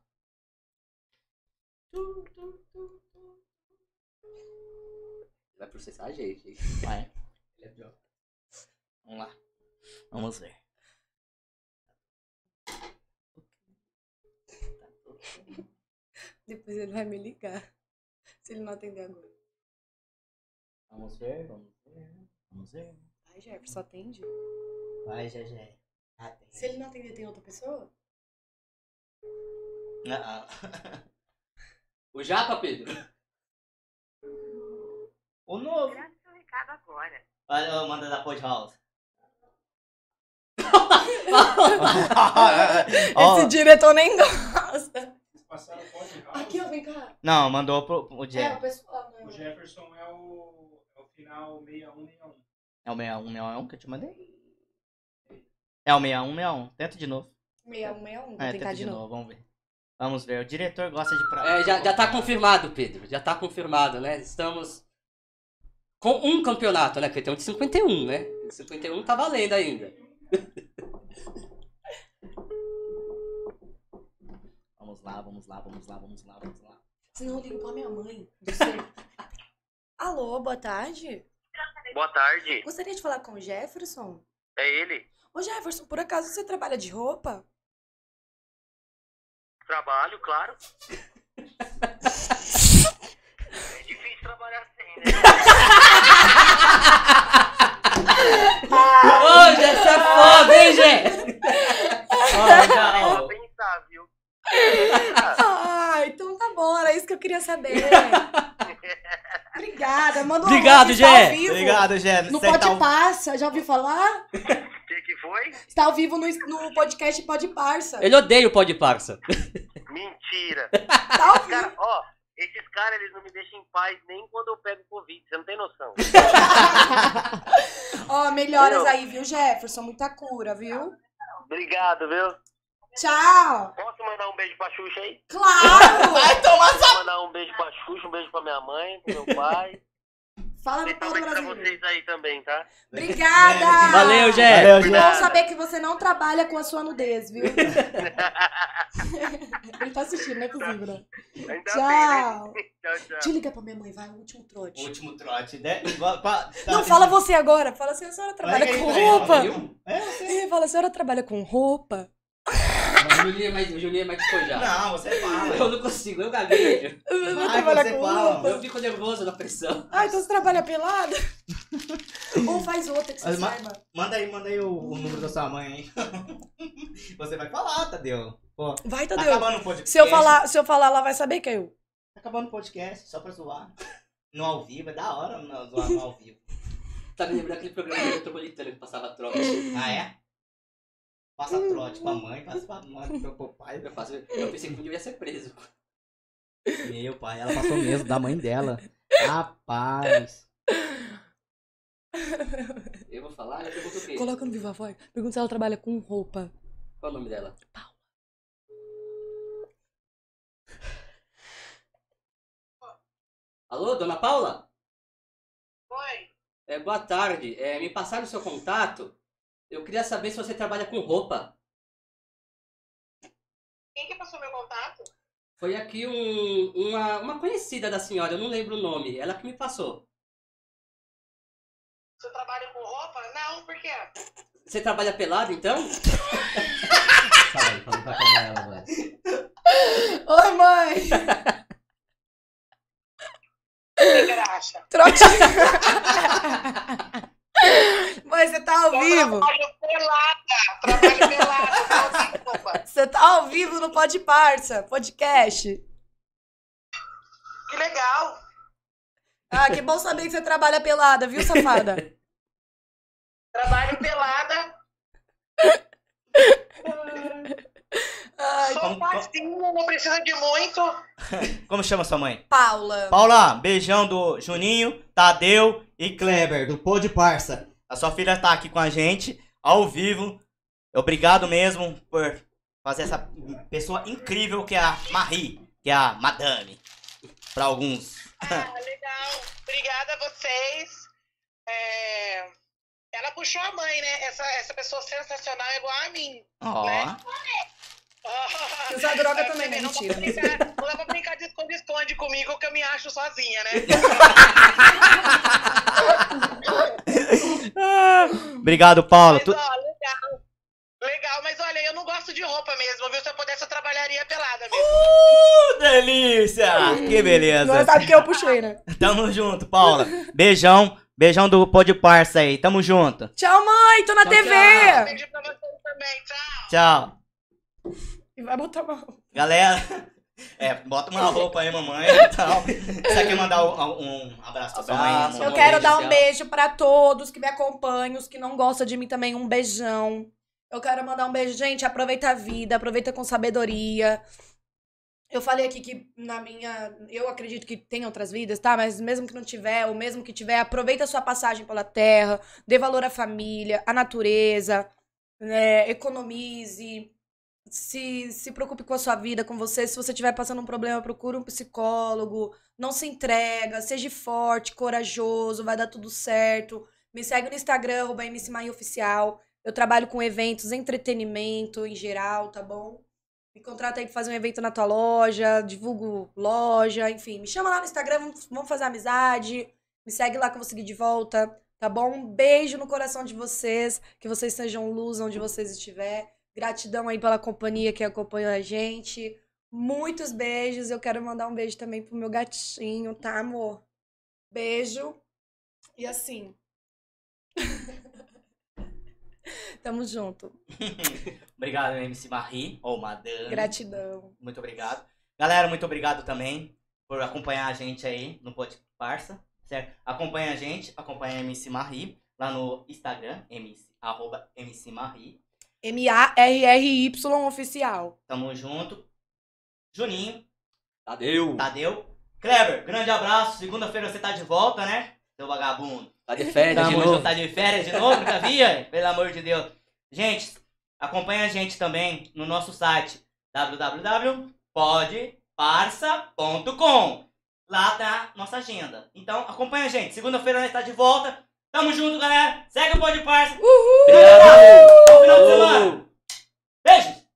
Vai processar a gente. hein? Vai. Ele é pior. Vamos lá. Vamos ver. Depois ele vai me ligar. Se ele não atender agora. Vamos ver, vamos ver. Vamos ver. Ai, Jefferson, atende. Vai, GG. Atende. Se ele não atender, tem outra pessoa? Ah, O Japa, Pedro. O novo. Grave seu recado agora. Olha, manda da Pod House. Esse diretor nem gosta. Passaram House. Aqui, ó, vem cá. Não, mandou pro, pro É, Jeff. o pessoal, né? O Jefferson é o, é o final 6161. É o 6161 que eu te mandei? É o 6161. Tenta de novo. 6161, vou É, tenta de novo. Vamos ver. Vamos ver. O diretor gosta de pra... É, já, já tá confirmado, Pedro. Já tá confirmado, né? Estamos. Com um campeonato, né? Porque tem um de 51, né? 51 tá valendo ainda. lá, vamos lá, vamos lá, vamos lá, vamos lá. Senão eu ligo pra minha mãe. Não. Alô, boa tarde. Boa tarde. Gostaria de falar com o Jefferson. É ele? Ô Jefferson, por acaso você trabalha de roupa? Trabalho, claro. É difícil trabalhar sem, né? Ô, Jé, você é foda, hein, Jé? Ó, já, Vou ó. pensar, viu? Ah, então tá bom, era isso que eu queria saber. Obrigada, manda um Obrigado, ao vivo. Obrigado, Gé. No Você Pode tá- Parça, já ouviu falar? O que que foi? Está ao vivo no, no podcast Pode Parça. Ele odeia o pó de parça. Mentira. Tá ao vivo. Cara, ó, esses caras, eles não me deixam em paz nem quando eu pego Covid. Você não tem noção. Ó, melhoras aí, viu, Jefferson? Muita cura, viu? Obrigado, viu? Tchau! Posso mandar um beijo pra Xuxa aí? Claro! Vai tomar Posso mandar um beijo pra Xuxa, um beijo pra minha mãe, pro meu pai. Fala do pra Brasil. vocês aí também, tá? Obrigada! Valeu, Jé. Valeu, Bom Gé. saber que você não trabalha com a sua nudez, viu? Ele tá assistindo, não é possível, né? Tchau! bem, né? Tchau, tchau. Eu ligar pra minha mãe, vai, o último trote. Último trote, né? Tá- Não, fala você agora. Fala assim, a senhora trabalha Vai, com vai, roupa? É. É, fala, a senhora trabalha com roupa? O Julinho é mais, o Julinho é mais despojado. Não, você fala. Eu não consigo, eu gaguejo. Você Vai, trabalha você com fala. roupa? Eu fico nervoso na pressão. Ah, então você trabalha pelada? Ou faz outra que você Mas ma- saiba. Manda aí, manda aí o, o número da sua mãe aí. Você vai falar, Tadeu. Pô, Vai, tá Tadeu. acabando o podcast. Se eu falar, se eu falar, ela vai saber que é eu. Tá acabando o podcast, só pra zoar. No ao vivo, é da hora não, zoar no ao vivo. Tá me lembrando aquele programa metropolitano que passava troca. Ah, é? Passa trote pra mãe, passa pra mãe, pro pai. Eu, faço, eu pensei que um dia eu ia ser preso. Meu pai, ela passou mesmo, da mãe dela. Rapaz. Eu vou falar, eu pergunto o quê? Coloca no Viva Voz. Pergunta se ela trabalha com roupa. Qual é o nome dela? Alô, dona Paula? Oi. É, boa tarde. É, me passaram o seu contato. Eu queria saber se você trabalha com roupa. Quem que passou meu contato? Foi aqui um- uma, uma conhecida da senhora, eu não lembro o nome. Ela que me passou. Você trabalha com roupa? Não, por quê? Você trabalha pelado, então? Ela, mano. Oi, mãe! O que acha? Trote. mãe, você tá ao vivo? Trabalho pelada. Trabalho pelada. Roupa. Você tá ao vivo no Pode Parça, podcast. Que legal. Ah, que bom saber que você trabalha pelada, viu, safada? Trabalho pelada. Ai, Sou como- facinho, não precisa de muito. Como chama sua mãe? Paula. Paula, beijão do Juninho, Tadeu e Kleber, do Pô de Parça. A sua filha tá aqui com a gente, ao vivo. Obrigado mesmo por fazer essa pessoa incrível que é a Marie, que é a Madame. Pra alguns. Ah, legal. Obrigada a vocês. É, Ela puxou a mãe, né? Essa, essa pessoa sensacional é igual a mim. Ó. Né? Usar droga É, também, né? não dá brincar- Não dá pra brincar de esconde-esconde comigo que eu me acho sozinha, né? Obrigado, Paula. Mas, Tu- ó, legal. Legal, mas olha, eu não gosto de roupa mesmo, viu? Se eu pudesse, eu trabalharia pelada mesmo. Uh, delícia! Que beleza. Não sabe que eu puxei, né? Tamo junto, Paula. Beijão. Beijão do Pô de Parça aí. Tamo junto. Tchau, mãe, tô na Tchau, TV. tchau. Beijo pra vocês também, tchau. Tchau. E vai botar mal. Galera, é, bota uma roupa aí, mamãe e tal. Você quer mandar um, um abraço pra sua mãe? Eu quero dar um beijo pra todos que me acompanham, os que não gostam de mim também, um beijão. Eu quero mandar um beijo, gente, aproveita a vida, aproveita com sabedoria. Eu falei aqui que na minha, eu acredito que tem outras vidas, tá? Mas mesmo que não tiver, ou mesmo que tiver, aproveita a sua passagem pela terra, dê valor à família, à natureza, né? economize, se, se preocupe com a sua vida, com você. Se você estiver passando um problema, procure um psicólogo. Não se entrega, seja forte, corajoso, vai dar tudo certo. Me segue no Instagram, Oficial. Eu trabalho com eventos, entretenimento em geral, tá bom? Me contrata aí pra fazer um evento na tua loja, divulgo loja, enfim. Me chama lá no Instagram, vamos fazer amizade. Me segue lá que eu vou seguir de volta, tá bom? Um beijo no coração de vocês, que vocês sejam luz onde vocês estiverem. Gratidão aí pela companhia que acompanhou a gente. Muitos beijos. Eu quero mandar um beijo também pro meu gatinho, tá, amor? Beijo. E assim. Tamo junto. obrigado, MC Marie, ou Madame. Gratidão. Muito obrigado. Galera, muito obrigado também por acompanhar a gente aí no Pod Parça, certo? Acompanha a gente, acompanha a MC Marie lá no Instagram, MC, arroba MC Marie. M-A-R-R-Y oficial. Tamo junto. Juninho, Tadeu. Tadeu. Kleber, grande abraço. Segunda-feira você tá de volta, né? Seu vagabundo. Tá de férias de Tamo novo. junto, tá de férias de novo, via? Pelo amor de Deus. Gente, acompanha a gente também no nosso site www.podparsa.com. Lá tá nossa agenda. Então, acompanha a gente. Segunda-feira nós tá de volta. Tamo junto, galera. Segue o Pode Parça. Uhul! Obrigado. Bom final de semana. Beijo.